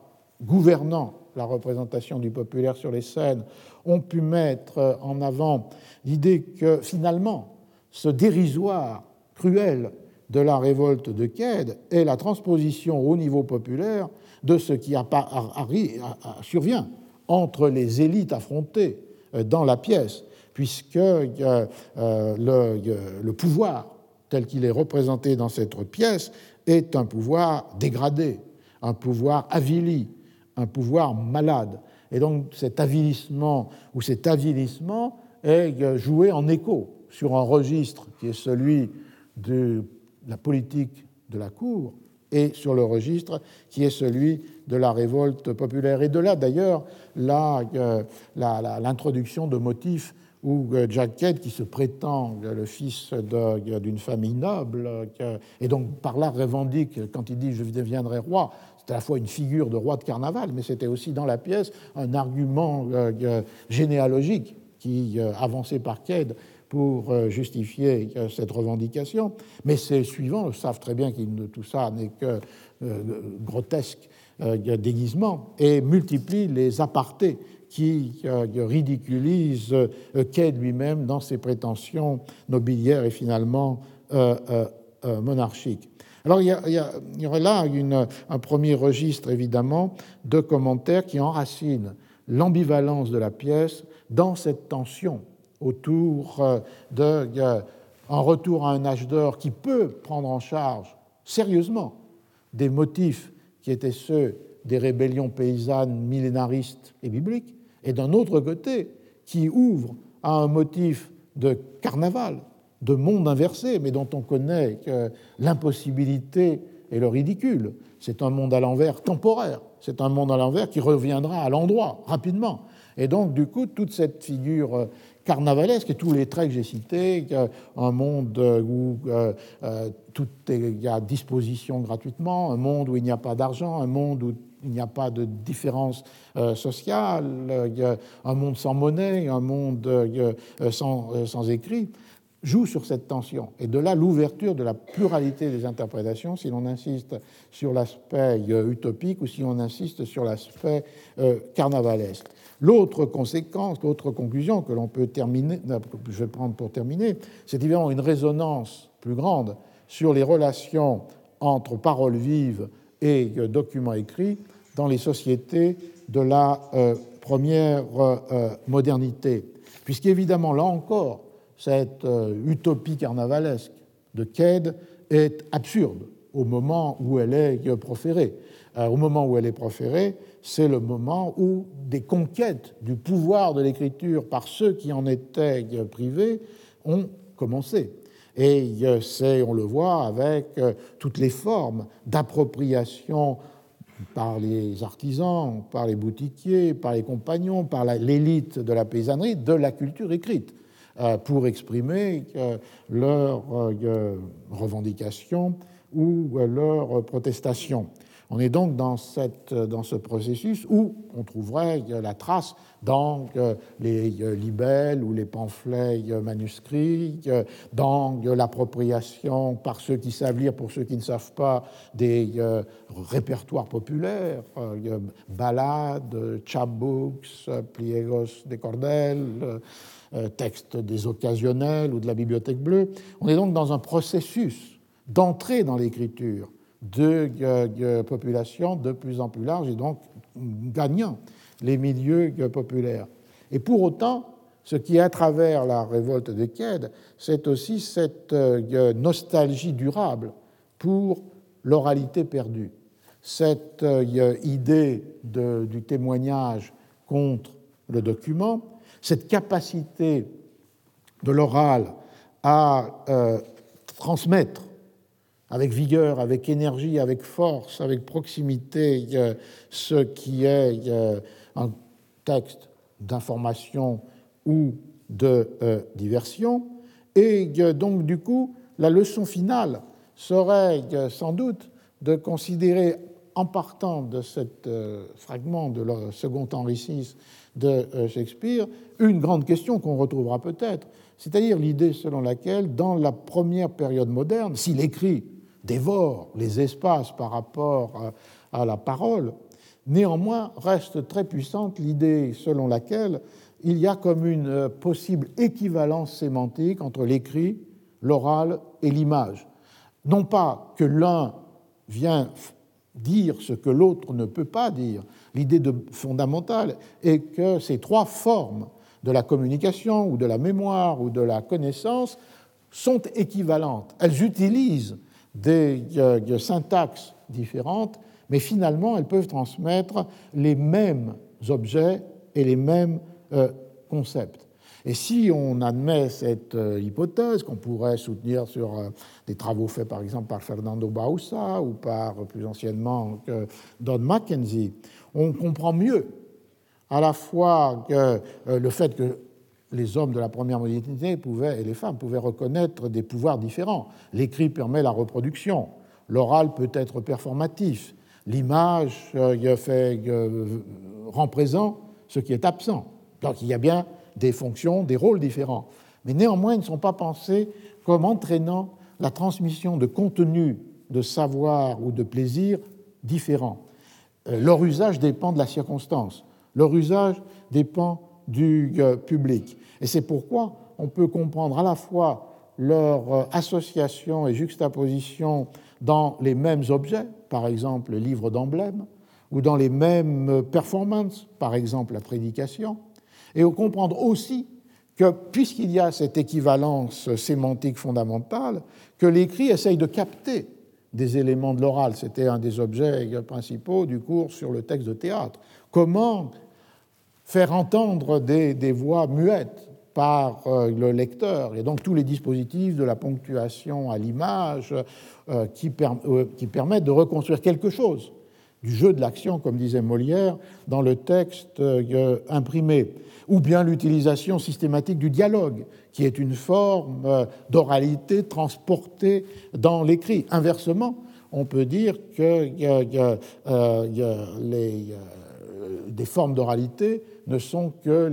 gouvernant la représentation du populaire sur les scènes ont pu mettre en avant l'idée que finalement ce dérisoire cruel de la révolte de Quède est la transposition au niveau populaire de ce qui survient entre les élites affrontées euh, dans la pièce, puisque euh, le, pouvoir tel qu'il est représenté dans cette pièce est un pouvoir dégradé, un pouvoir avili, un pouvoir malade. Et donc cet avilissement ou cet avilissement est euh, joué en écho sur un registre qui est celui de la politique de la cour et sur le registre qui est celui de la révolte populaire. Et de là, d'ailleurs, euh, l'introduction de motifs où euh, Jack Ked, qui se prétend le fils d'une famille noble, et donc par là revendique, quand il dit je deviendrai roi, c'est à la fois une figure de roi de carnaval, mais c'était aussi dans la pièce un argument euh, généalogique qui, avancé par Ked, pour euh, justifier euh, cette revendication, mais ses suivants savent très bien que tout ça n'est que euh, grotesque déguisement et multiplient les apartés qui ridiculisent Cade lui-même dans ses prétentions nobiliaires et finalement monarchiques. Alors il y, aurait là un premier registre évidemment de commentaires qui enracinent l'ambivalence de la pièce dans cette tension autour euh, de un retour à un âge d'or qui peut prendre en charge sérieusement des motifs qui étaient ceux des rébellions paysannes millénaristes et bibliques, et d'un autre côté, qui ouvre à un motif de carnaval, de monde inversé, mais dont on connaît l'impossibilité et le ridicule. C'est un monde à l'envers temporaire, c'est un monde à l'envers qui reviendra à l'endroit rapidement. Et donc, du coup, toute cette figure carnavalesque et tous les traits que j'ai cités, un monde où euh, euh, tout est à disposition gratuitement, un monde où il n'y a pas d'argent, un monde où il n'y a pas de différence euh, sociale, un monde sans monnaie, un monde sans écrit, joue sur cette tension. Et de là l'ouverture de la pluralité des interprétations, si l'on insiste sur l'aspect utopique ou si on insiste sur l'aspect carnavalesque. L'autre conséquence, l'autre conclusion que l'on peut terminer, je vais prendre pour terminer, c'est évidemment une résonance plus grande sur les relations entre paroles vives et documents écrits dans les sociétés de la euh, première euh, modernité. Puisqu'évidemment, là encore, cette euh, utopie carnavalesque de Cade est absurde au moment où elle est proférée. au moment où elle est proférée, c'est le moment où des conquêtes du pouvoir de l'écriture par ceux qui en étaient privés ont commencé. Et c'est, on le voit, avec toutes les formes d'appropriation par les artisans, par les boutiquiers, par les compagnons, par l'élite de la paysannerie, de la culture écrite, euh, pour exprimer leurs euh, revendications ou leurs protestations. On est donc dans, cette, dans ce processus où on trouverait la trace dans les libelles ou les pamphlets manuscrits, dans l'appropriation par ceux qui savent lire, pour ceux qui ne savent pas, des euh, répertoires populaires, euh, ballades, chapbooks, pliegos des cordelles, euh, textes des occasionnels ou de la bibliothèque bleue. On est donc dans un processus d'entrée dans l'écriture de populations de plus en plus larges et donc gagnant les milieux populaires. Et pour autant, ce qui à travers la révolte des Quèdes, c'est aussi cette euh, nostalgie durable pour l'oralité perdue, cette euh, idée du témoignage contre le document, cette capacité de l'oral à euh, transmettre avec vigueur, avec énergie, avec force, avec proximité, ce qui est un texte d'information ou de euh, diversion. Et donc, du coup, la leçon finale serait sans doute de considérer, en partant de ce euh, fragment de second Henri VI de euh, Shakespeare, une grande question qu'on retrouvera peut-être, c'est-à-dire l'idée selon laquelle, dans la première période moderne, s'il écrit dévore les espaces par rapport à, la parole, néanmoins reste très puissante l'idée selon laquelle il y a comme une possible équivalence sémantique entre l'écrit, l'oral et l'image. Non pas que l'un vient dire ce que l'autre ne peut pas dire, l'idée fondamentale est que ces trois formes de la communication ou de la mémoire ou de la connaissance sont équivalentes. Elles utilisent des euh, syntaxes différentes, mais finalement elles peuvent transmettre les mêmes objets et les mêmes euh, concepts. Et si on admet cette euh, hypothèse, qu'on pourrait soutenir sur des travaux faits par exemple par Fernando Bausa ou par plus anciennement Don Mackenzie, on comprend mieux à la fois que le fait que les hommes de la première modernité pouvaient, et les femmes pouvaient reconnaître des pouvoirs différents. L'écrit permet la reproduction, l'oral peut être performatif, l'image euh, euh, rend présent ce qui est absent. Donc il y a bien des fonctions, des rôles différents. Mais néanmoins, ils ne sont pas pensés comme entraînant la transmission de contenu, de savoir ou de plaisir différents. Euh, leur usage dépend de la circonstance. Leur usage dépend du public. Et c'est pourquoi on peut comprendre à la fois leur euh, association et juxtaposition dans les mêmes objets, par exemple le livre d'emblème, ou dans les mêmes performances, par exemple la prédication, et comprendre aussi que, puisqu'il y a cette équivalence sémantique fondamentale, que l'écrit essaye de capter des éléments de l'oral. C'était un des objets principaux du cours sur le texte de théâtre. Comment faire entendre des, voix muettes par euh, le lecteur? Et donc tous les dispositifs de la ponctuation à l'image euh, euh, qui, permettent de reconstruire quelque chose du jeu de l'action, comme disait Molière, dans le texte imprimé, ou bien l'utilisation systématique du dialogue, qui est une forme d'oralité transportée dans l'écrit. Inversement, on peut dire que les, des formes d'oralité ne sont que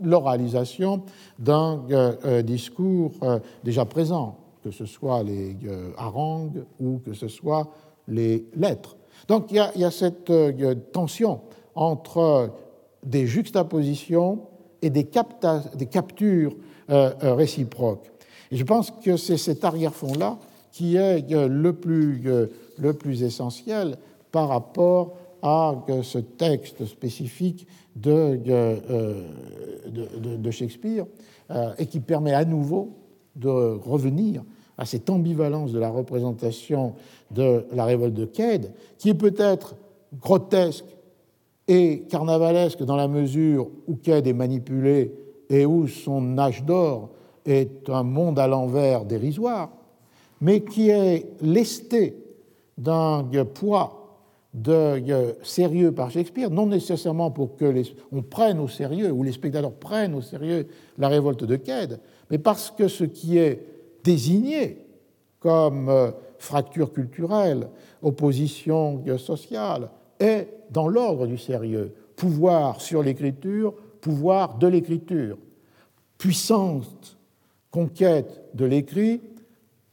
l'oralisation d'un euh, euh, discours euh, déjà présent, que ce soit les harangues ou que ce soit les lettres. Donc il y a, cette tension entre des juxtapositions et des, captures réciproques. Et je pense que c'est cet arrière-fond-là qui est le plus, le plus essentiel par rapport à ce texte spécifique de, euh, de, de Shakespeare euh, et qui permet à nouveau de revenir à cette ambivalence de la représentation de la révolte de Cade, qui est peut-être grotesque et carnavalesque dans la mesure où Cade est manipulé et où son âge d'or est un monde à l'envers dérisoire, mais qui est lesté d'un poids de sérieux par Shakespeare, non nécessairement pour que on prenne au sérieux ou les spectateurs prennent au sérieux la révolte de Ked, mais parce que ce qui est désigné comme euh, fracture culturelle, opposition sociale, est dans l'ordre du sérieux. Pouvoir sur l'écriture, pouvoir de l'écriture. Puissante conquête de l'écrit,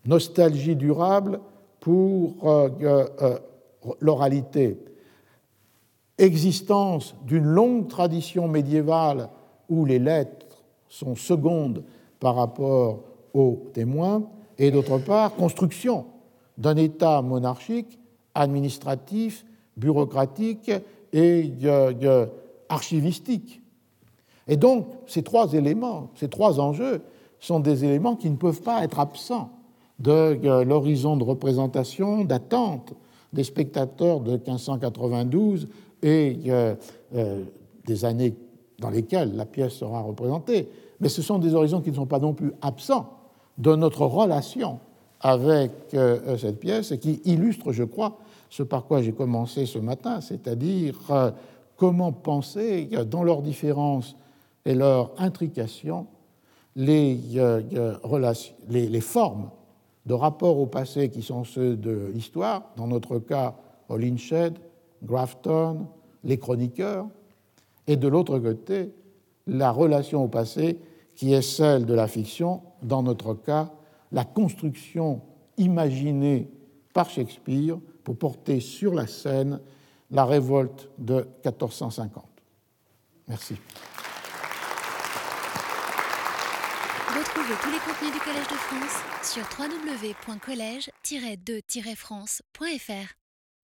nostalgie durable pour euh, euh, l'oralité. Existence d'une longue tradition médiévale où les lettres sont secondes par rapport aux témoins, et d'autre part, construction d'un État monarchique, administratif, bureaucratique et archivistique. Et donc, ces trois éléments, ces trois enjeux, sont des éléments qui ne peuvent pas être absents de l'horizon de représentation, d'attente des spectateurs de 1592 et euh, des années dans lesquelles la pièce sera représentée. Mais ce sont des horizons qui ne sont pas non plus absents de notre relation avec euh, cette pièce et qui illustre, je crois, ce par quoi j'ai commencé ce matin, c'est-à-dire euh, comment penser dans leurs différences et leurs intrications les, relations, les formes de rapport au passé qui sont ceux de l'histoire, dans notre cas Holinshed, Grafton, les chroniqueurs, et de l'autre côté, la relation au passé qui est celle de la fiction, dans notre cas, la construction imaginée par Shakespeare pour porter sur la scène la révolte de 1450. Merci. Retrouvez tous les contenus du Collège de France sur www.colège-2-france.fr.